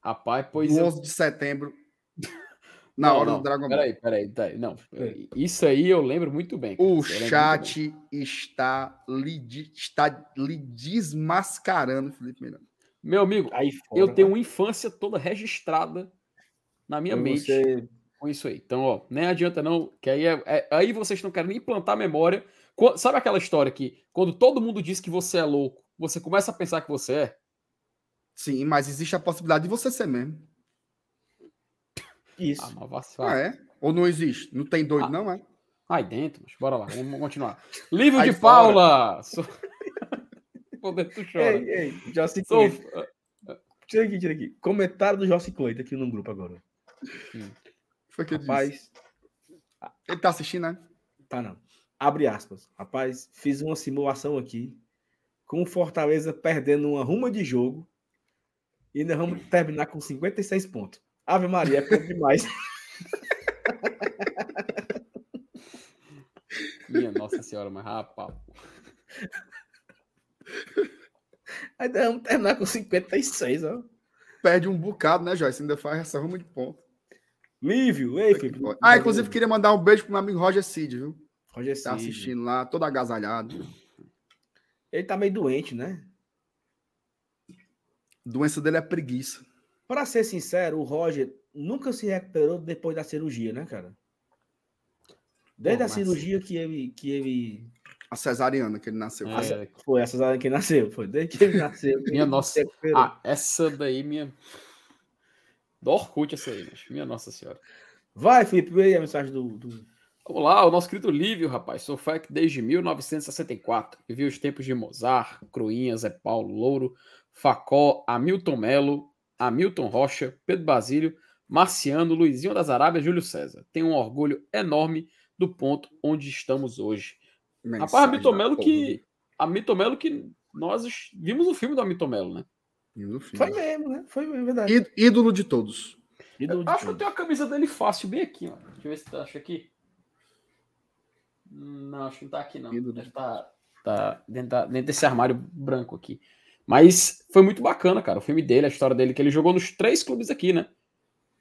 Rapaz, pois do eu- 11 de setembro, [laughs] na Não, hora não, do Dragon Ball. Peraí, peraí, peraí. Não, É. isso aí eu lembro muito bem. cara, O muito bem. chat está lhe, está lhe desmascarando, Felipe Miranda. Meu amigo, Aí fora. eu tenho uma infância toda registrada na minha mente você- com isso aí. Então, ó, nem adianta não, que aí, é- é- aí vocês não querem nem implantar memória. Qu- Sabe aquela história que quando todo mundo diz que você é louco, você começa a pensar que você é? Sim, mas existe a possibilidade de você ser mesmo. Isso. Ah, mas Ah, é? Ou não existe? Não tem doido, Ah. não, é? Aí dentro, mas bora lá, vamos continuar. Livro Aí de fora. Paula! Poder tu chora. Ei, ei, Jossi Sou... Tira aqui, tira aqui. Comentário do Jossi Cleito aqui no grupo agora. Foi que ele disse. Rapaz, Ele tá assistindo, né? tá não. Abre aspas. Rapaz, fiz uma simulação aqui com o Fortaleza perdendo uma ruma de jogo e ainda vamos terminar com 56 pontos. Ave Maria, é pouco demais. [laughs] Minha nossa senhora, mas rapaz. Ainda vamos terminar com 56, ó. Perde um bocado, né, Joyce? Ainda faz essa ruma de ponto. Lívio, ei, Felipe. Ah, inclusive queria mandar um beijo pro meu amigo Roger Cid, viu? Roger Tá Cid. assistindo lá, todo agasalhado. Ele tá meio doente, né? A doença dele é preguiça. Para ser sincero, o Roger nunca se recuperou depois da cirurgia, né, cara? Desde Pô, a mas- cirurgia que ele, que ele A cesariana que ele nasceu. É, foi essa hora que ele nasceu, foi desde que ele nasceu. [laughs] Minha ele nossa-. Ah, essa daí, minha. Do Orkut, essa aí, mas minha nossa senhora. Vai, Felipe, vê aí a mensagem do, do- Vamos lá, o nosso querido Lívio, rapaz. Sou FAC desde 1964. Vivi os tempos de Mozart, Cruinha, Zé Paulo, Louro, Facó, Hamilton Melo, Hamilton Rocha, Pedro Basílio, Marciano, Luizinho das Arábias, Júlio César. Tenho um orgulho enorme do ponto onde estamos hoje. Rapaz, a Mitomelo que. A Mitomelo que nós vimos o filme do Mitomelo, né? Foi mesmo, né? Foi mesmo, verdade. Ídolo de todos. Ídolo de acho todos. que eu tenho a camisa dele fácil, bem aqui, ó. Deixa eu ver se tá, acha aqui. Não, acho que não tá aqui, não. Ídolo. Deve tá, tá dentro, da, dentro desse armário branco aqui. Mas foi muito bacana, cara. O filme dele, a história dele, que ele jogou nos três clubes aqui, né?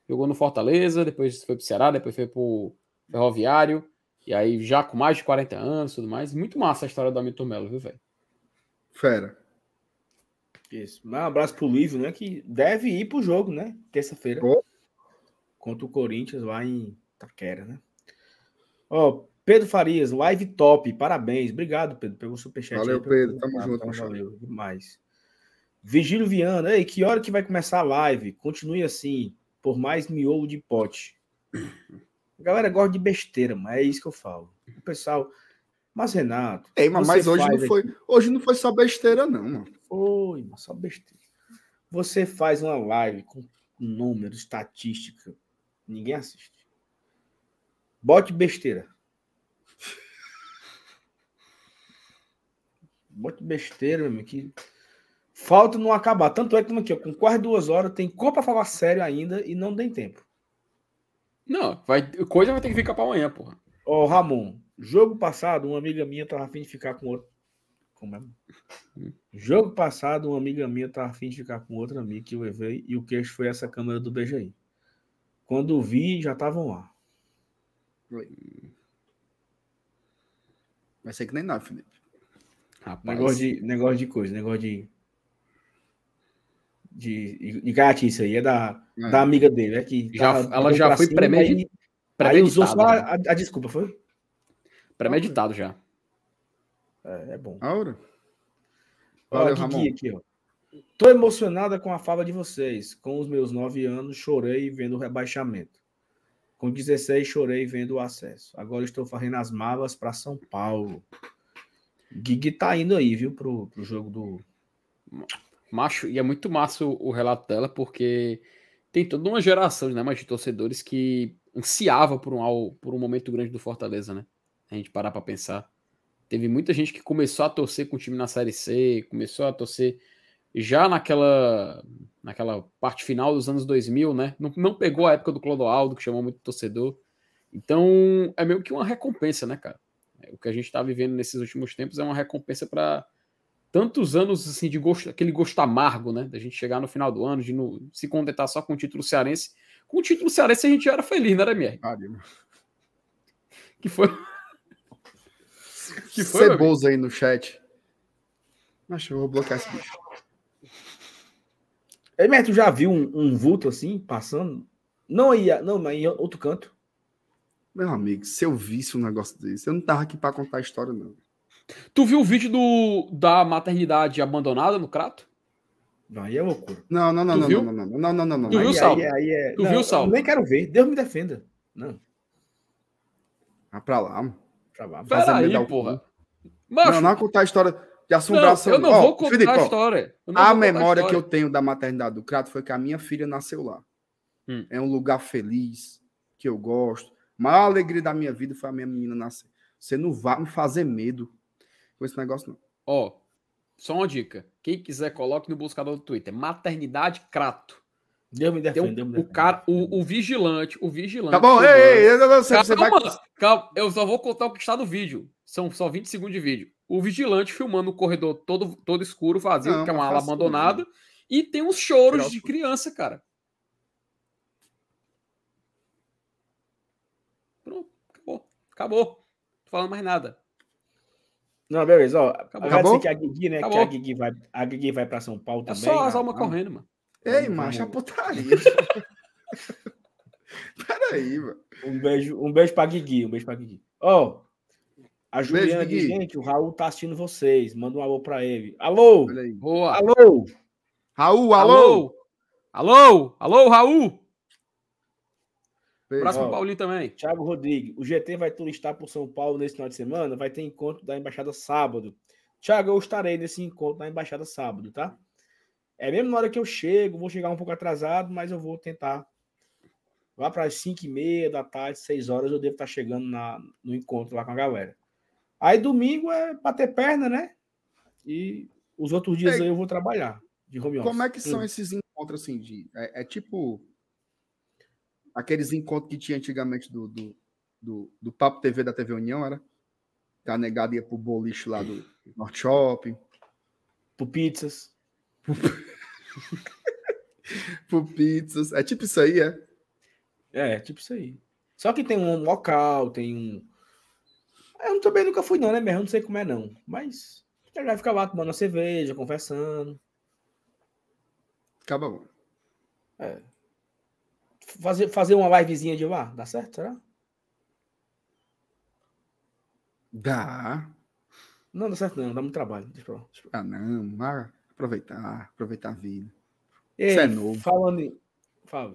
Jogou no Fortaleza, depois foi pro Ceará, depois foi pro Ferroviário. E aí, já com mais de 40 anos e tudo mais. Muito massa a história do Hamilton Melo, viu, velho? Fera. Isso. Um abraço pro Lívio, né? Que deve ir pro jogo, né? Terça-feira. Oh. Contra o Corinthians lá em Taquera, né? Ó, Pedro Farias, live top. Parabéns. Obrigado, Pedro, pelo superchat. Valeu, aí, Pedro. Tamo junto, então, Valeu demais. Vigílio Viana, ei, que hora que vai começar a live? Continue assim, por mais miolo de pote. A galera gosta de besteira, mas é isso que eu falo. O pessoal. Mas, Renato. Ei, mas hoje não, foi, hoje não foi só besteira, não, mano. Foi, mas só besteira. Você faz uma live com número, estatística. Ninguém assiste. Bote besteira. Bote besteira, meu que falta não acabar. Tanto é que aqui, ó, com quase duas horas, tem cor para falar sério ainda e não tem tempo. Não, vai, coisa vai ter que ficar para amanhã, porra. Ó, Ramon, jogo passado, uma amiga minha tava afim de ficar com outro. Como é? Jogo passado, uma amiga minha tava afim de ficar com outra amiga que eu levei e o queixo foi essa câmera do BGI. Quando vi, já estavam lá. Vai ser que nem nada, Felipe. Rapaz. Negócio de, negócio de coisa, negócio de. De, de gatice aí, é da, é. da amiga dele, é que já, ela já foi premeditada. Aí usou só a, a, desculpa, foi? Premeditado já. É, é bom. Aura. Valeu, Olha, Kiki, aqui, ó. Tô emocionada com a fala de vocês. Com os meus nove anos, chorei vendo o rebaixamento. Com 16, chorei vendo o acesso. Agora estou fazendo as malas para São Paulo. Gig tá indo aí, viu, pro, pro jogo do. Macho, e é muito massa o, relato dela, porque tem toda uma geração né, mas de torcedores que ansiava por um, por um momento grande do Fortaleza, né? A gente parar para pensar. Teve muita gente que começou a torcer com o time na Série C, começou a torcer já naquela naquela parte final dos anos 2000, né? Não, não pegou a época do Clodoaldo, que chamou muito torcedor. Então, é meio que uma recompensa, né, cara? O que a gente está vivendo nesses últimos tempos é uma recompensa para tantos anos assim de gosto, aquele gosto amargo, né? Da gente chegar no final do ano, de no, se contentar só com o título cearense. Com o título cearense a gente já era feliz, né, MR? Que foi. que foi. Ceboso aí no chat. Acho eu vou bloquear esse bicho. Ei, tu já viu um, um vulto assim, passando? Não ia, não, mas em outro canto. Meu amigo, se eu visse um negócio desse, eu não tava aqui para contar a história, não. Tu viu o vídeo do, da maternidade abandonada no Crato? Não, aí é loucura. Não, não, não, não, não, não, não, não, não, não, não. Tu aí, viu, Sal? Aí, aí é... Tu não, viu, Sal? nem quero ver. Deus me defenda. Não. Ah, pra lá. Pra lá. Peraí, porra. Macho, não, não contar a história de assombração. Não, eu não oh, vou contar Felipe, a história. A memória a que eu tenho da maternidade do Crato foi que a minha filha nasceu lá. Hum. É um lugar feliz, que eu gosto maior alegria da minha vida foi a minha menina nascer. Você não vai me fazer medo com esse negócio, não. Ó, oh, só uma dica. Quem quiser, coloque no buscador do Twitter. Maternidade Crato. Deus me defenda, Deus me defenda. O cara, o, o, vigilante, o vigilante. Tá bom, ei, ei, eu sei, calma, você vai... calma, eu só vou contar o que está no vídeo. São só 20 segundos de vídeo. O vigilante filmando o corredor todo, todo escuro, vazio, não, que é uma ala abandonada. E tem uns choros de criança, cara. Acabou. Não tô falando mais nada. Não, beleza. Ó, Acabou? que a Guigui, né? Acabou. Que a Guigui vai, a Guigui vai para São Paulo é também. É só as almas correndo, mano. Ei, macho, a putaria. [laughs] [laughs] Peraí, mano. Um beijo, um beijo pra Guigui, um beijo pra Guigui. Ó, oh, a Juliana diz, gente, o Raul tá assistindo vocês. Manda um alô pra ele. Alô! Boa. Alô! Raul, alô! Alô! Alô, alô Raul! Próximo Ó, Paulinho também. Thiago Rodrigues, o GT vai turistar por São Paulo nesse final de semana, vai ter encontro da Embaixada sábado. Thiago, eu estarei nesse encontro da Embaixada sábado, tá? É mesmo na hora que eu chego, vou chegar um pouco atrasado, mas eu vou tentar. Lá para as 5 e meia da tarde, 6 horas, eu devo estar chegando na, no encontro lá com a galera. Aí domingo é bater perna, né? E os outros dias Ei, aí eu vou trabalhar de home office. Como é que são Hum. esses encontros assim? De, é, é tipo aqueles encontros que tinha antigamente do, do, do, do Papo TV da TV União, era? Que a negada ia pro boliche lá do Norte Shopping, Por pizzas. [laughs] pro pizzas. É tipo isso aí, é? É, tipo isso aí. Só que tem um local, tem um. Eu também nunca fui, não, né, mesmo? Não sei como é, não. Mas já vai ficar lá tomando uma cerveja, conversando. Acaba bom. Fazer, fazer uma livezinha de lá, dá certo? Será? Dá. Não, dá certo, não. Dá muito trabalho. Deixa. Ah, não. Mas aproveitar, aproveitar a vida. Ei, Isso é novo. Falando em. Fala.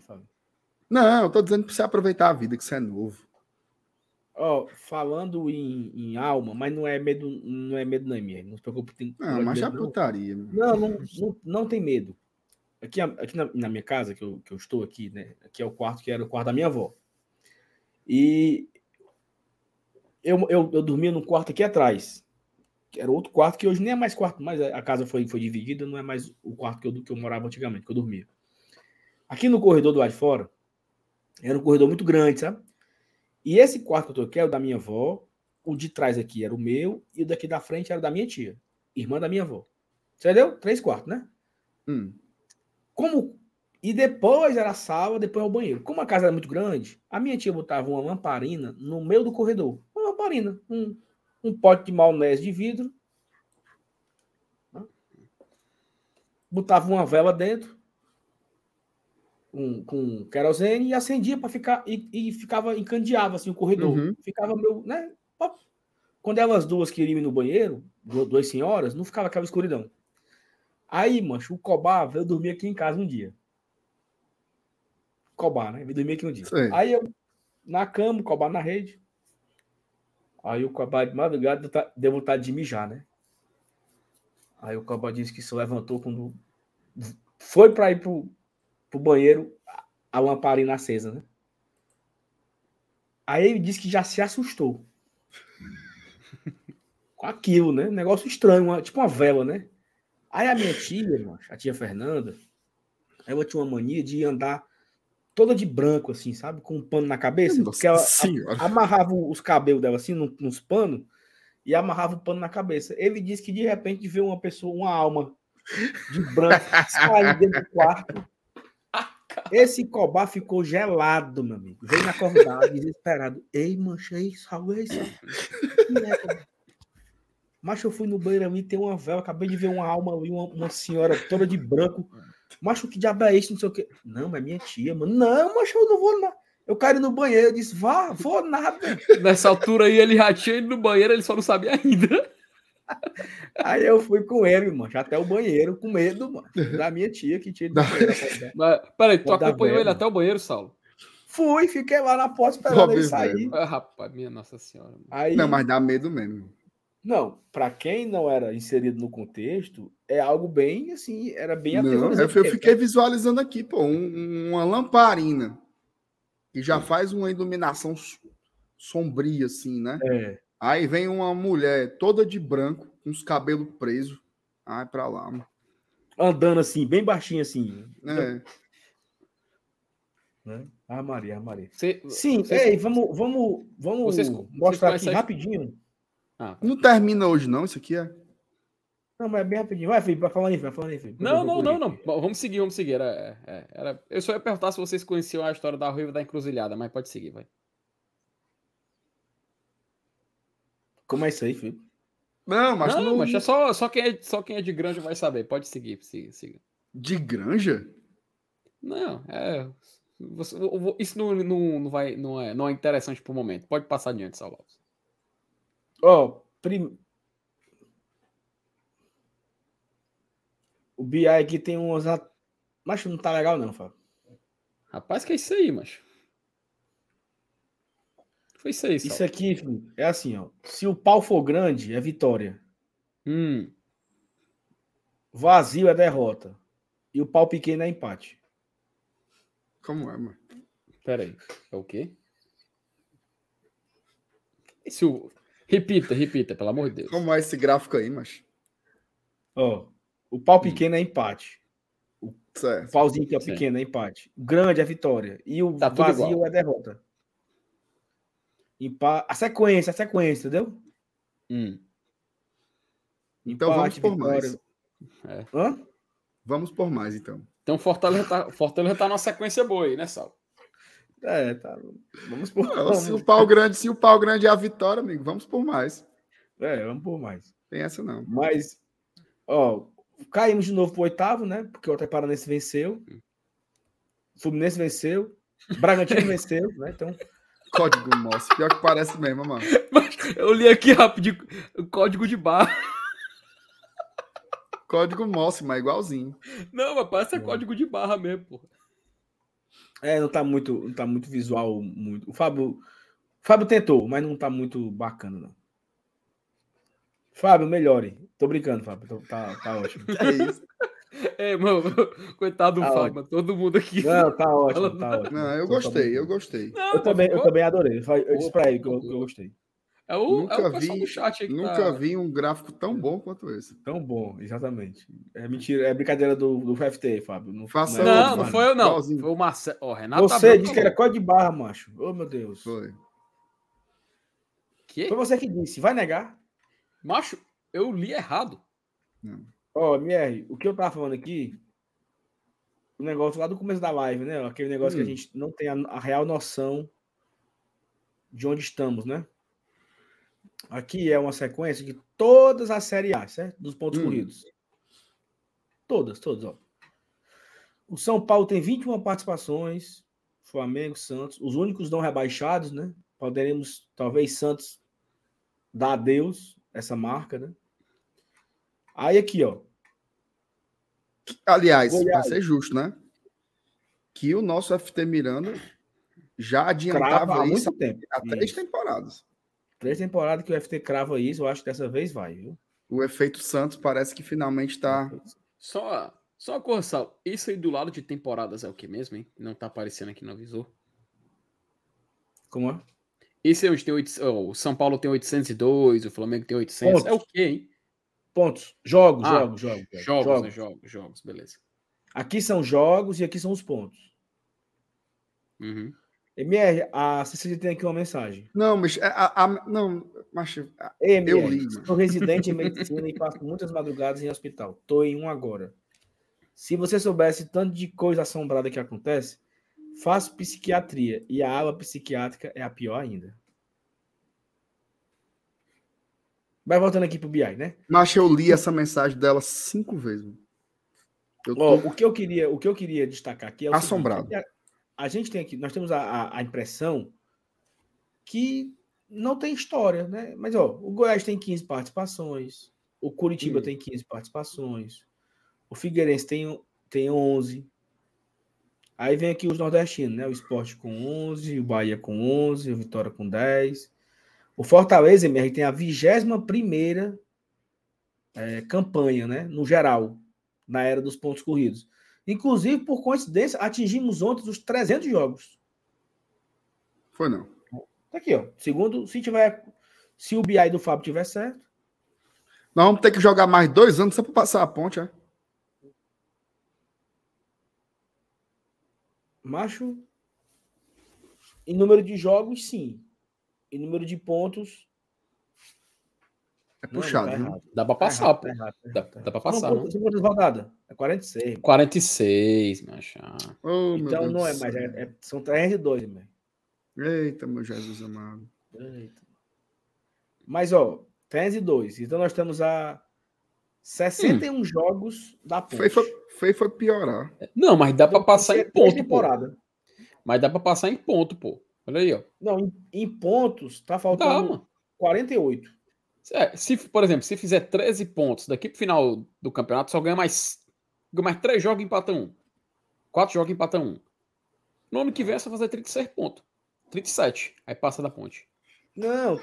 Não, eu tô dizendo pra você aproveitar a vida, que isso é novo. Ó, falando em, em alma, mas não é medo, não é medo, não, minha. Não se preocupe. Tem, Não, mas já putaria. Não, não, não, não tem medo. Aqui, aqui na, na minha casa, que eu, que eu estou aqui, né? Aqui é o quarto que era o quarto da minha avó. E eu, eu, eu dormia no quarto aqui atrás. Que era outro quarto que hoje nem é mais quarto, mas a casa foi, foi dividida, não é mais o quarto que eu, que eu morava antigamente, que eu dormia. Aqui no corredor do lado de fora, era um corredor muito grande, sabe? E esse quarto que eu tô aqui é o da minha avó, o de trás aqui era o meu, e o daqui da frente era da minha tia, irmã da minha avó. Entendeu? Três quartos, né? Hum. Como e depois era a sala, depois é o banheiro. Como a casa era muito grande, a minha tia botava uma lamparina no meio do corredor. Uma lamparina, um, um pote de maionese de vidro. Botava uma vela dentro, um, com querosene e acendia para ficar e, e ficava encandeava assim o corredor. Uhum. Ficava meu, né? Quando elas duas queriam ir no banheiro, du- duas senhoras, não ficava aquela escuridão. Aí, mancho, o Cobá veio dormir aqui em casa um dia. Cobá, né? Veio dormir aqui um dia. Sei. Aí eu, na cama, o Cobá na rede. Aí o Cobá de madrugada deu ta- deu vontade de mijar, né? Aí o Cobá disse que se levantou quando foi para ir pro, pro banheiro, a- a lamparina acesa, né? Aí ele disse que já se assustou. [laughs] Com aquilo, né? Negócio estranho, uma- tipo uma vela, né? Aí a minha tia, macho, a tia Fernanda, ela tinha uma mania de andar toda de branco, assim, sabe? Com um pano na cabeça. porque ela senhora. amarrava os cabelos dela assim, nos panos, e amarrava o pano na cabeça. Ele disse que de repente viu uma pessoa, uma alma de branco saindo dentro do quarto. Esse cobá ficou gelado, meu amigo. Veio na acordar, desesperado. Ei, mancha, ei, salve, salve. Macho, eu fui no banheiro ali, tem uma vela, acabei de ver uma alma ali, uma, uma senhora toda de branco. Macho, que diabo é isso? Não sei o quê. Não, mas é minha tia, mano. Não, macho, eu não vou nada. Eu ir no banheiro. Eu disse, vá, vou nada. [laughs] Nessa altura aí ele já tinha ido no banheiro, ele só não sabia ainda. [laughs] Aí eu fui com ele, mano, até o banheiro, com medo, mano, da minha tia que tinha ido no banheiro. Mas, peraí, tu acompanhou ele até o banheiro, Saulo? Fui, fiquei lá na porta esperando ele sair. Ah, rapaz, minha Nossa Senhora. mano. Aí, Não, não, mas dá medo mesmo. Para quem não era inserido no contexto, é algo bem assim, era bem Não, eu, aterrorizante. eu fiquei visualizando aqui, pô, um- uma lamparina que já faz uma iluminação sombria, assim, né? É, Aí vem uma mulher toda de branco, com os cabelos presos. Ai, pra lá, mano. andando assim, bem baixinho assim. É. Né? Ah, Maria, ah, Maria. Você, Sim, vocês- ei, vamos, vamos, vamos Vocês- vocês mostrar conhecem aqui rapidinho. Ah, Não termina hoje, não, isso aqui é. Não, mas é bem rapidinho. Vai, Felipe, vai falando aí, falando aí, Felipe. Não, não, não, não. Vamos seguir, vamos seguir. Era, é, era... Eu só ia perguntar se vocês conheciam a história da Ruiva da Encruzilhada, mas pode seguir, vai. Como é isso aí, Felipe? Não, mas não, não, mas é só, só, quem é, só quem é de granja vai saber. Pode seguir, siga, siga. de granja? Não, é. isso não, não, não, vai, não, é, não é interessante pro momento. Pode passar adiante, Saulo. Ó, prim... O BI aqui tem at- Mas não tá legal, não, Fábio. Rapaz, que é isso aí, macho? Foi isso aí, Isso Saulo. aqui, filho, é assim, ó. Se o pau for grande, é vitória. Hum, Vazio é derrota. E o pau pequeno é empate. Como é, mano? peraí. É o quê? Se o, Repita, repita, pelo amor de Deus. Como é esse gráfico aí, mas. Ó, o pau pequeno é empate. O Certo. pauzinho que é pequeno é empate. O grande é vitória. E o Tá vazio igual. é derrota. Empa... A sequência, a sequência, entendeu? Hum. Então vamos por mais. vitória. Hã? Vamos por mais, então. Então Fortaleza tá, Fortaleza tá numa sequência boa aí, né, Sal? É, tá. Vamos por Não, se o pau grande, se o pau grande é a vitória, amigo, vamos por mais. É, vamos por mais. Tem essa não. Mas, ó, caímos de novo pro oitavo, né? Porque o Atlético Paranaense venceu. O Fluminense venceu. Bragantino [laughs] venceu, né? Então, Código nosso. Pior que parece mesmo, mano. [laughs] Eu li aqui rapidinho o código de barra. Código nosso, mas igualzinho. Não, mas parece É. código de barra mesmo, porra. É, não tá muito, não tá muito visual muito. O Fábio, o Fábio tentou, mas não tá muito bacana não. Fábio, melhore. Tô brincando, Fábio. Tô- Tá, tá ótimo. [laughs] É isso. É, mano, [laughs] coitado do Tá Fábio, todo mundo aqui. Não, tá [laughs] ótimo, tá ótimo. Não, eu tô gostei, eu gostei. Não, Eu também, eu também adorei. Eu disse pra ele que eu, que eu gostei. É o, Nunca é o pessoal vi- do chat aí que Nunca tá... vi um gráfico tão bom quanto esse. Tão bom, exatamente. É mentira, é brincadeira do, do FT, Fábio. Não, Faça é Não, outro, não mano. foi eu, não. Foi o Marcelo. Ó, Renato Você Abreu disse que era código de barra, macho. Oh, meu Deus. Foi. Foi. Que? você que disse. Vai negar? Macho, eu li errado. Ó, MR, o que eu tava falando aqui, o negócio lá do começo da live, né? Aquele negócio Hum. que a gente não tem a, a real noção de onde estamos, né? Aqui é uma sequência de todas as séries A, certo? Dos pontos Hum. corridos. Todas, todas, ó. O São Paulo tem 21 participações, Flamengo, Santos, os únicos não rebaixados, né? Poderemos, talvez, Santos dar adeus essa marca, né? Aí aqui, ó. Aliás, para ser justo, né? Que o nosso FT Miranda já Crava adiantava há isso muito tempo. há três temporadas. Três temporadas que o FT crava isso, eu acho que dessa vez vai, viu? O efeito Santos parece que finalmente está. Só, só uma correção. Isso aí do lado de temporadas é o que mesmo, hein? Não tá aparecendo aqui no avisor. Como é? Esse é onde tem 800, ó, o São Paulo tem 802, o Flamengo tem 800. É o Pontos. quê, hein? Pontos. Jogos, Ah, jogos, jogos. Jogos, né? Jogos, jogos, beleza. Aqui são jogos e aqui são os pontos. Uhum. MR, a Cecília tem aqui uma mensagem. Não, mas. a- a- a- não, mas a- MR, Eu li, mano. sou residente em medicina e passo muitas madrugadas em hospital. Tô em um agora. Se você soubesse tanto de coisa assombrada que acontece, faço psiquiatria e a ala psiquiátrica é a pior ainda. Vai voltando aqui pro BI, né? mas eu li essa mensagem dela cinco vezes. tô o que eu queria, o que eu queria destacar aqui é o Assombrado. seguinte, a, gente tem aqui, nós temos a, a, impressão que não tem história, né? Mas ó, o Goiás tem 15 participações, o Curitiba Hum. tem 15 participações, o Figueirense tem, tem 11. Aí vem aqui os nordestinos, né? O Esporte com 11, o Bahia com 11, o Vitória com 10. O Fortaleza, MR, tem a 21 primeira é, campanha, né? No geral, na era dos pontos corridos. Inclusive, por coincidência, atingimos ontem os 300 jogos. Foi não. Tá aqui, ó. Segundo, se tiver, se o BI do Fábio tiver certo, Nós vamos ter que jogar mais dois anos só para passar a ponte, é? macho, em número de jogos, sim. Em número de pontos, É não, puxado. tá errado. Dá pra Tá passar, errado, pô. tá errado, Dá, dá pra passar, São não? quantas- são quantas rodadas? É 46. 46, macho. Ah. Oh, meu Então Deus não é mais, é, é- são 302, né? Eita, meu Jesus amado. Eita. Mas, ó, 302. Então nós estamos a 61 jogos da ponte. Foi, foi, piorar. Não, mas dá pra passar em ponto, pô. temporada. Mas dá pra passar em ponto, pô. Olha aí, ó. Não, em, em pontos, tá Dá, faltando mano. 48. É, se, por exemplo, se fizer 13 pontos daqui pro final do campeonato, só ganha mais, ganha mais 3 jogos e empata um. 4 jogos e empata um. No ano que vem é só fazer 36 pontos. 37. Aí passa da ponte. Não,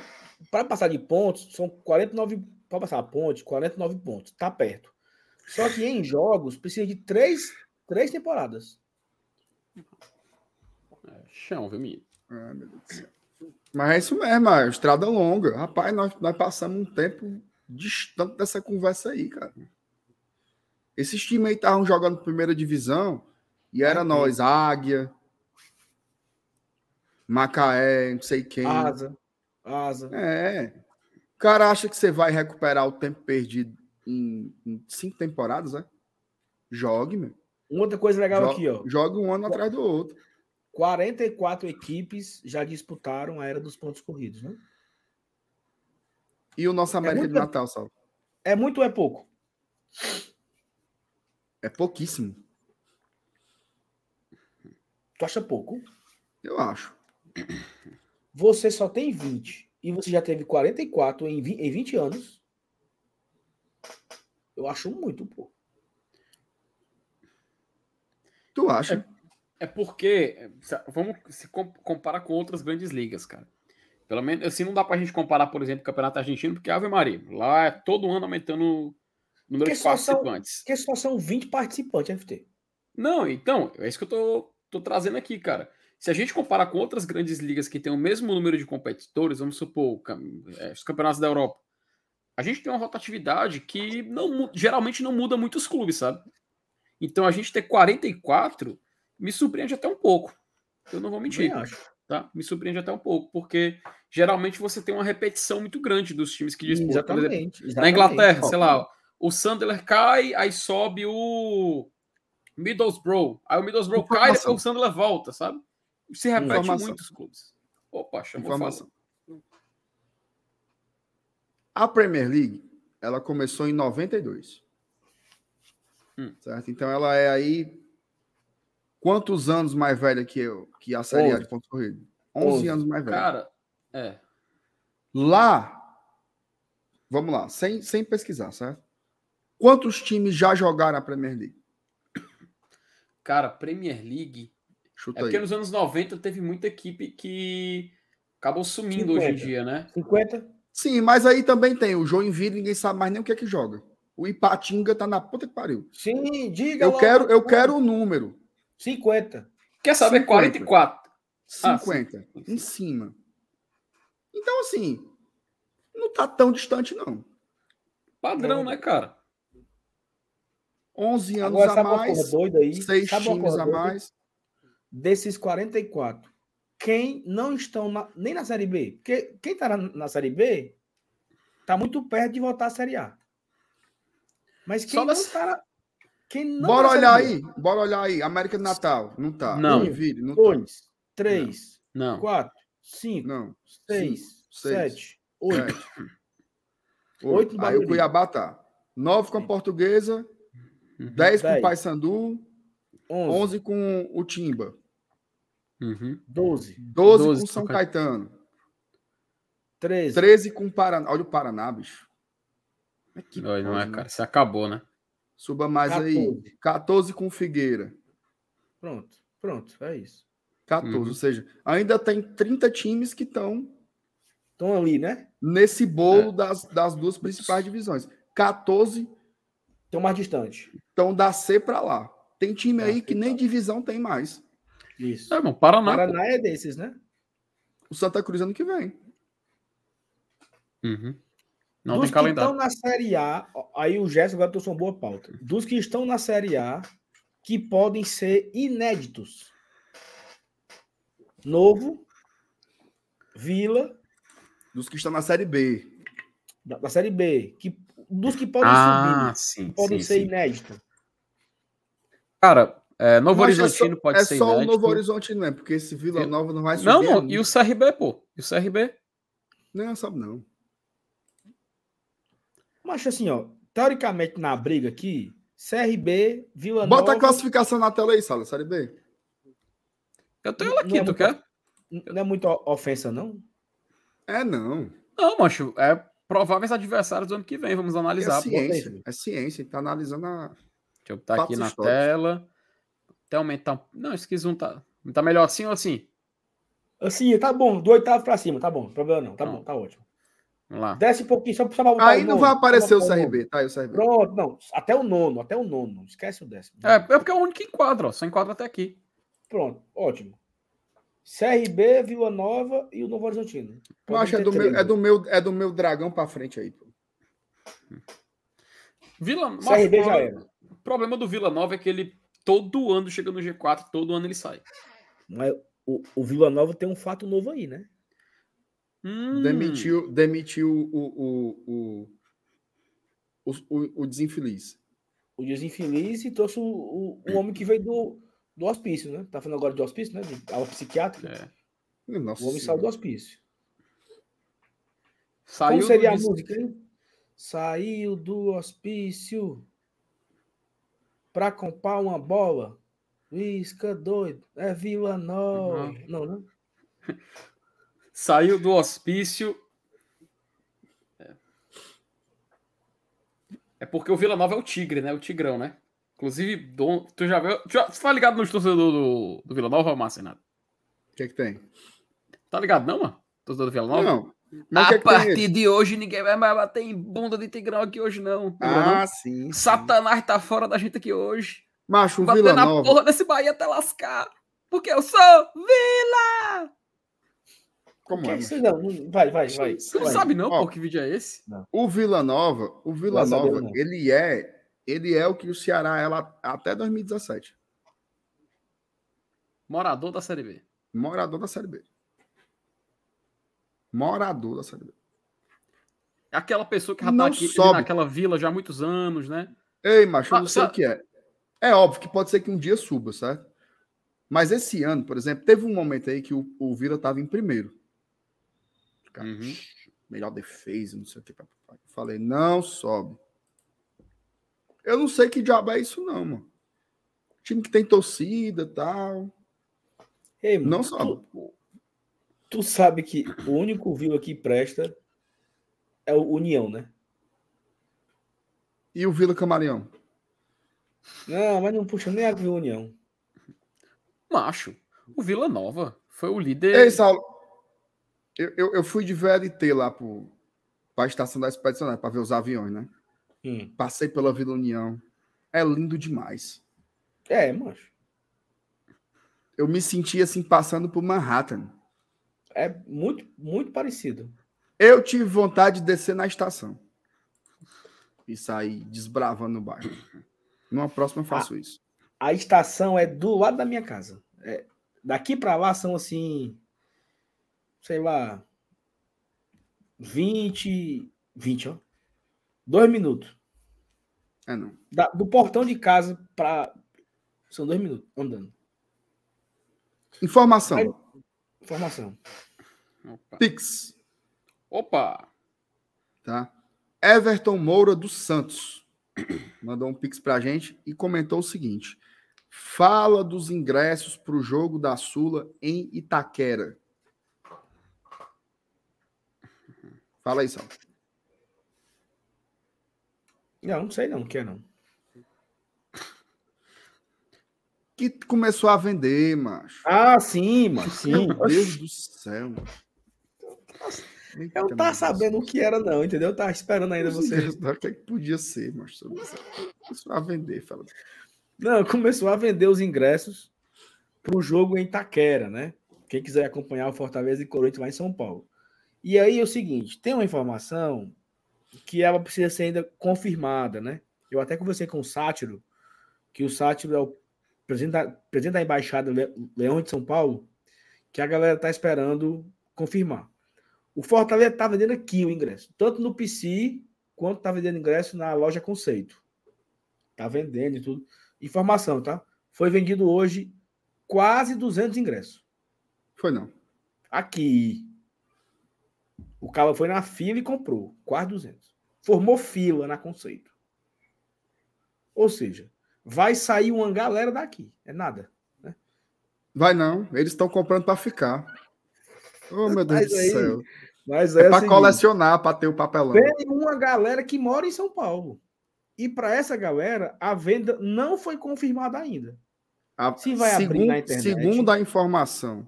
para passar de pontos, são 49. Para passar a ponte, 49 pontos. Tá perto. Só que em jogos, precisa de três, três temporadas. É, chão, viu, menino? Ai, meu Deus do céu. Mas é isso mesmo, é estrada longa. Rapaz, nós, nós passamos um tempo distante dessa conversa aí, cara. Esses times aí estavam jogando primeira divisão e era nós, Águia, Macaé, não sei quem. Asa. Asa. É. O cara acha que você vai recuperar o tempo perdido em, em cinco temporadas, né? Jogue, meu. Uma outra coisa legal Joga, aqui, ó. joga um ano atrás do outro. 44 equipes já disputaram a era dos pontos corridos, né? E o nosso América muito- de Natal, Saulo? É muito ou é pouco? É pouquíssimo, Tu acha pouco? eu acho. Você só tem 20 e você já teve 44 em 20, em 20 anos. Eu acho muito pouco. Tu acha? É porque, vamos se com- comparar com outras grandes ligas, cara. Pelo menos assim não dá pra gente comparar, por exemplo, o Campeonato Argentino, porque Ave Maria, lá é todo ano aumentando o número Porque de só são- participantes. Porque só são 20 participantes, FT. Não, então, é isso que eu tô, tô trazendo aqui, cara. Se a gente comparar com outras grandes ligas que têm o mesmo número de competidores, vamos supor, é, os campeonatos da Europa, a gente tem uma rotatividade que não, geralmente não muda muitos clubes, sabe? Então a gente ter 44 me surpreende até um pouco. Eu não vou mentir, Também acho. tá? Me surpreende até um pouco, porque geralmente você tem uma repetição muito grande dos times que disputam. Exemplo, Exatamente. na exatamente. Inglaterra, sei lá, o Sunderland cai, aí sobe o Middlesbrough. Aí o Middlesbrough cai, depois o Sunderland volta, sabe? Se repete Informação. muitos clubes. Opa, chamou Informação. fala. A Premier League, ela começou em 92. Hum. Certo? Então ela é aí quantos anos mais velha que eu, que a Série A Onze. de pontos corridos? 11 Onze. anos mais velha. Cara, é. Lá, vamos lá, sem, sem pesquisar, certo? Quantos times já jogaram a Premier League? Cara, Premier League. Chuta É porque aí. nos anos 90 teve muita equipe que acabou sumindo hoje em 50. dia, né? 50? Sim, mas aí também tem o Joinville, ninguém sabe mais nem o que é que joga. O Ipatinga tá na puta que pariu. Sim, diga Eu logo. quero, eu quero o número. 50. Quer saber? 50. 44. Ah, 50 em cima. Então, assim, não tá tão distante, não. Padrão, Não. né, cara? 11 anos Agora, a mais, doida aí? seis Sabe uma times a mais. Desses 44, quem não estão na- nem na Série B? Porque quem tá na, na Série B tá muito perto de voltar à Série A. Mas quem Só não das- Bora tá olhar aí, bora olhar aí. América de Natal, não tá. Não. Joinville, não tá. Dois, três, Não. quatro, cinco, Não. seis, seis, sete, oito. Sete. Oito Aí o. Cuiabá tá. 9 com a Portuguesa, 10 com o Dez. Paysandu, 11, 11 com o Timba, Uhum. 12, 12 12 com São Ca- Caetano, 13, 13 com o Paraná. Olha o Paraná, bicho. Que Olha, não é, né? cara. Você acabou, né? Suba mais aí. 14. 14 com Figueira. Pronto, pronto, é isso. 14. Uhum. Ou seja, ainda tem 30 times que estão Estão ali, né? nesse bolo É. das, das duas principais divisões. 14 Estão mais distantes. estão da C para lá. Tem time Da aí que nem divisão tem mais. Isso. É, irmão, Paraná. pô. Paraná é desses, né? O Santa Cruz ano que vem. Uhum. Não Dos tem que calendário. estão na Série A, aí o Gerson agora trouxe uma boa pauta. Dos que estão na Série A, que podem ser inéditos. Novo, Vila, Dos que estão na Série B. da, da Série B. Que, dos que podem Ah, subir, sim. que podem sim, ser sim. inéditos. Cara, é, Novo Mas é Horizontino só- pode é ser só o inédito. Novo Horizonte, não é? Porque esse Vila Nova não vai subir. Não, não, e o CRB, pô. E o CRB? Não, sabe não. Mas assim, ó, teoricamente na briga aqui, CRB, Vila Bota Nova. a classificação na tela aí, Sala, Série B. Eu tenho ela Não aqui, é tu muito- quer? Não é muita ofensa, não? É, não. Não, macho. É prováveis adversários do ano que vem. Vamos É analisar. pô. ciência. É ciência. Tá analisando a. Deixa eu botar aqui na históricos. tela. Até aumentar. um- Não, esse zoom tá. Tá melhor assim ou assim? Assim, tá bom, do oitavo pra cima, tá bom, problema não, tá Não. bom, tá ótimo. Vamos lá. Desce um pouquinho, só, só pra botar Aí o não vai aparecer o. CRB, tá aí o CRB. Pronto, não, até o nono, até o nono, esquece o décimo. É, é porque é o único que enquadra, ó. Só enquadra até aqui. Pronto, ótimo. CRB, Vila Nova e o Novo Horizontino. Eu acho que é do, meu, é, do meu, é do meu dragão pra frente aí, pô. Vila CRB mas, já o- era. O problema do Vila Nova é que ele todo ano chega no G4, todo ano ele sai. Mas o, o Vila Nova tem um fato novo aí, né? Hum, Demitiu, demitiu o, o, o, o, o, o desinfeliz. O Dias Infeliz e trouxe o, o, o homem que veio do, do hospício, né? Tá falando agora de hospício, né? De aula psiquiátrica. é. Nossa O homem saiu do hospício. Saiu Como seria do a música, hein? Saiu do hospício pra comprar uma bola. Isca doido. É Vila Nova. Uhum. Não, não. [laughs] Saiu do hospício. É. É porque o Vila Nova é o tigre, né? O tigrão, né? Inclusive, Dom, tu já viu. Tu já, tu tá ligado nos torcedores do, do Vila Nova, Márcio Renato? O que é que tem? Tá ligado, não, mano? Torcedor do Vila Nova? Não. Mas o que A é que partir de hoje, ninguém vai mais bater em bunda de tigrão aqui hoje, não. Ah, não. sim. sim. Satanás tá fora da gente aqui hoje. Macho, Vila na Nova. porra desse Bahia até lascar. Porque eu sou Vila! Como Que é, que macho? você- não, não- vai, vai, vai. Você não vai. sabe não, Ó. pô, que vídeo é esse? O Vila Nova, o Vila Nova, não. ele é, ele é o que o Ceará era até 2017. Morador da Série B. Morador da Série B. Morador da Série B. É Aquela pessoa que já Não tá aqui sobe. naquela vila já há muitos anos, né? Ei, macho, eu Ah, não sei o que é. É óbvio que pode ser que um dia suba, certo? Mas esse ano, por exemplo, teve um momento aí que o, o Vila estava em primeiro. Cara, Uhum. Melhor defesa, não sei o que. papai. Eu Falei, não sobe. Eu não sei que diabo é isso, não, mano. Time que tem torcida e tal. Ei, mano, Não sobe. tu, tu sabe que o único Vila que presta é o União, né? E o Vila Camaleão? Não, mas não puxa nem a Vila União. Macho, o Vila Nova foi o líder. Ei, Saulo. Eu, eu, eu fui de VLT lá para a estação da Expedicionária para ver os aviões, né? Hum. Passei pela Vila União. É lindo demais. É, macho. Eu me senti assim passando por Manhattan. É muito, muito parecido. Eu tive vontade de descer na estação e sair desbravando no bairro. Numa próxima eu faço isso. A estação é do lado da minha casa. É, daqui pra lá são assim, sei lá, 20, 20, ó. Dois minutos. É não. Da- do portão de casa para são dois minutos andando. Informação. Aí- Informação. Opa. Pix, Opa! tá? Everton Moura dos Santos [clears throat] mandou um pix pra gente e comentou o seguinte: Fala dos ingressos para o jogo da Sula em Itaquera. Fala aí, Sal. Não, não sei não, não quer não. Que começou a vender, macho. Ah, sim, mano, sim. Meu Deus do céu. mano. Eu não tava sabendo o que era não, entendeu? Eu tava esperando ainda Os você. O que, é que podia ser, macho? Começou a vender, fala. Não, começou a vender os ingressos para o jogo em Itaquera, né? Quem quiser acompanhar o Fortaleza e Corinthians lá em São Paulo. E aí é o seguinte, tem uma informação que ela precisa ser ainda confirmada, né? Eu até conversei com o Sátiro, que o Sátiro é o presidente da, presidente da embaixada Le- Leão de São Paulo, que a galera tá esperando confirmar. O Fortaleza tá vendendo aqui o ingresso, tanto no PC quanto tá vendendo ingresso na loja Conceito. Tá vendendo e tudo. Informação, tá? Foi vendido hoje quase 200 ingressos. Foi não. Aqui. O cara foi na fila e comprou. Quase 200. Formou fila na conceito. Ou seja, vai sair uma galera daqui. É nada. Vai não. Eles estão comprando para ficar. Oh, meu Deus Mas do aí, céu. Mas é, É para seguinte, colecionar, para ter o papelão. Tem uma galera que mora em São Paulo. E para essa galera, a venda não foi confirmada ainda. A- Se vai abrir na internet. Segundo a informação,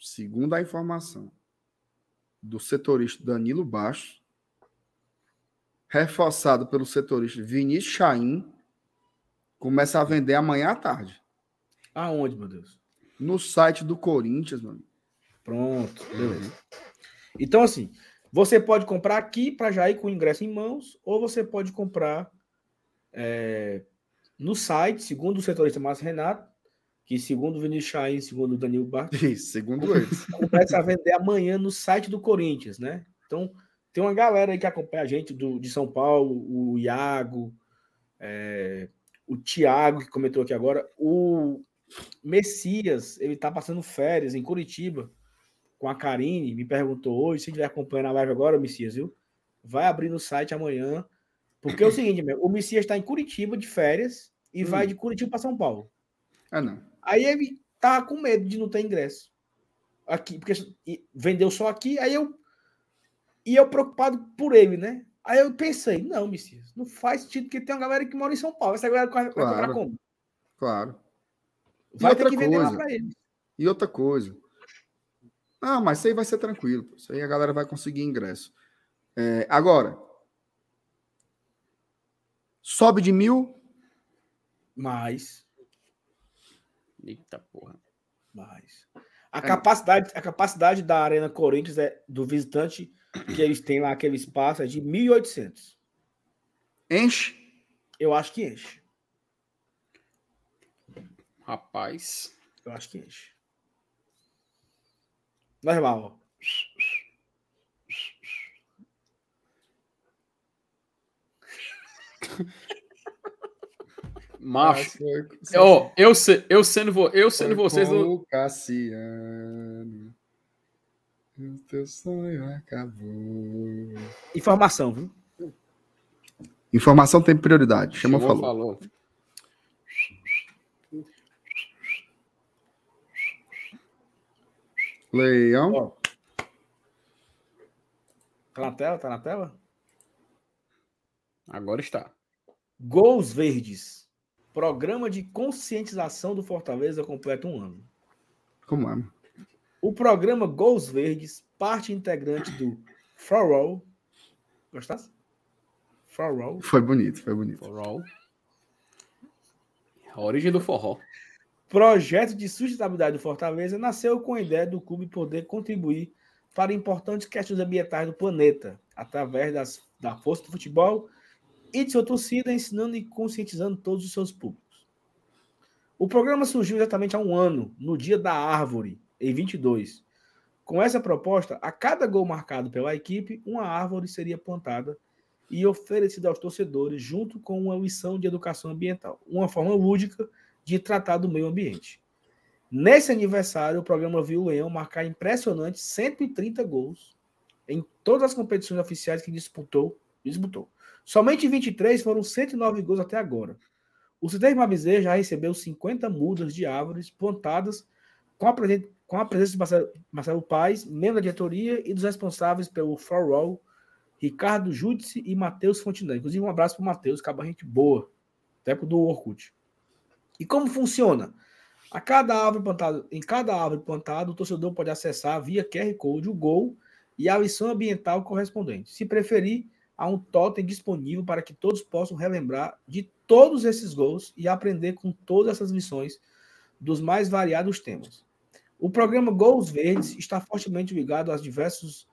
segundo a informação do setorista Danilo Baixo, reforçado pelo setorista Vinícius Chaim, começa a vender amanhã à tarde. Aonde, meu Deus? No site do Corinthians, mano. Pronto, beleza. Então, assim, você pode comprar aqui para já ir com o ingresso em mãos, ou você pode comprar é, no site, segundo o setorista Márcio Renato, que segundo o Vinícius Chain, segundo o Danilo Bart, Isso, segundo eles. [laughs] começa a vender amanhã no site do Corinthians, né? Então, tem uma galera aí que acompanha a gente do, de São Paulo, o Iago, é, o Thiago, que comentou aqui agora, o Messias, ele tá passando férias em Curitiba com a Karine, me perguntou hoje, se estiver acompanhando a live agora, Messias, viu? Vai abrir no site amanhã, porque é o [clears throat] seguinte, meu, o Messias está em Curitiba de férias e Hum. vai de Curitiba para São Paulo. Ah, não. Aí ele tá com medo de não ter ingresso. Aqui, porque vendeu só aqui, aí eu. E eu preocupado por ele, né? Aí eu pensei, não, Messias, não faz sentido, porque tem uma galera que mora em São Paulo. Essa galera vai, vai comprar Claro. como? Claro. E Vai ter que vender lá coisa. pra ele. E outra coisa. Ah, mas isso aí vai ser tranquilo. Isso aí a galera vai conseguir ingresso. É, agora. Sobe de mil. Mas, Eita porra. mas. A É. capacidade, a capacidade da Arena Corinthians é do visitante que eles têm lá, aquele espaço, é de 1.800. Enche. Eu acho que enche. Rapaz. Eu acho que enche. Normal, [laughs] ó. Macho. Foi- Ó, eu, eu sendo, vo- eu sendo vocês. o Cassiano. O teu sonho acabou. Informação, viu? Informação tem prioridade. Chama Chegou, falou. falou. Leão. Ó. Tá na tela? Tá na tela? Agora está. Gols Verdes. Programa de conscientização do Fortaleza completa um ano. Como é? O programa Gols Verdes, parte integrante do For All. Gostasse? For All. Foi bonito, foi bonito. Forró. A origem do forró. Projeto de sustentabilidade do Fortaleza nasceu com a ideia do clube poder contribuir para importantes questões ambientais do planeta, através das, da força do futebol e de sua torcida, ensinando e conscientizando todos os seus públicos. O programa surgiu exatamente há um ano, no Dia da Árvore, em 22. Com essa proposta, a cada gol marcado pela equipe, uma árvore seria plantada e oferecida aos torcedores, junto com uma lição de educação ambiental, uma forma lúdica de tratar do meio ambiente. Nesse aniversário, o programa viu o Leão marcar impressionantes 130 gols em todas as competições oficiais que disputou. disputou. Somente em 23 foram 109 gols até agora. O Cidade Mabizê já recebeu 50 mudas de árvores plantadas com a, presen- com a presença de Marcelo, Marcelo Paes, membro da diretoria e dos responsáveis pelo For All, Ricardo Júdice e Matheus Fontenay. Inclusive, um abraço para o Matheus, que é gente boa, tempo do Orkut. E como funciona? A cada árvore plantada, em cada árvore plantada, o torcedor pode acessar via QR Code o gol e a lição ambiental correspondente. Se preferir, há um totem disponível para que todos possam relembrar de todos esses gols e aprender com todas essas lições dos mais variados temas. O programa Gols Verdes está fortemente ligado aos diversos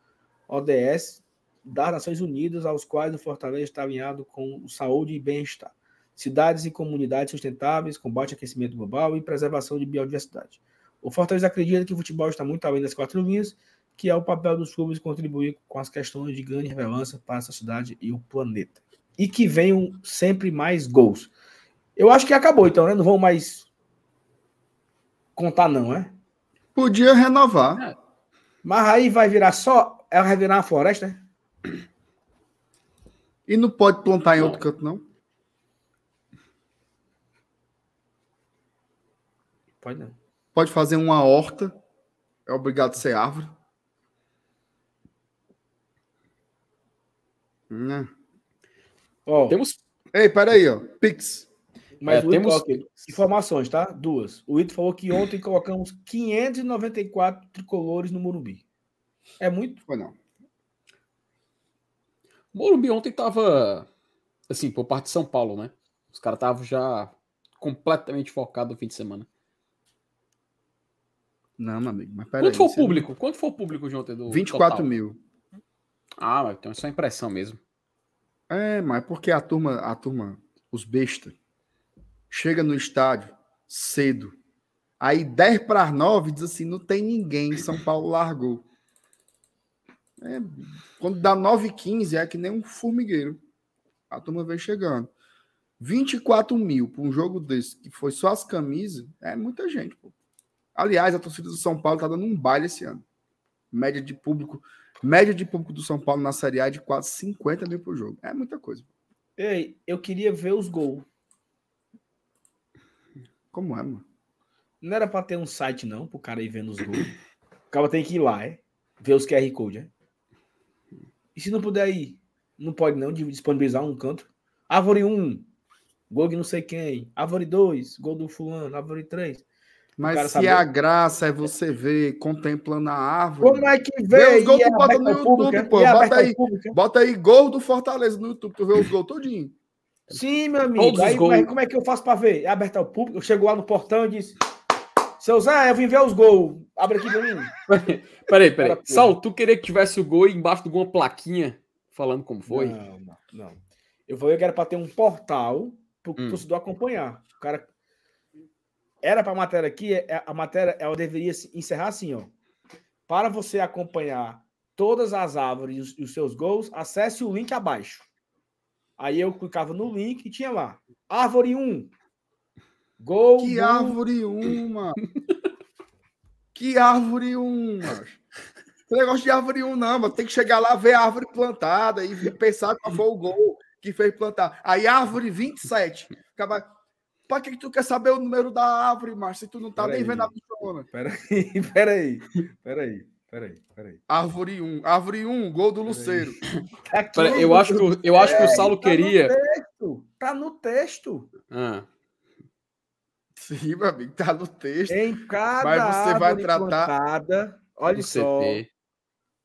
ODS das Nações Unidas, aos quais o Fortaleza está alinhado com saúde e bem-estar cidades e comunidades sustentáveis, combate ao aquecimento global e preservação de biodiversidade. O Fortaleza acredita que o futebol está muito além das quatro linhas, que é o papel dos clubes contribuir com as questões de grande relevância para a sociedade e o planeta. E que venham sempre mais gols. Eu acho que acabou, então, né? Não vão mais contar, não, né? Podia renovar. Mas aí vai virar só. Ela vai virar uma floresta, né? E não pode plantar em outro canto, não? Pode não. Pode fazer uma horta. É obrigado a ser árvore. Né? Ó, Temos. Ei, peraí, ó. Pix. Mas É, o Ito, temos- informações, tá? Duas. O Ito falou que ontem colocamos 594 tricolores no Morumbi. É muito? Foi não. Morumbi ontem tava. Assim, por parte de São Paulo, né? Os caras estavam já completamente focados no fim de semana. Não, meu amigo, mas peraí. Quanto foi o você não- público? Quanto foi o público, João? Do 24 total? mil. Ah, então é só impressão mesmo. É, mas porque a turma, a turma, os bestas, chega no estádio cedo. Aí 10 para as 9 diz assim: não tem ninguém, São Paulo largou. É, quando dá 9 e 15 é que nem um formigueiro. A turma vem chegando. 24 mil para um jogo desse, que foi só as camisas, é muita gente. Pô. Aliás, a torcida do São Paulo tá dando um baile esse ano. Média de público, média de público do São Paulo na Série A é de quase 50 mil por jogo. É muita coisa. Ei, eu queria ver os gols. Como é, mano? Não era pra ter um site, não, pro cara ir vendo os gols. O cara tem que ir lá, é? Ver os QR Code, é? E se não puder ir? Não pode, não, disponibilizar um canto. Árvore 1, gol de não sei quem. Árvore 2, gol do fulano. Árvore 3. Mas se saber. a graça é você ver contemplando a árvore. Como é que Vê vê? os gols tu bota no YouTube, é? pô, bota aí. Bota aí gol do Fortaleza no YouTube, tu vê os gols todinho. Sim, meu amigo. Aí, mas como é que eu faço pra ver? É aberto ao público? Eu chego lá no portão e disse: Seu Zé, eu vim ver os gols. Abre aqui pra mim. [laughs] Peraí, peraí. Saulo, tu queria que tivesse o gol embaixo de alguma plaquinha falando como foi? Não, não, não. Eu falei que era para ter um portal para o Hum. torcedor acompanhar. O cara era para a matéria aqui, é- a matéria ela deveria encerrar assim, ó. Para você acompanhar todas as árvores e os, e os seus gols, acesse o link abaixo. Aí eu clicava no link e tinha lá. Árvore 1. Gol Que do- árvore um, mano. [laughs] Que árvore um, macho. Esse negócio de árvore um, não, mano. Tem que chegar lá, ver a árvore plantada e pensar qual foi o gol que fez plantar. Aí, árvore 27. Acaba... Pra que, que tu quer saber o número da árvore, macho? Se tu não tá Peraí. nem vendo a bichona. Peraí, [laughs] peraí, peraí, peraí, peraí. Árvore 1. Árvore 1, gol do Luceiro. Tá [laughs] aqui Peraí, no- eu acho que, o- eu acho que o Saulo tá no queria. texto, Tá no texto. Ah, Sim, meu amigo, tá no texto. Em cada Mas você vai tratar- plantada, olha só, CT.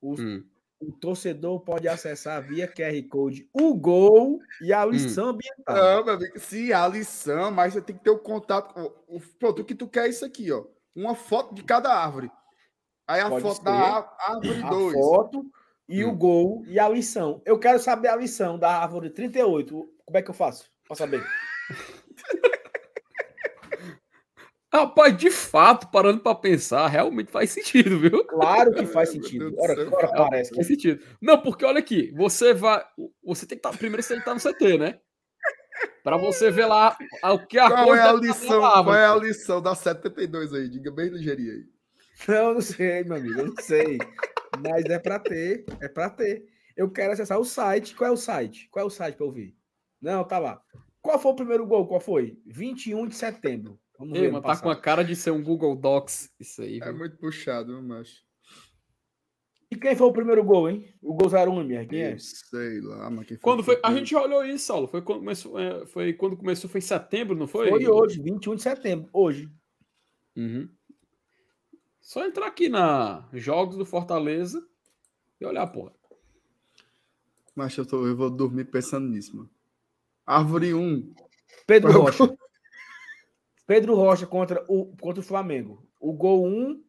o, Hum. O torcedor pode acessar via QR Code o gol e Hum. a lição ambiental. Não, meu amigo, sim, a lição, mas você tem que ter o contato. com- O, pronto, o que tu quer é isso aqui, ó. Uma foto de cada árvore. Aí a Pode foto ser. da árvore a 2. foto e Hum. o gol e a lição. Eu quero saber a lição da árvore 38. Como é que eu faço? Pra saber. [laughs] Rapaz, de fato, parando pra pensar, realmente faz sentido, [laughs] viu? Claro que faz sentido. Ora, ora parece que Faz sentido. Não, porque olha aqui, você vai. Você tem que estar. Primeiro você estar no CT, né? Pra você ver lá o que a Qual coisa é a da lição? Qual é a lição da 72 aí? Diga bem ligeirinho aí. Não, não sei, meu amigo, eu não sei. Mas é para ter, é para ter. Eu quero acessar o site. Qual é o site? Qual é o site para eu ver? Não, tá lá. Qual foi o primeiro gol? Qual foi? 21 de setembro. Vamos Ei, ver. mas tá com a cara de ser um Google Docs, isso aí. É viu? muito puxado, viu, macho? E quem foi o primeiro gol, hein? O gol 01, minha. Quem é? Sei lá, mas quem Quando foi? A gente já olhou isso, Saulo. Foi quando começou, é, foi quando começou, foi em setembro, não foi? Foi hoje, 21 de setembro. Hoje. Uhum. Só entrar aqui na Jogos do Fortaleza e olhar, porra. Mas eu, tô, eu vou dormir pensando nisso, mano. Árvore 1. Pedro Rocha. Pedro Rocha contra o, contra o Flamengo. O gol 1,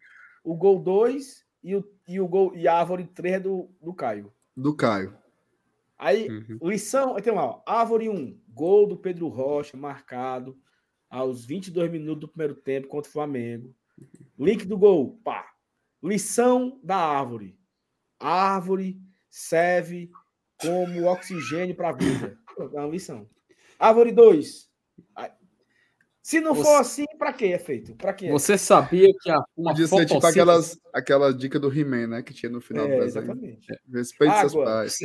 o gol 2 e, o, e, o gol, e a árvore 3 é do, do Caio. Do Caio. Aí, Uhum. lição, tem lá, ó, árvore 1, gol do Pedro Rocha, marcado aos 22 minutos do primeiro tempo contra o Flamengo. Link do gol, pá. Lição da árvore. Árvore serve como oxigênio para a vida. É uma lição. Árvore 2. Se não Você- for assim, para que é feito? Para que é? Você sabia que a, uma Podia ser tipo fotossíntese- aquelas, aquela dica do He-Man, né? Que tinha no final do É, desenho. exatamente. Respeite seus Água. pais.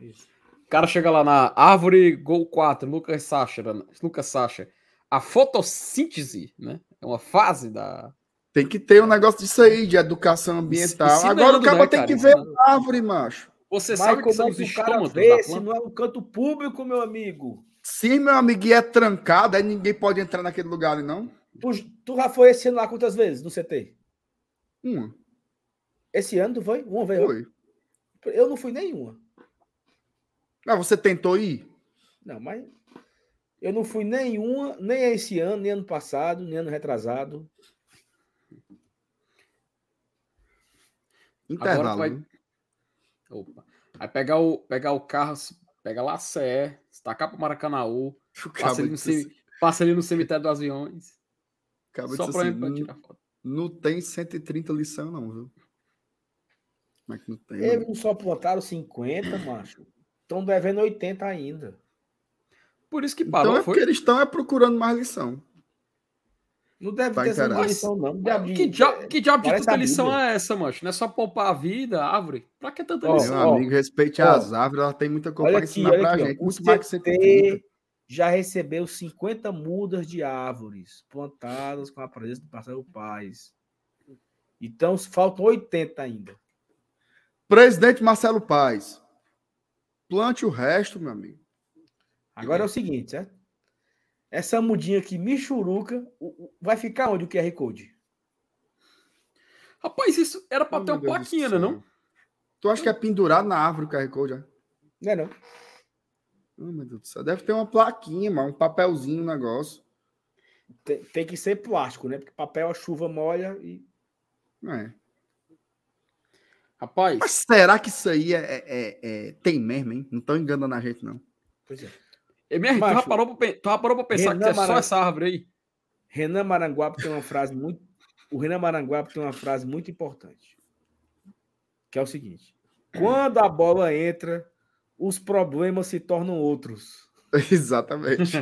Isso. O cara chega lá na árvore Gol 4, Lucas Sacha, Lucas Sacha. A fotossíntese, né? É uma fase da. Tem que ter um negócio disso aí, de educação ambiental. Ensinando, Agora o cara né, tem cara? que ver Ensinando. a árvore, macho. Você Mas sabe que como são é os que o cara estômatos vê da se planta? não é um canto público, meu amigo? Sim, meu amigo, e é trancado, aí ninguém pode entrar naquele lugar ali, não? Tu, tu já foi esse ano lá quantas vezes no CT? Uma. Esse ano tu foi? Uma vez? Foi. Eu não fui nenhuma. Ah, você tentou ir? Não, mas eu não fui nenhuma, nem esse ano, nem ano passado, nem ano retrasado. Intervalo. vai- né? Opa. Aí pegar o, pegar o carro, pega lá a CE, estacar pro Maracanãú, O [laughs] passa ali, cemi- passa ali no cemitério dos aviões. Acaba Só pra, assim, pra não, tirar foto. não tem 130 lição, não, viu? Como é que não tem? Eles mano? não só plantaram 50, [laughs] macho. Estão devendo 80 ainda. Por isso que Então parou, é foi. porque eles estão é procurando mais lição. Não deve Vai ter essa lição, não. Diabo de- Que, que diabo de tanta lição é essa, mancho? Não é só poupar a vida, a árvore? Pra que tanta Ó, Meu lição? amigo, respeite ó. as árvores, ela tem muita coisa aqui, ensinar pra aqui. gente. O Muito mais que 130. CT já recebeu 50 mudas de árvores plantadas com a presença do Marcelo Paz. Então faltam 80 ainda. Presidente Marcelo Paes, plante o resto, meu amigo. Agora é o seguinte, certo? Essa mudinha aqui, Michuruca, vai ficar onde o QR Code? Rapaz, isso era pra Oh, ter uma Deus plaquinha, né? Não? Tu acha que é pendurado na árvore o QR Code? já? Não é não? Oh, meu Deus do céu. Deve ter uma plaquinha, mano, um papelzinho, um negócio. Tem, tem que ser plástico, né? Porque papel a chuva molha e. Não é. Rapaz, Mas será que isso aí é, é- é- é- tem mesmo, hein? Não estão enganando a gente, não. Pois é. MR, tu, já Macho, parou pra, tu já parou pra pensar Renan que é só essa árvore aí? Renan Maranguape tem uma frase muito. O Renan Maranguape tem uma frase muito importante. Que é o seguinte: quando a bola entra, os problemas se tornam outros. [laughs] Exatamente.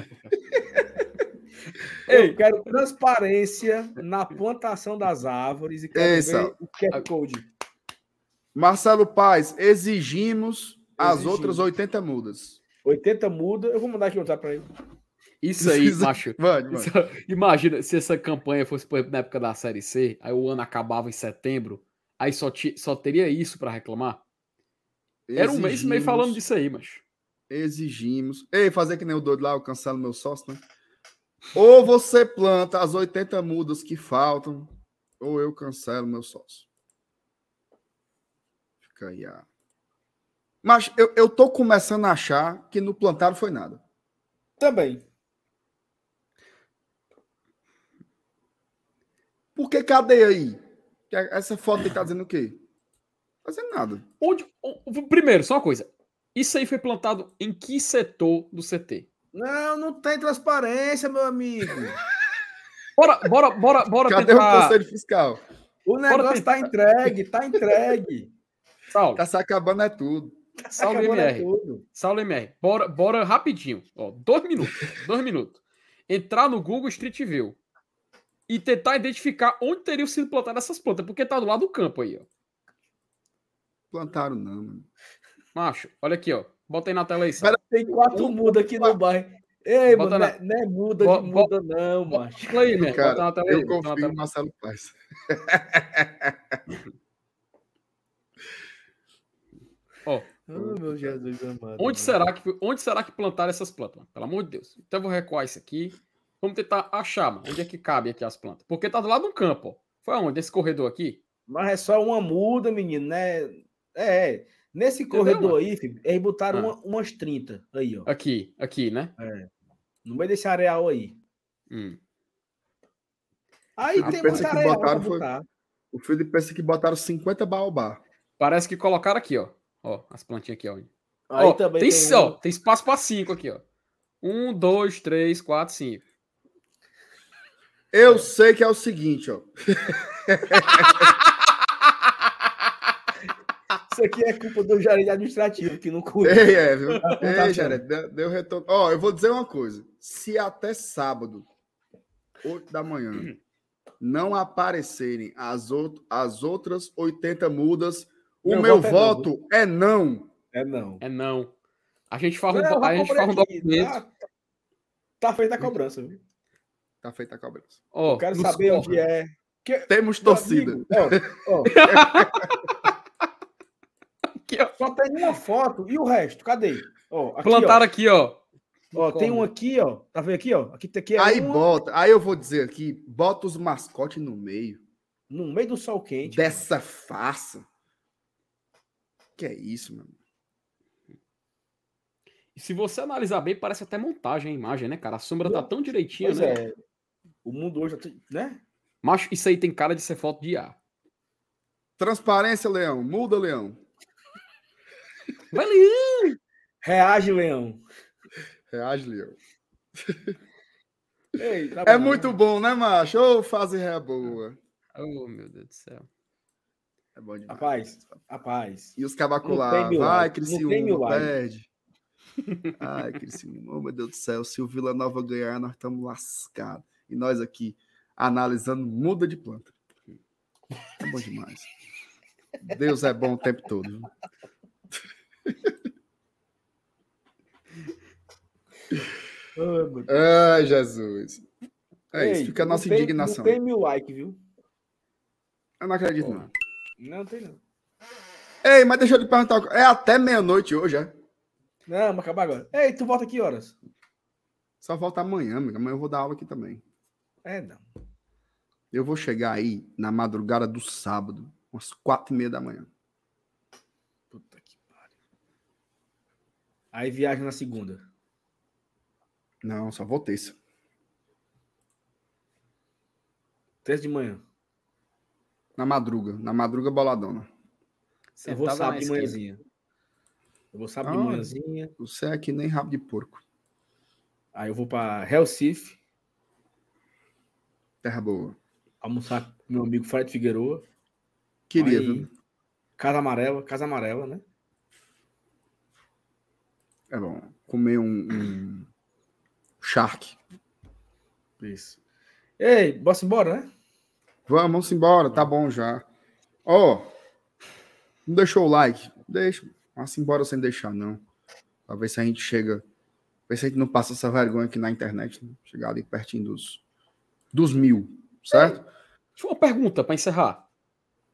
Ei, [laughs] Eu quero transparência na plantação das árvores e quero Essa. ver o QR Code. Marcelo Paes, exigimos as Exigimos. outras 80 mudas. 80 muda. Eu vou mandar aqui outro para ele. isso aí, Precisa- macho. [laughs] Mano, mano. Isso- imagina se essa campanha fosse por exemplo, na época da Série C, aí o ano acabava em setembro, aí só, ti- só teria isso pra reclamar? Era um mês e meio Exigimos- falando disso aí, macho. Exigimos. Ei, fazer que nem o doido lá, eu cancelo meu sócio, né? Ou você planta as 80 mudas que faltam, ou eu cancelo meu sócio. Fica aí a. Mas eu, eu tô começando a achar que no plantado foi nada. Também. Porque cadê aí? Que Essa foto aí tá dizendo o quê? Fazendo nada. Onde, o- primeiro, só uma coisa. Isso aí foi plantado em que setor do CT? Não, não tem transparência, meu amigo. [laughs] Bora, bora, bora, bora Cadê o tentar. conselho fiscal? O negócio tentar. tá entregue, tá entregue. [laughs] Tá se acabando é tudo. Salve, né, MR. Saulo MR, bora, bora rapidinho. Ó, dois minutos. dois minutos. Entrar no Google Street View e tentar identificar onde teriam sido plantadas essas plantas, porque tá do lado do campo aí, ó. Plantaram não, mano. Macho, olha aqui, ó. Bota aí na tela aí, Saulo. Tem quatro mudas aqui no bairro. Ei, Bota mano, na- não é, não é muda Bo- de muda, não, macho. Bota aí, MR. Cara, Bota na tela aí. Eu bota na confio tela. em Marcelo Paes. Ó, Oh, meu Jesus amado. onde será que onde será que plantaram essas plantas, mano? Pelo amor de Deus. Então eu vou recuar isso aqui. Vamos tentar achar, mano, onde é que cabe aqui as plantas. Porque tá do lado do campo, ó. Foi aonde? Esse corredor aqui? Mas é só uma muda, menino, né? É, nesse Entendeu, corredor mano? aí, filho, eles botaram Ah. uma- umas 30 aí, ó. Aqui, aqui, né? No meio desse areal aí. Hum. Aí Ah, tem que areal pra botaram foi- botar. O Felipe pensa que botaram 50 baobá. Parece que colocaram aqui, ó. Ó, as plantinhas aqui, ó. Aí Ó, também tem, tem, ó, um- tem espaço para cinco aqui, ó. Um, dois, três, quatro, cinco. Eu sei que é o seguinte, ó. [laughs] Isso aqui é culpa do gerente administrativo que não cuida. Ei, é, viu? tá Ei, Jared, deu, deu retorno. Ó, eu vou dizer uma coisa. Se até sábado, 8 da manhã, não aparecerem as, out as outras 80 mudas, o Meu meu, voto é voto é não. É não. É não. A gente faz um, Não, eu a gente faz um documento. Tá, tá feita a cobrança, viu? Tá feita a cobrança. Ó, Eu quero saber corre. onde é. Que- Temos meu torcida. amigo, ó, ó, [laughs] Aqui, ó. só tem uma foto e o resto, cadê? Ó, aqui, Plantaram aqui, ó. ó, ó, tem um aqui, ó. Tá vendo aqui, ó? Aqui, aqui é Aí uma, bota, aí eu vou dizer aqui, bota os mascotes no meio no meio do sol quente. dessa farsa. Que é isso, mano? E se você analisar bem, parece até montagem a imagem, né, cara? A sombra tá tão direitinha, Pois né? é. O mundo hoje, né? Macho, isso aí tem cara de ser foto de ar. Transparência, Leão. Muda, Leão. Vai, Leão! Reage, Leão. Reage, Leão. Ei, tá É bom, muito né? bom, né, macho? Ô, fase ré boa. Oh, meu Deus do céu. É bom demais. Rapaz, rapaz. E os mil Vai, Criciúma, perde. [laughs] Ai, Criciúma. Oh, meu Deus do céu. Se o Vila Nova ganhar, nós estamos lascados. E nós aqui, analisando muda de planta. É bom demais. Deus é bom o tempo todo. viu? [laughs] Ai, Jesus. É isso, Ei, fica a nossa tem- indignação. Tem mil likes, viu? Eu não acredito, não. Não tem, não. Ei, mas deixa eu te perguntar. É até meia-noite hoje, é? Não, mas acabar agora. Ei, tu volta que horas? Só volta amanhã, amigo. Amanhã eu vou dar aula aqui também. É, não. Eu vou chegar aí na madrugada do sábado, umas quatro e meia da manhã. Puta que pariu. Aí viaja na segunda. Não, só vou terça. Terça de manhã. Na madruga. Na madruga boladona. Eu vou sábado de manhãzinha. Eu vou sábado de Ah. manhãzinha. Você é que nem rabo de porco. Aí eu vou pra Recife Terra boa. almoçar com meu amigo Fred Figueroa. Queria, Aí, viu? Casa Amarela, Casa Amarela, né? É bom. Comer um, um shark. Isso. Ei, bora embora, né? Vamos, vamos embora. Tá bom já. Ó, não deixou o like? Deixa. Vamos embora sem deixar, não. Pra ver se a gente chega. Ver se a gente não passa essa vergonha aqui na internet. Né? Chegar ali pertinho dos, dos mil, certo? Deixa uma pergunta pra encerrar.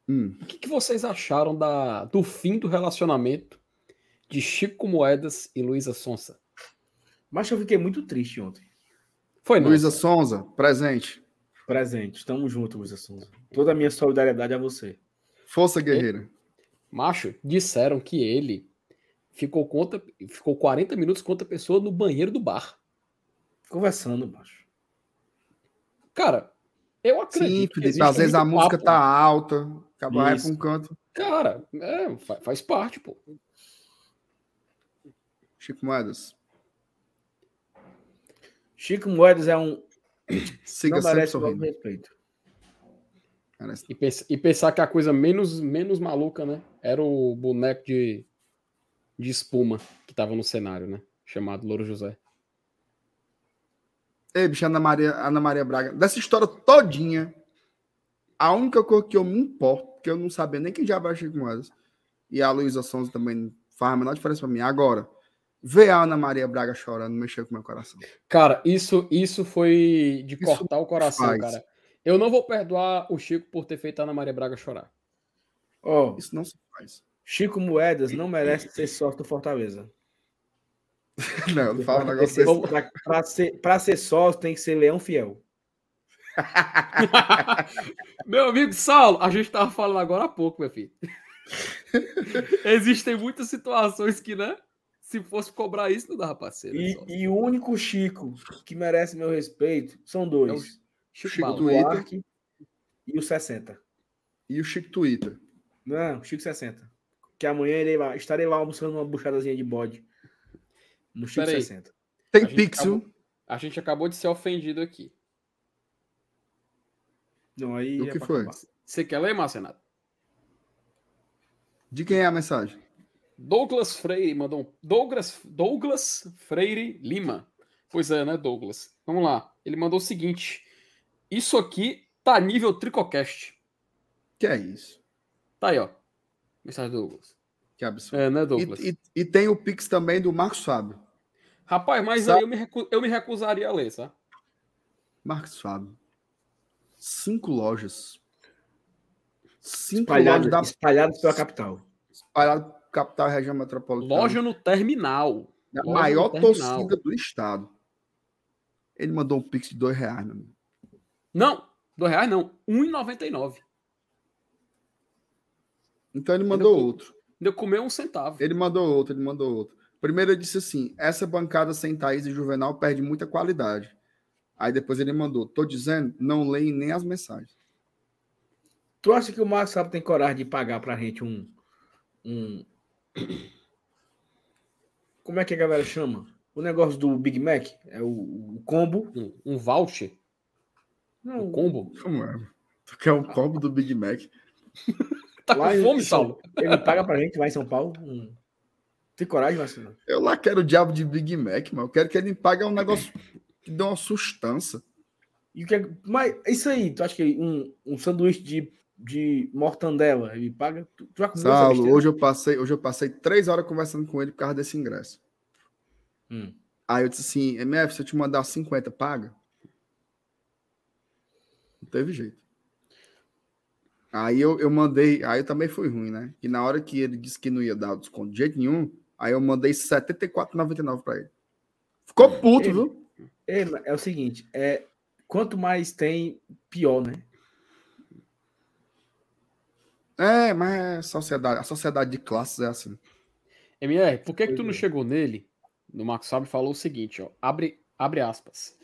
Hum. O que, que vocês acharam da, do fim do relacionamento de Chico Moedas e Luísa Sonsa? Mas eu fiquei muito triste ontem. Foi, não? Luísa Sonza, presente. Presente. Estamos juntos, Luísa Souza. Toda a minha solidariedade a você. Força guerreira. Macho, disseram que ele ficou, conta, ficou 40 minutos com outra pessoa no banheiro do bar. Conversando, macho. Cara, eu Sim, acredito. que Felipe. Às vezes a música papo. tá alta. Acaba vai pra um canto. Cara, é, fa- faz parte, pô. Chico Moedas. Chico Moedas é um. Siga não merece o nosso respeito. E, pens- e pensar que a coisa menos, menos maluca, né? Era o boneco de, de espuma que tava no cenário, né? Chamado Louro José. Ei, bicho, Ana Maria, Ana Maria Braga. Dessa história todinha, a única coisa que eu me importo, porque eu não sabia nem quem já era Chico Moedas, e a Luísa Sonza também faz a menor diferença pra mim. Agora, ver a Ana Maria Braga chorando mexeu com o meu coração. Cara, isso, isso foi de Isso cortar o coração, faz. cara. Eu não vou perdoar o Chico por ter feito a Ana Maria Braga chorar. Ó, Isso não se faz. Chico Moedas não merece ser sócio do Fortaleza. [laughs] Não, não fala um Pra negócio desse. pra- pra ser, pra ser sócio tem que ser leão fiel. [laughs] Meu amigo Saulo, a gente tava falando agora há pouco, meu filho. [laughs] Existem muitas situações que, né? Se fosse cobrar isso, não dava pra ser. né, E, e o único Chico que merece meu respeito são dois: Chico Chico Bala. o Twitter. E o 60. E o Chico Twitter. Não, Chico 60. Que amanhã irei lá, estarei lá almoçando uma buchadazinha de bode. No Chico Peraí. 60. Tem A Pixel. acabou- A gente acabou de ser ofendido aqui. Não, aí O é que foi? acabar. Você quer ler, Marcenato? De quem é a mensagem? Douglas Freire mandou um. Douglas, Douglas Freire Lima. Pois é, né, Douglas? Vamos lá. Ele mandou o seguinte: Isso aqui tá nível Tricocast. Que é isso? Tá aí, ó. Mensagem do Douglas. Que absurdo. É, né, Douglas? E, e- e tem o Pix também do Marcos Fábio. Rapaz, mas Sabe- aí eu me, recu- eu me recusaria a ler, sabe? Marcos Fábio. Cinco lojas. Cinco Espalhados, lojas da espalhados pela capital. espalhado capital e região metropolitana. Loja no terminal. da loja maior torcida do estado. Ele mandou um Pix de dois reais, meu amigo. Não, dois reais não. R$1,99. Então ele mandou co- outro. Deu comer um centavo. Ele mandou outro, ele mandou outro. Primeiro ele disse assim: essa bancada sem Thaís e Juvenal perde muita qualidade. Aí depois ele mandou: tô dizendo, não leem nem as mensagens. Tu acha que o Marcos Sábio tem coragem de pagar pra gente um. um... Como é que a galera chama? O negócio do Big Mac? É o, o combo. Um, um voucher? Não, Um combo? Como é? Tu quer um combo do Big Mac? [laughs] Tá Lá com fome, Saulo? Ele paga pra gente lá em São Paulo. um- Tem coragem, Marcelo? Eu lá quero o diabo de Big Mac, mas eu quero que ele me pague um negócio que dê uma sustância. E o que é... Mas isso aí, tu acha que um, um sanduíche de, de mortandela ele paga? Tu, tu já comeu essa Saulo, hoje eu passei, hoje eu passei três horas conversando com ele por causa desse ingresso. Hum. Aí eu disse assim, MF, se eu te mandar 50, paga? Não teve jeito. Aí eu, eu mandei, aí eu também fui ruim, né? E na hora que ele disse que não ia dar o desconto de jeito nenhum, aí eu mandei R$ 74,99 pra ele. Ficou puto, Ele- viu? É, mas é o seguinte, é, quanto mais tem, pior, né? É, mas é sociedade, a sociedade de classes é assim. MR, por que, que tu não é. chegou nele? No Marcos Sábio falou o seguinte, ó. Abre, abre aspas.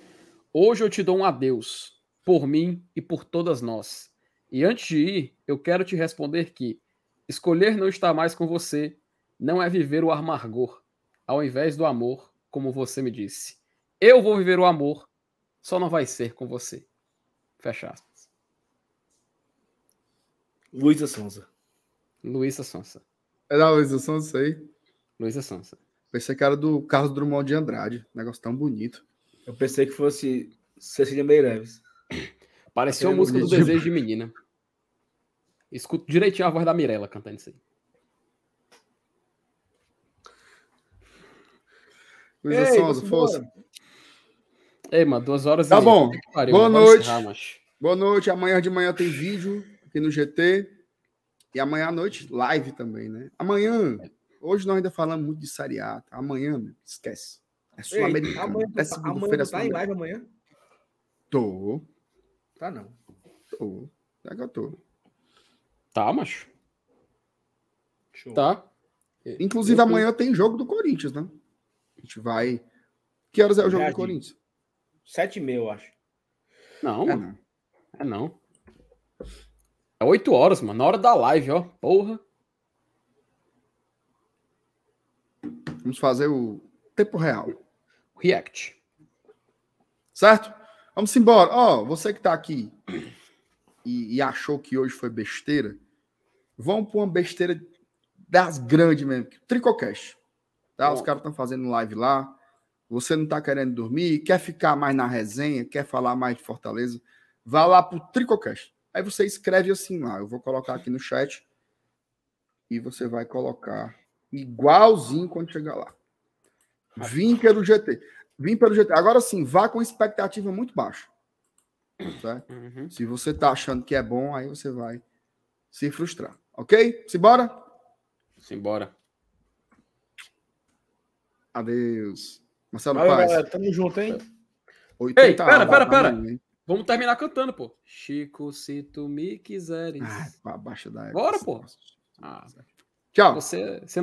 Hoje eu te dou um adeus, por mim e por todas nós. E antes de ir, eu quero te responder que escolher não estar mais com você não é viver o amargor, ao invés do amor, como você me disse. Eu vou viver o amor, só não vai ser com você. Fecha aspas. Luísa Sonza. Luísa Sonsa. É da organização disso aí. Luísa Sonsa. Pensei que era do Carlos Drummond de Andrade. Negócio tão bonito. Eu pensei que fosse Cecília Meireles. [coughs] Pareceu a música do. Desejo de Menina. Escuto direitinho a voz da Mirella cantando isso aí. Luísa Ei, Sonza, força. Ei, mano, duas horas Tá e- bom. Boa noite. Boa noite. Amanhã de manhã tem vídeo aqui no GT. E amanhã à noite, live também, né? Amanhã. Hoje nós ainda falamos muito de Série A. tá? Amanhã, meu, esquece. É Ei, sul-americano. amanhã, É tu tá, amanhã é tá em live amanhã? Tô, Tá não. tô. É que eu tô. Tá, macho. Show. Tá. Inclusive, Eu tô- amanhã tem jogo do Corinthians, né? A gente vai. Que horas é o jogo Já do. Corinthians? Sete e meia, eu acho. Não, É, mano. não. É não. É oito horas, mano. Na hora da live, ó. Porra. Vamos fazer o tempo real. React. Certo? Vamos embora. Ó, você que tá aqui e, e achou que hoje foi besteira, vamos para uma besteira das grandes mesmo. Tricocast. Tá? Os caras estão fazendo live lá. Você não tá querendo dormir, quer ficar mais na resenha, quer falar mais de Fortaleza, vá lá pro Tricocast. Aí você escreve assim lá. Eu vou colocar aqui no chat e você vai colocar igualzinho quando chegar lá. Vim pelo GT. Vim pelo GT. Agora sim, vá com expectativa muito baixa. Certo? Uhum. Se você tá achando que é bom, aí você vai se frustrar. Ok? Simbora? Simbora. Adeus. Marcelo Valeu, Paz. galera. Tamo junto, hein? 80 Ei, pera, anos, pera, pera. hein? Vamos terminar cantando, pô. Chico, se tu me quiseres. Ai, pra baixa da Bora, pô. Ah, Tchau. você, você